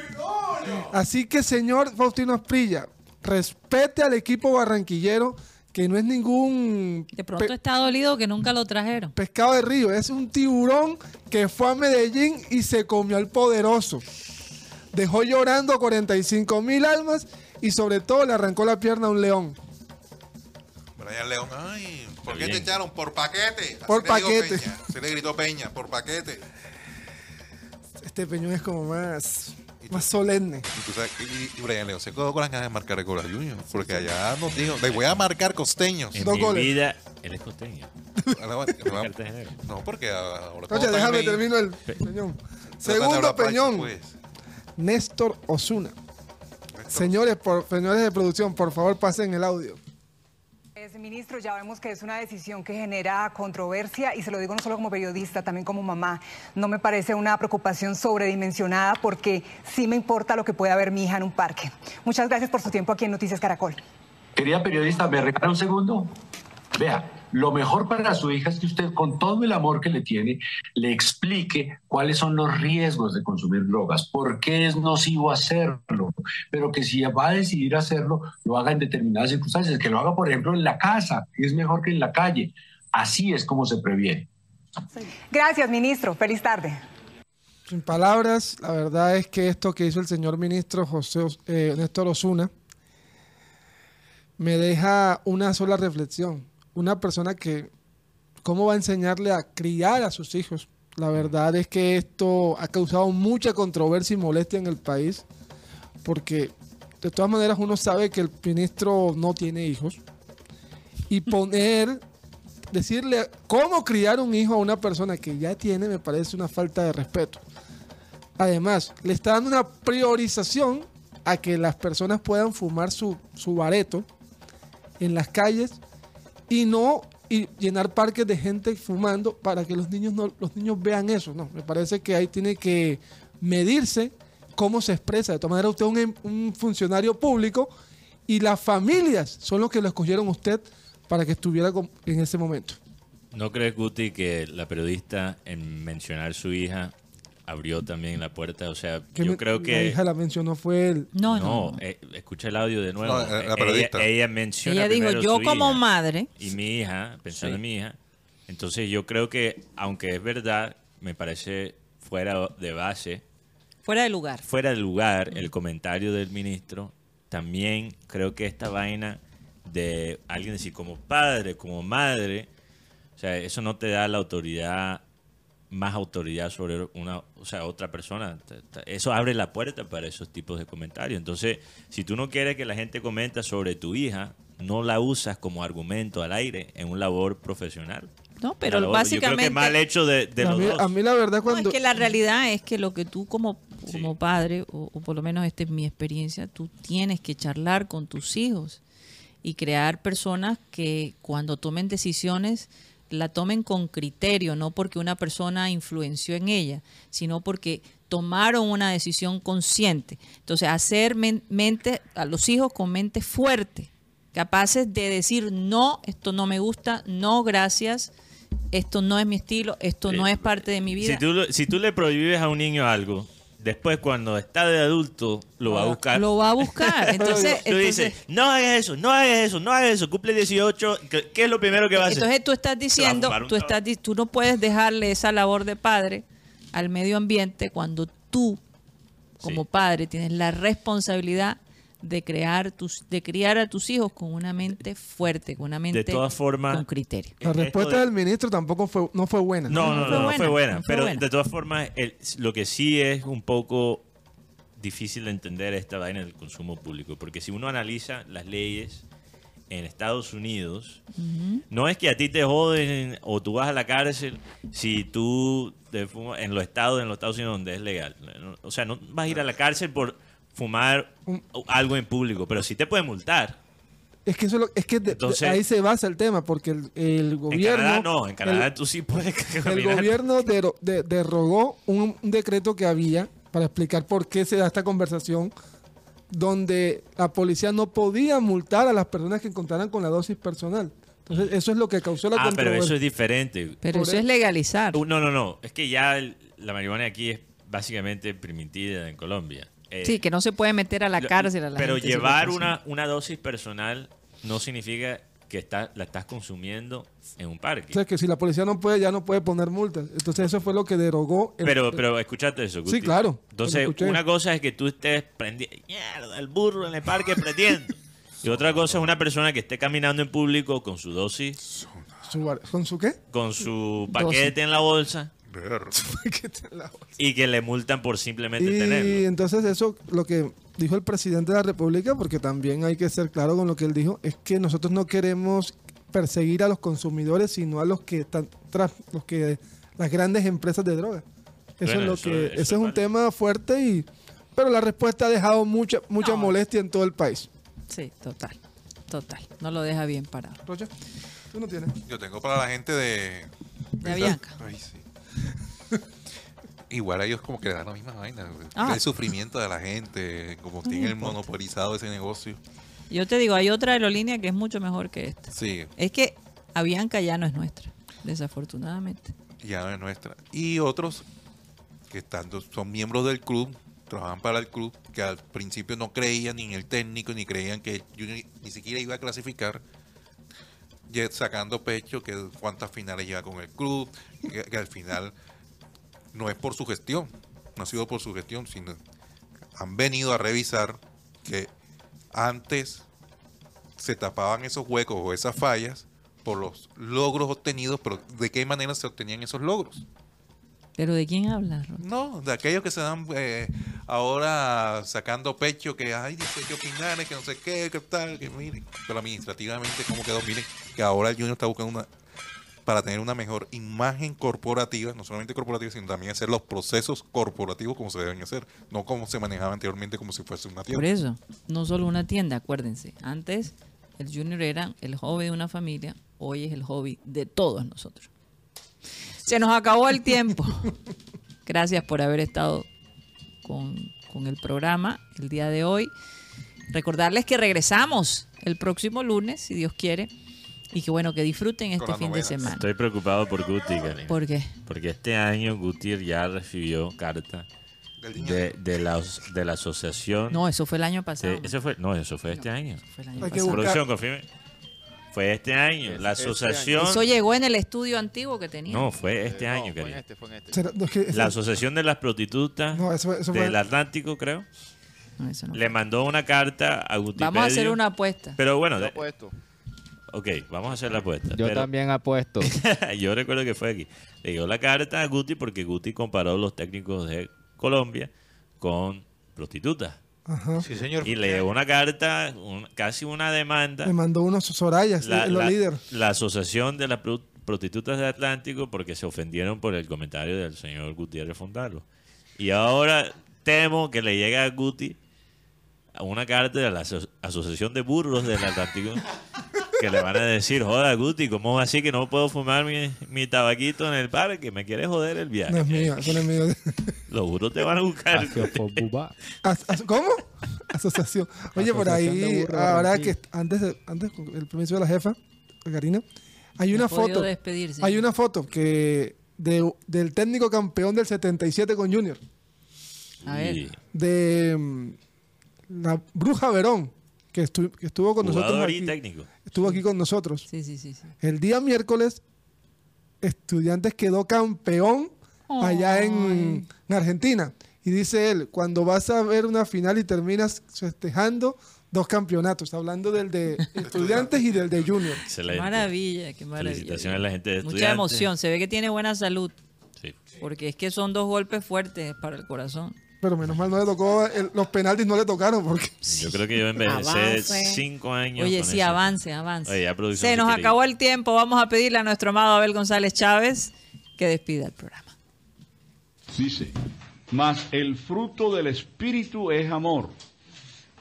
Así que, señor Faustino Asprilla, respete al equipo barranquillero, que no es ningún De pronto está dolido que nunca lo trajeron. pescado de río, es un tiburón que fue a Medellín y se comió al poderoso. Dejó llorando a 45 mil almas y sobre todo le arrancó la pierna a un león. Brian León, ay, ¿por qué te echaron? Por paquete. Así Por paquete. Peña. Se le gritó Peña, por paquete. Este peñón es como más, más solemne. Y, tú sabes, y, y Brian León se quedó con las ganas de marcar el gol a Junior. Porque allá nos dijo, le voy a marcar costeños. En Dos mi goles. vida, él es costeño. *laughs* No, porque ahora Oye, déjame termino el peñón. Segundo peñón, pues. Néstor Osuna. Señores, por, señores de producción, por favor pasen el audio. Ministro, ya vemos que es una decisión que genera controversia y se lo digo no solo como periodista, también como mamá. No me parece una preocupación sobredimensionada porque sí me importa lo que pueda ver mi hija en un parque. Muchas gracias por su tiempo aquí en Noticias Caracol. Querida periodista, ¿me regala un segundo? Vea, lo mejor para su hija es que usted, con todo el amor que le tiene, le explique cuáles son los riesgos de consumir drogas, por qué es nocivo hacerlo, pero que si va a decidir hacerlo, lo haga en determinadas circunstancias, que lo haga, por ejemplo, en la casa, que es mejor que en la calle. Así es como se previene. Gracias, ministro. Feliz tarde. Sin palabras, la verdad es que esto que hizo el señor ministro José eh, Néstor Osuna me deja una sola reflexión. Una persona que, ¿cómo va a enseñarle a criar a sus hijos? La verdad es que esto ha causado mucha controversia y molestia en el país, porque de todas maneras uno sabe que el ministro no tiene hijos. Y poner, decirle cómo criar un hijo a una persona que ya tiene, me parece una falta de respeto. Además, le está dando una priorización a que las personas puedan fumar su, su bareto en las calles y no y llenar parques de gente fumando para que los niños no, los niños vean eso. No, me parece que ahí tiene que medirse cómo se expresa. De todas maneras, usted es un, un funcionario público y las familias son los que lo escogieron usted para que estuviera en ese momento. ¿No crees, Guti, que la periodista en mencionar su hija abrió también la puerta? O sea, yo me- creo La que... hija la mencionó fue él. No, eh, escucha el audio de nuevo. No, la- la ella, ella menciona Ella dijo, yo como hija madre. Y mi hija, pensando Sí. en mi hija. Entonces yo creo que, aunque es verdad, me parece fuera de base, Fuera de lugar. fuera de lugar el comentario del ministro, también creo que esta vaina de alguien decir como padre, como madre, o sea, eso no te da la autoridad, más autoridad sobre una, o sea, otra persona. Eso abre la puerta para esos tipos de comentarios. Entonces, si tú no quieres que la gente comenta sobre tu hija, no la usas como argumento al aire en un labor profesional. No, pero labor- Yo creo básicamente- que mal hecho de, de a, los mí, dos. a mí la verdad No, cuando... es que la realidad es que lo que tú como, como padre, o, o por lo menos esta es mi experiencia, tú tienes que charlar con tus hijos y crear personas que cuando tomen decisiones la tomen con criterio, no porque una persona influenció en ella, sino porque tomaron una decisión consciente. Entonces, hacer men- mente a los hijos con mente fuerte, capaces de decir no, esto no me gusta, no, gracias, esto no es mi estilo, esto no es parte de mi vida. Si tú, si tú le prohíbes a un niño algo, después cuando está de adulto lo va a buscar. Lo va a buscar. *laughs* Entonces, tú entonces- dices, no hagas eso, no hagas eso, no hagas eso, cumple 18, ¿qué, es lo primero que va a hacer? Entonces tú estás diciendo, tú, estás, tú no puedes dejarle esa labor de padre al medio ambiente cuando tú, como padre, tienes la responsabilidad de crear tus, de criar a tus hijos con una mente fuerte, con una mente todas formas, con criterio. La respuesta del ministro tampoco fue, no fue buena. No, no, no, no fue buena. no fue pero buena. de todas formas, el- lo que sí es un poco difícil de entender esta vaina del consumo público. Porque si uno analiza las leyes en Estados Unidos, no es que a ti te joden o tú vas a la cárcel si tú te fumas en los estados, en los Estados Unidos donde es legal. O sea, no vas a ir a la cárcel por fumar algo en público, pero sí te pueden multar. Es que eso es, lo- es que de- de Entonces- ahí se basa el tema, porque el, el gobierno... en Canadá no, en Canadá el- tú sí puedes *laughs* El gobierno dero- de- derogó un, un decreto que había para explicar por qué se da esta conversación, donde la policía no podía multar a las personas que encontraran con la dosis personal. Entonces, eso es lo que causó la Ah, pero eso es diferente. Pero Por eso es legalizar. Uh, No, no, no. Es que ya el- la marihuana aquí es básicamente permitida en Colombia. Eh, Sí, que no se puede meter a la cárcel a la Pero gente llevar una, una dosis personal no significa que está, la estás consumiendo en un parque. O sea, que si la policía no puede, ya no puede poner multas. Entonces, eso fue lo que derogó. el- Pero, pero escúchate eso. Sí, claro, Entonces, una cosa es que tú estés prendiendo, mierda, el burro en el parque prendiendo. y otra cosa es una persona que esté caminando en público con su dosis, ¿Con su qué? con su Paquete en la bolsa. *laughs* y que le multan por simplemente Y tenerlo. entonces eso, lo que dijo el presidente de la República, porque también hay que ser claro con lo que él dijo, es que nosotros no queremos perseguir a los consumidores, sino a los que están tras los que las grandes empresas de droga. Eso Bueno, es lo eso- que, eso ese es un tema fuerte y, pero la respuesta ha dejado mucha mucha molestia en todo el país. Sí, total, total. No lo deja bien parado. Rocha, tú no tienes. Yo tengo para la gente de. De Avianca. Ay, sí. *laughs* Igual a ellos como que le dan la misma vaina. Ah. El sufrimiento de la gente, como tienen monopolizado ese negocio. Yo te digo, hay otra aerolínea que es mucho mejor que esta. Sí, Es que Avianca ya no es nuestra, desafortunadamente. ya no es nuestra. Y otros que están, son miembros del club, trabajan para el club, que al principio no creían ni en el técnico, ni creían que Junior ni siquiera iba a clasificar, sacando pecho que cuántas finales lleva con el club, que, que al final no es por su gestión, no ha sido por su gestión, sino han venido a revisar que antes se tapaban esos huecos o esas fallas por los logros obtenidos, pero ¿de qué manera se obtenían esos logros? ¿Pero de quién hablas? No, de aquellos que se dan eh, ahora sacando pecho, que hay 18 finales, que no sé qué, que tal, que miren, pero administrativamente cómo quedó, miren, que ahora el Junior está buscando una, para tener una mejor imagen corporativa, no solamente corporativa, sino también hacer los procesos corporativos como se deben hacer, no como se manejaba anteriormente como si fuese una tienda. Por eso, no solo una tienda, acuérdense. Antes el junior era el hobby de una familia, hoy es el hobby de todos nosotros. Se nos acabó el tiempo. *laughs* Gracias por haber estado con, con el programa el día de hoy. Recordarles que regresamos el próximo lunes, si Dios quiere, y que bueno, que disfruten este fin de semana. Estoy preocupado por Guti. ¿Por qué? Porque este año Guti ya recibió carta de, de la, de la asociación. No, eso fue el año pasado. Eso fue, no, eso fue este año. fue el año Hay que pasado. Producción, confirme. Fue este año. La asociación. Eso llegó en el estudio antiguo que tenía. No, fue este año, fue en este, fue en este. No, es que- La asociación de las prostitutas No, eso- eso fue- del Atlántico, creo, No, eso no le mandó una carta a Guti. Vamos a hacer una apuesta. Pero bueno, Yo apuesto. ok, vamos a hacer la apuesta. Yo pero- también apuesto. *laughs* yo recuerdo que fue aquí. Le llegó la carta a Guti porque Guti comparó los técnicos de Colombia con prostitutas. Ajá. Sí, señor. Y le llegó una carta, un- casi una demanda. Me mandó unos Soraya, sí, la, los la- líderes. la Asociación de las Pro- Prostitutas de Atlántico porque se ofendieron por el comentario del señor Gutiérrez Fontalo. Y ahora temo que le llegue a Guti una carta de la aso- Asociación de Burros del Atlántico *laughs* que le van a decir, joda Guti, ¿cómo va así que no puedo fumar mi, mi tabaquito en el parque? Me quieres joder el viaje. No es mío, eso no es mío. Los burros te van a buscar. As- as- ¿Cómo? Asociación. Oye, por Asociación ahí, ahora que antes, de- antes con el permiso de la jefa, Karina, hay una foto. despedirse. Hay una foto que de, del técnico campeón del 77 con Junior, A ver. De mm, la Bruja Verón, que, estu- que estuvo con nosotros jugador y aquí. técnico. Estuvo aquí con nosotros. Sí, sí, sí. sí. El día miércoles, Estudiantes quedó campeón allá en, en Argentina. Y dice él, cuando vas a ver una final y terminas festejando dos campeonatos, hablando del de *laughs* Estudiantes y del de Junior. Qué maravilla, qué maravilla. Felicitaciones a la gente de Mucha Estudiantes. emoción. Se ve que tiene buena salud. Sí. Porque es que son dos golpes fuertes para el corazón. Pero menos mal no le tocó, el- los penaltis no le tocaron porque... Yo creo que yo envejecé cinco años. Oye, con sí, eso. avance, avance. Oye, ya producción Se nos ir. acabó el tiempo. Vamos a pedirle a nuestro amado Abel González Chávez que despida el programa. Dice, mas el fruto del Espíritu es amor.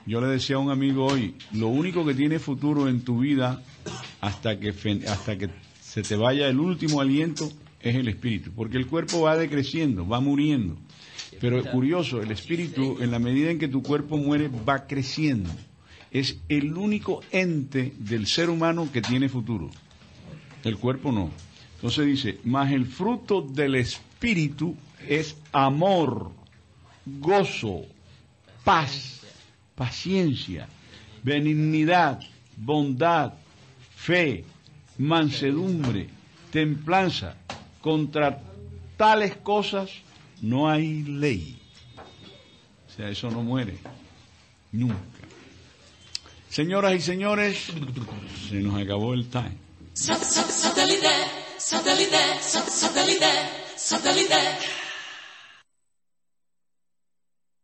Yo le decía a un amigo hoy, lo único que tiene futuro en tu vida hasta que, hasta que se te vaya el último aliento es el Espíritu, porque el cuerpo va decreciendo, va muriendo. Pero curioso, el Espíritu, en la medida en que tu cuerpo muere, va creciendo. Es el único ente del ser humano que tiene futuro. El cuerpo no. Entonces dice, mas el fruto del Espíritu es amor, gozo, paz, paciencia, benignidad, bondad, fe, mansedumbre, templanza. Contra tales cosas no hay ley. O sea, eso no muere. Nunca. Señoras y señores, se nos acabó el time.